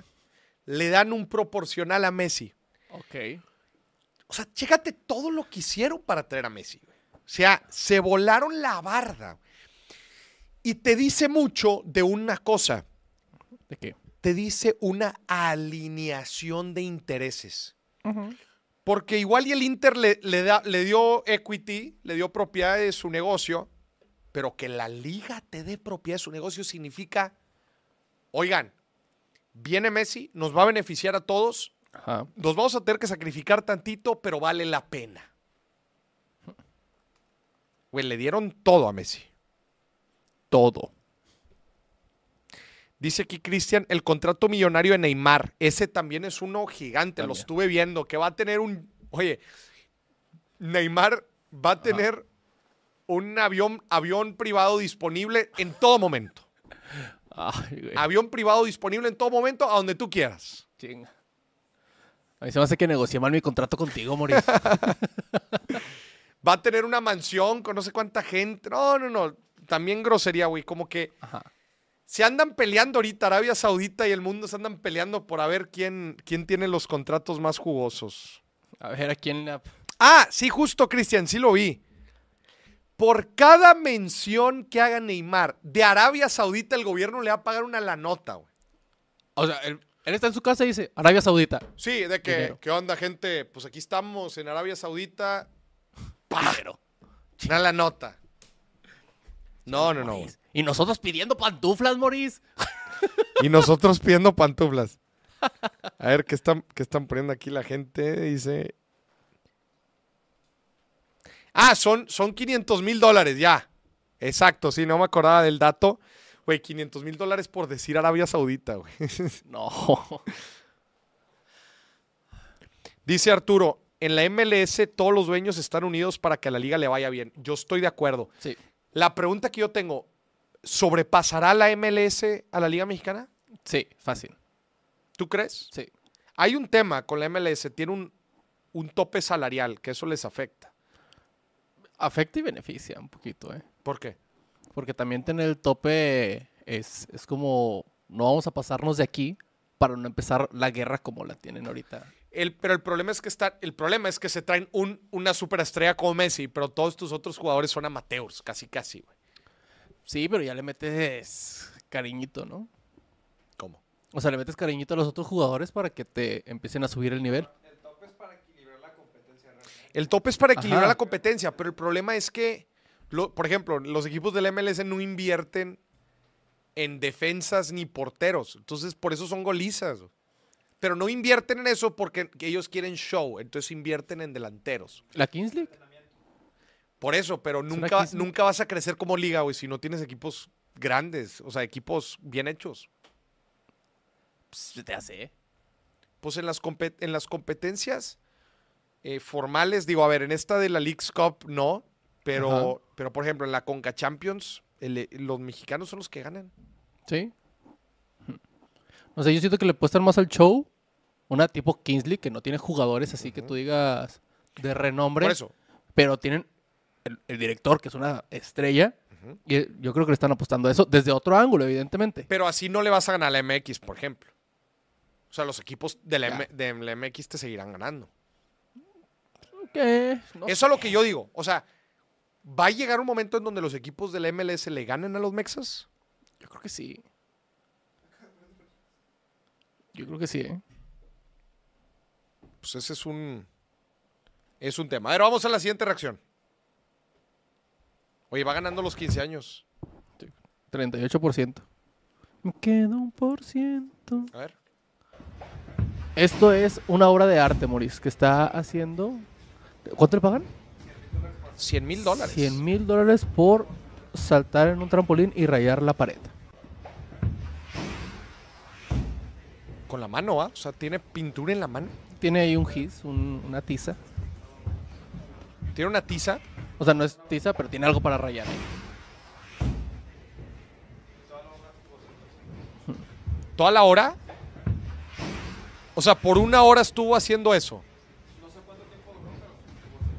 le dan un proporcional a Messi. Ok. O sea, chécate todo lo que hicieron para traer a Messi. O sea, se volaron la barda. Y te dice mucho de una cosa. ¿De qué? Te dice una alineación de intereses. Porque igual y el Inter le, le da, le dio equity, le dio propiedad de su negocio, pero que la liga te dé propiedad de su negocio significa, oigan, viene Messi, nos va a beneficiar a todos, Ajá. nos vamos a tener que sacrificar tantito, pero vale la pena. Güey, le dieron todo a Messi. Todo. Dice aquí Cristian, el contrato millonario de Neymar, ese también es uno gigante, lo estuve viendo, que va a tener un, oye, Neymar va a tener un avión, avión privado disponible en todo momento. Ay, güey. Avión privado disponible en todo momento, a donde tú quieras. Chinga. A mí se me hace que negocié mal mi contrato contigo, Moris. (laughs) Va a tener una mansión con no sé cuánta gente. No, no, no. También grosería, güey. Como que Ajá. Se andan peleando ahorita. Arabia Saudita y el mundo se andan peleando por a ver quién, quién tiene los contratos más jugosos. A ver, ¿a quién. Ah, sí, justo, Cristian, sí lo vi. Por cada mención que haga Neymar de Arabia Saudita, el gobierno le va a pagar una la nota, güey. O sea, él, él está en su casa y dice, Arabia Saudita. Sí, de que, Dinero. ¿qué onda, gente? Pues aquí estamos en Arabia Saudita. ¡Pájaro! Una la nota. No, no, no. Y nosotros pidiendo pantuflas, Moris. Y nosotros pidiendo pantuflas. A ver, ¿qué están, qué están poniendo aquí la gente? Dice. Ah, son, son 500 mil dólares, ya. Exacto, sí, no me acordaba del dato. Güey, 500 mil dólares por decir Arabia Saudita, güey. (laughs) No. Dice Arturo, en la MLS todos los dueños están unidos para que a la liga le vaya bien. Yo estoy de acuerdo. Sí. La pregunta que yo tengo, ¿sobrepasará la MLS a la liga mexicana? Sí, fácil. ¿Tú crees? Sí. Hay un tema con la MLS, tiene un, un tope salarial, que eso les afecta. Afecta y beneficia un poquito, ¿eh? ¿Por qué? Porque también tener el tope es, es como, no vamos a pasarnos de aquí para no empezar la guerra como la tienen ahorita. El, pero el problema es que está, el problema es que se traen un, una superestrella como Messi, pero todos tus otros jugadores son amateurs, casi casi, güey. Sí, pero ya le metes cariñito, ¿no? ¿Cómo? O sea, le metes cariñito a los otros jugadores para que te empiecen a subir el nivel. El tope es para equilibrar Ajá. la competencia, pero el problema es que, lo- por ejemplo, los equipos del MLS no invierten en defensas ni porteros. Entonces, por eso son golizas. güey. Pero no invierten en eso porque que ellos quieren show. Entonces invierten en delanteros. ¿La Kings League? Por eso, pero nunca, nunca vas a crecer como liga, güey, si no tienes equipos grandes, o sea, equipos bien hechos. Pues, te hace. Pues en las, compe- en las competencias eh, formales, digo, a ver, en esta de la League's Cup no, pero, pero por ejemplo, en la Conca Champions, el- los mexicanos son los que ganan. Sí. No sé, yo siento que le puestan más al show una tipo Kingsley que no tiene jugadores así que tú digas de renombre. Por eso. Pero tienen el, el director, que es una estrella. Y eh, yo creo que le están apostando a eso desde otro ángulo, evidentemente. Pero así no le vas a ganar a la MX, por ejemplo. O sea, los equipos de la. M- de la MX te seguirán ganando. ¿Qué? No Eso es lo que yo digo. O sea, ¿va a llegar un momento en donde los equipos de la MLS le ganen a los Mexas? Yo creo que sí. Yo creo que sí, ¿eh? Pues ese es un. Es un tema. A ver, vamos a la siguiente reacción. Oye, va ganando los 15 años. 38%. Me queda un por ciento. A ver. Esto es una obra de arte, Maurice, que está haciendo... ¿Cuánto le pagan? 100 mil dólares. 100 mil dólares por saltar en un trampolín y rayar la pared. Con la mano, ¿va? O sea, tiene pintura en la mano. Tiene ahí un gis, un- una tiza. Tiene una tiza. O sea, no es tiza, pero tiene algo para rayar ahí. Toda la hora. O sea, por una hora estuvo haciendo eso.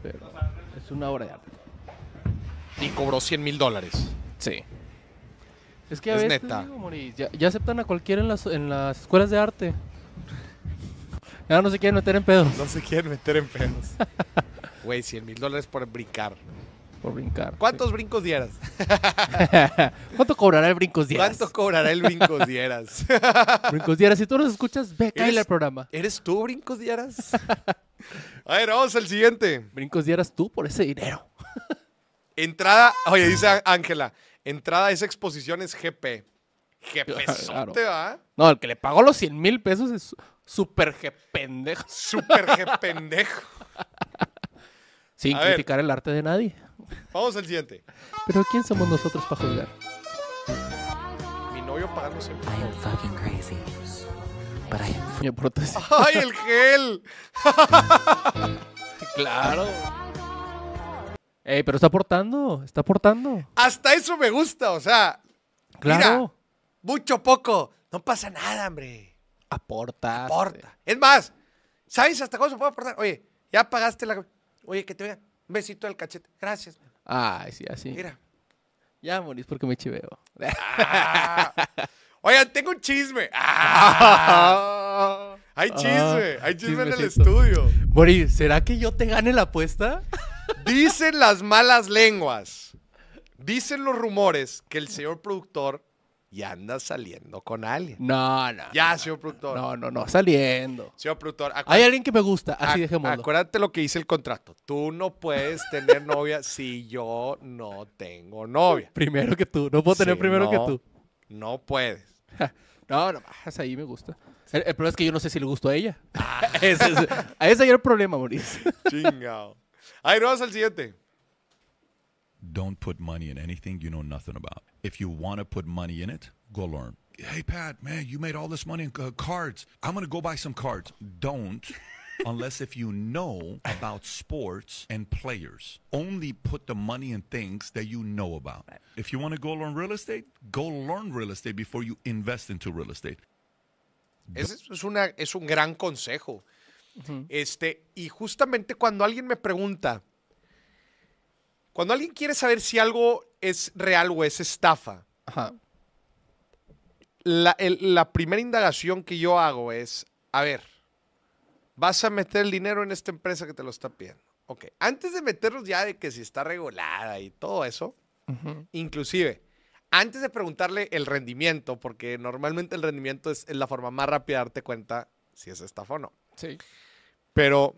Pero es una obra de arte. Y cobró 100 mil dólares. Sí. Es que a Es veces, neta. digo, Maurice, ya, ya aceptan a cualquiera en las, en las escuelas de arte. Ya no se quieren meter en pedos No se quieren meter en pedos. (laughs) Güey, 100 mil dólares por brincar. por brincar. ¿Cuántos brincos dieras? (laughs) ¿Cuánto cobrará el Brincos Dieras? ¿Cuánto cobrará el brincos dieras? (laughs) Brincos Dieras, si tú nos escuchas, ve, ¿Eres- al programa. ¿Eres tú, brincos dieras? A ver, vamos al siguiente. Brincos Dieras tú por ese dinero. Entrada, oye, dice Ángela, entrada a esa exposición es GP. GP Claro. ¿va? No, el que le pagó los 100 mil pesos es súper je- pendejo. Super G pendejo. (laughs) Sin A ver. criticar el arte de nadie. Vamos al siguiente. Pero ¿quién somos nosotros para juzgar? Mi novio pagando siempre. I am fucking crazy. But I am. ¡Ay, el gel! (laughs) claro. (laughs) Ey, pero está aportando, está aportando. Hasta eso me gusta, o sea, Claro. Mira. mucho poco. No pasa nada, hombre. Aporta. Aporta. Es más, ¿sabes hasta cuándo se puede aportar? Oye, ya pagaste la... Oye, que te vea. Un besito al cachete. Gracias. Ay, sí, así. Mira. Ya morís porque me chiveo. Ah. Oigan, tengo un chisme. Ah. (laughs) Hay chisme. Hay chisme en el estudio. Moris, ¿será que yo te gane la apuesta? Dicen las malas lenguas. Dicen los rumores que el señor productor ya anda saliendo con alguien. No, no. Ya, señor productor. No, no, no, saliendo. Señor productor, Hay alguien que me gusta, así dejémoslo. Acuérdate lo que dice el contrato. Tú no puedes tener novia si yo no tengo novia. Primero que tú, no puedo tener Sí, primero que tú. No puedes. (laughs) No, no, ahí me gusta. El, el problema es que yo no sé si le gustó a ella. Ah. (laughs) ese, es, ese era el problema, Moris. Chingao. A ver, vamos al siguiente. Don't put money in anything you know nothing about. If you want to put money in it, go learn. Hey, Pat, man, you made all this money in uh, cards. I'm going to go buy some cards. Don't. (laughs) Unless if you know about sports and players. Only put the money in things that you know about. If you want to go learn real estate, go learn real estate before you invest into real estate. Ese es, es una, es un gran consejo. Este, y justamente cuando alguien me pregunta, cuando alguien quiere saber si algo es real o es estafa, Ajá. la, el- la primera indagación que yo hago es, a ver, vas a meter el dinero en esta empresa que te lo está pidiendo. Ok, antes de meternos ya de que si está regulada y todo eso, inclusive, antes de preguntarle el rendimiento, porque normalmente el rendimiento es, es la forma más rápida de darte cuenta si es estafa o no. Sí. Pero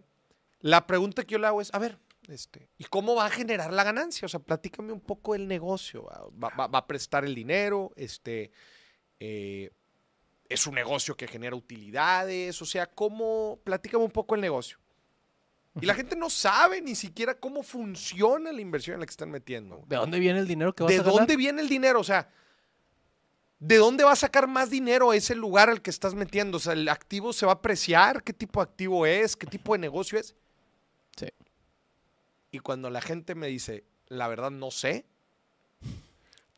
la pregunta que yo le hago es, a ver, este, ¿y cómo va a generar la ganancia? O sea, platícame un poco del negocio. ¿Va, va- va a prestar el dinero? Este, eh, ¿Es un negocio que genera utilidades? O sea, ¿cómo? Platícame un poco el negocio. Y la gente no sabe ni siquiera cómo funciona la inversión en la que están metiendo. ¿De dónde viene el dinero que vas ¿De a ganar? dónde viene el dinero? O sea, ¿de dónde va a sacar más dinero ese lugar al que estás metiendo? O sea, ¿el activo se va a apreciar? ¿Qué tipo de activo es? ¿Qué tipo de negocio es? Sí. Y cuando la gente me dice, la verdad no sé,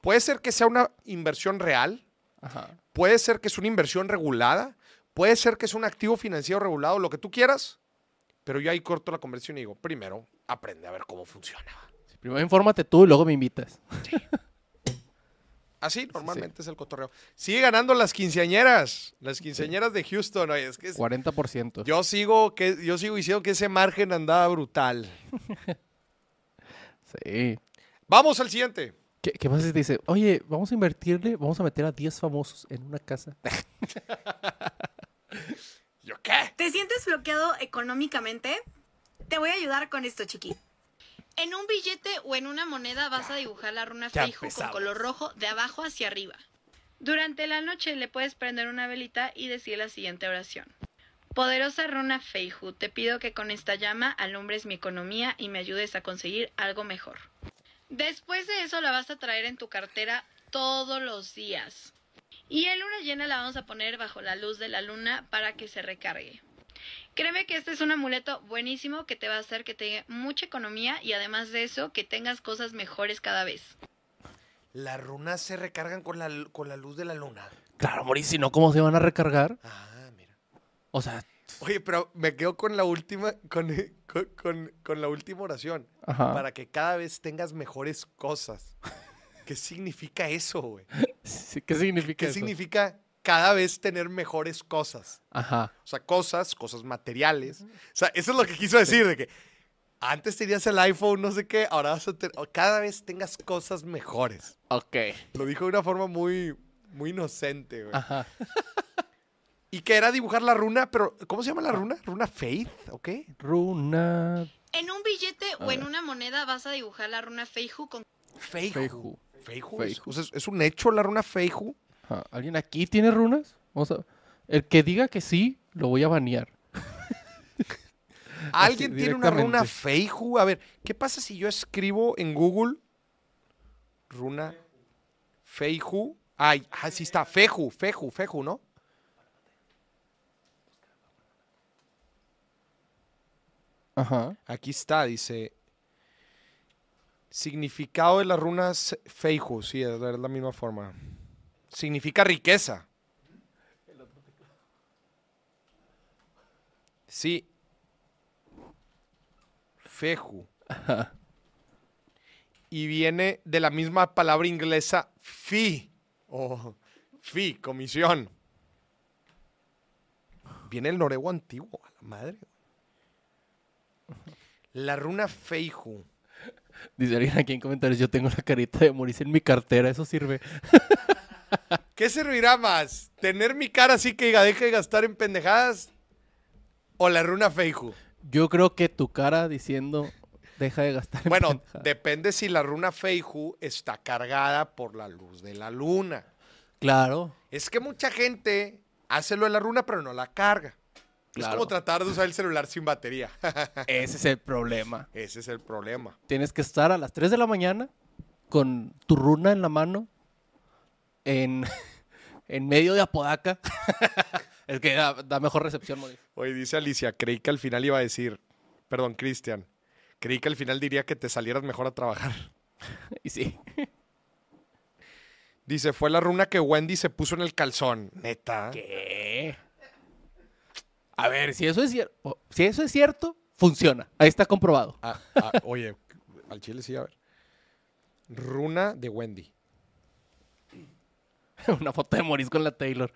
puede ser que sea una inversión real, Ajá. puede ser que es una inversión regulada, puede ser que es un activo financiero regulado, lo que tú quieras, pero yo ahí corto la conversión y digo, primero, aprende a ver cómo funciona. Primero infórmate tú y luego me invitas. Así normalmente es el cotorreo. Sigue ganando las quinceañeras, las quinceañeras de Houston. Oye, es que es- 40%. yo sigo que yo sigo diciendo que ese margen andaba brutal. (laughs) Sí. Vamos al siguiente. ¿Qué, qué más si te dice? Oye, vamos a invertirle, vamos a meter a 10 famosos en una casa. (laughs) ¿Yo qué? ¿Te sientes bloqueado económicamente? Te voy a ayudar con esto, chiqui. En un billete o en una moneda vas a dibujar la runa Ya Feijo con color rojo de abajo hacia arriba. Durante la noche le puedes prender una velita y decir la siguiente oración. Poderosa runa Feijo, te pido que con esta llama alumbres mi economía y me ayudes a conseguir algo mejor. Después de eso la vas a traer en tu cartera todos los días. Y en luna llena la vamos a poner bajo la luz de la luna para que se recargue. Créeme que este es un amuleto buenísimo que te va a hacer que tenga mucha economía y además de eso que tengas cosas mejores cada vez. Las runas se recargan con la, con la luz de la luna. Claro, Moris, si no, ¿cómo se van a recargar? Ah, mira. O sea, Oye, pero me quedo con la última, con, con, con- con la última oración. Ajá. Para que cada vez tengas mejores cosas. ¿Qué significa eso, güey? (laughs) ¿qué significa ¿Qué eso? significa cada vez tener mejores cosas? Ajá. O sea, cosas, cosas materiales. O sea, eso es lo que quiso decir, de que antes tenías el iPhone, no sé qué, ahora vas a tener, cada vez tengas cosas mejores. Ok. Lo dijo de una forma muy, muy inocente, güey. Ajá. Y que era dibujar la runa, pero ¿cómo se llama la runa? ¿Runa Faith? ¿O qué? Runa. En un billete o en una moneda vas a dibujar la runa Feiju con Feiju. Feiju. Feiju. Feiju. O sea, ¿es- ¿Es un hecho la runa Feiju? ¿Alguien aquí tiene runas? Vamos a... El que diga que sí, lo voy a banear. (laughs) ¿Alguien Así, tiene una runa. Feiju? A ver, ¿qué pasa si yo escribo en Google runa Feiju? Ay, ah, sí está, Feju, Feju, Feju, ¿no? Ajá. Aquí está, dice. Significado de las runas Feiju, sí, es la misma forma. Significa riqueza. Sí. Feju. Y viene de la misma palabra inglesa fee. O fee, comisión. Viene el noruego antiguo, a la madre. La runa Feiju. Dice alguien aquí en comentarios, yo tengo la carita de Maurice en mi cartera, eso sirve. (laughs) ¿Qué servirá más? ¿Tener mi cara así que diga, deja de gastar en pendejadas? ¿O la runa Feiju? Yo creo que tu cara diciendo, deja de gastar en Bueno, pendejadas". depende si la runa Feiju está cargada por la luz de la luna. Claro. Es que mucha gente hace lo de la runa, pero no la carga. Es Claro. como tratar de usar el celular sin batería. (laughs) Ese es el problema. Ese es el problema. Tienes que estar a las 3 de la mañana con tu runa en la mano en, (laughs) en medio de Apodaca. (laughs) el que da, da mejor recepción, Maurice. Oye, dice Alicia, creí que al final iba a decir, perdón, Cristian, creí que al final diría que te salieras mejor a trabajar. (laughs) Y sí. Dice, fue la runa que Wendy se puso en el calzón. Neta. ¿Qué? A ver, si eso es cierto, si eso es cierto, funciona. Ahí está comprobado. Ah, ah, oye, al chile sí, a ver. Runa de Wendy. (laughs) Una foto de Maurice con la Taylor.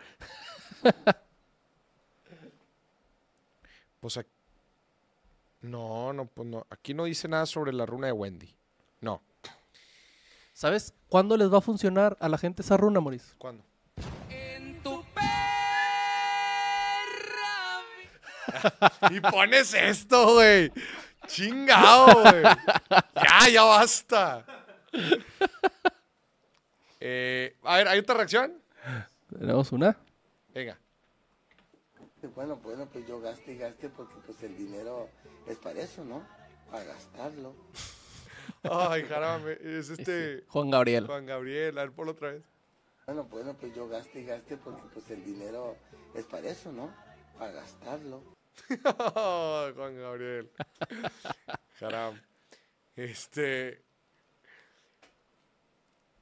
Pues ac- No, no, pues no. Aquí no dice nada sobre la runa de Wendy. No. ¿Sabes cuándo les va a funcionar a la gente esa runa, Maurice? ¿Cuándo? (laughs) y pones esto, güey. Chingado, güey. Ya, ya basta. Eh, a ver, ¿hay otra reacción? Tenemos una. Venga. Bueno, bueno, pues yo gaste y gaste porque pues el dinero es para eso, ¿no? Para gastarlo. Ay, jarame. Es (laughs) este. Juan Gabriel. Juan Gabriel, a ver, ponlo otra vez. Bueno, bueno, pues yo gaste y gaste porque pues el dinero es para eso, ¿no? Para gastarlo. (laughs) Juan Gabriel. (laughs) Jaram. Este.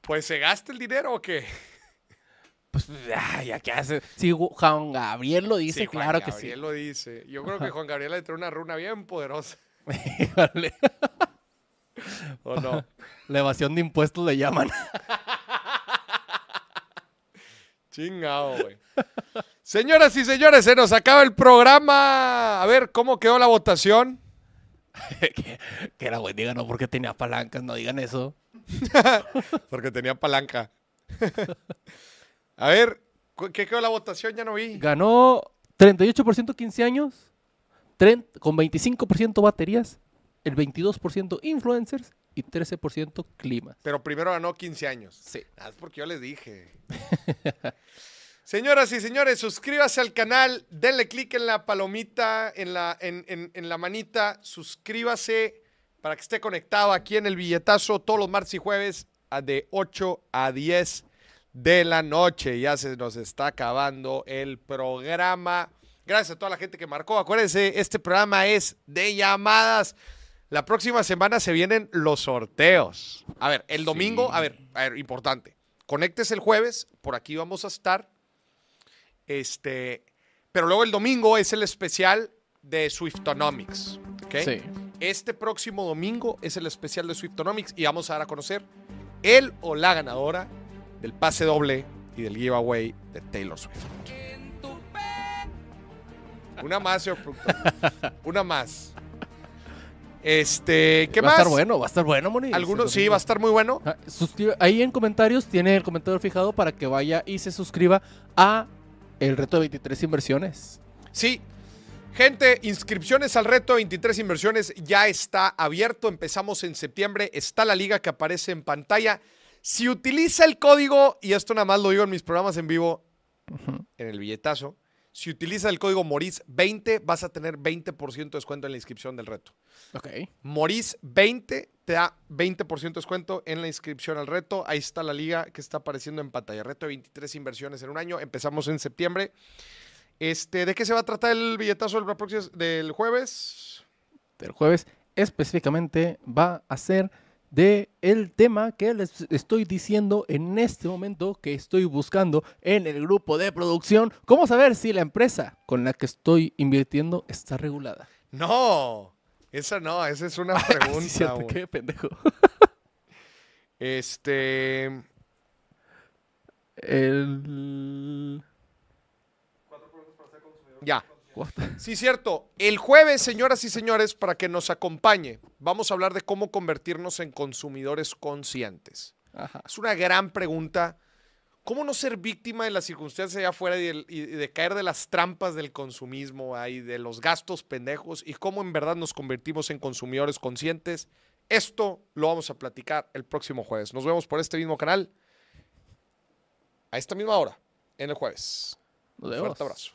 Pues se gasta el dinero o qué? Pues, ay, ¿ya qué hace? Gu- Juan Gabriel lo dice, Sí, Juan claro que Gabriel sí. lo dice. Yo creo que Juan Gabriel le trae una runa bien poderosa. (laughs) ¿O no? (laughs) La evasión de impuestos le llaman. (laughs) Chingado, güey. Señoras y señores, se nos acaba el programa. A ver, ¿cómo quedó la votación? (laughs) que, que era Wendy ganó porque tenía palancas, no digan eso. (laughs) Porque tenía palanca. (laughs) A ver, ¿cu- ¿qué quedó la votación? Ya no vi. Ganó 38% 15 años, 30 con 25% baterías, el 22% influencers y 13% clima. Pero primero ganó 15 años. Sí. Ah, es porque yo les dije. Señoras y señores, suscríbase al canal, denle clic en la palomita, en la, en, en- en la manita, suscríbase para que esté conectado aquí en el billetazo todos los martes y jueves de 8 a 10 de la noche. Ya se nos está acabando el programa. Gracias a toda la gente que marcó. Acuérdense, este programa es de llamadas. La próxima semana se vienen los sorteos. A ver, el domingo, a ver, a ver, importante. Conéctese el jueves, por aquí vamos a estar. Este, pero luego el domingo es el especial de Swiftonomics. ¿ok? Sí. Este próximo domingo es el especial de Swiftonomics y vamos a dar a conocer el o la ganadora del pase doble y del giveaway de Taylor Swift. Una más, señor productor. Una más. Este, ¿qué va más? a estar bueno, va a estar bueno, Moni. Algunos, sí, va a estar muy bueno. Ah, Ahí en comentarios tiene el comentario fijado para que vaya y se suscriba a el reto de 23 inversiones. Sí. Gente, inscripciones al reto 23 inversiones ya está abierto. Empezamos en septiembre. Está la liga que aparece en pantalla. Si utiliza el código, y esto nada más lo digo en mis programas en vivo, en el billetazo, si utiliza el código Moris20, vas a tener 20% de descuento en la inscripción del reto. Ok. Moris20 te da 20% de descuento en la inscripción al reto. Ahí está la liga que está apareciendo en pantalla. Reto de 23 inversiones en un año. Empezamos en septiembre. Este, ¿De qué se va a tratar el billetazo del, del jueves? Del jueves específicamente va a ser de el tema que les estoy diciendo en este momento que estoy buscando en el grupo de producción. ¿Cómo saber si la empresa con la que estoy invirtiendo está regulada? No, esa no, esa es una (laughs) pregunta. Sí, cierto, qué pendejo. (laughs) Este. El... Ya. Sí, cierto. El jueves, señoras y señores, para que nos acompañe, vamos a hablar de cómo convertirnos en consumidores conscientes. Ajá. Es una gran pregunta. ¿Cómo no ser víctima de las circunstancias allá afuera y, del- y de caer de las trampas del consumismo ahí, de los gastos pendejos y cómo en verdad nos convertimos en consumidores conscientes? Esto lo vamos a platicar el próximo jueves. Nos vemos por este mismo canal a esta misma hora, en el jueves. Nos Un vemos. Fuerte abrazo.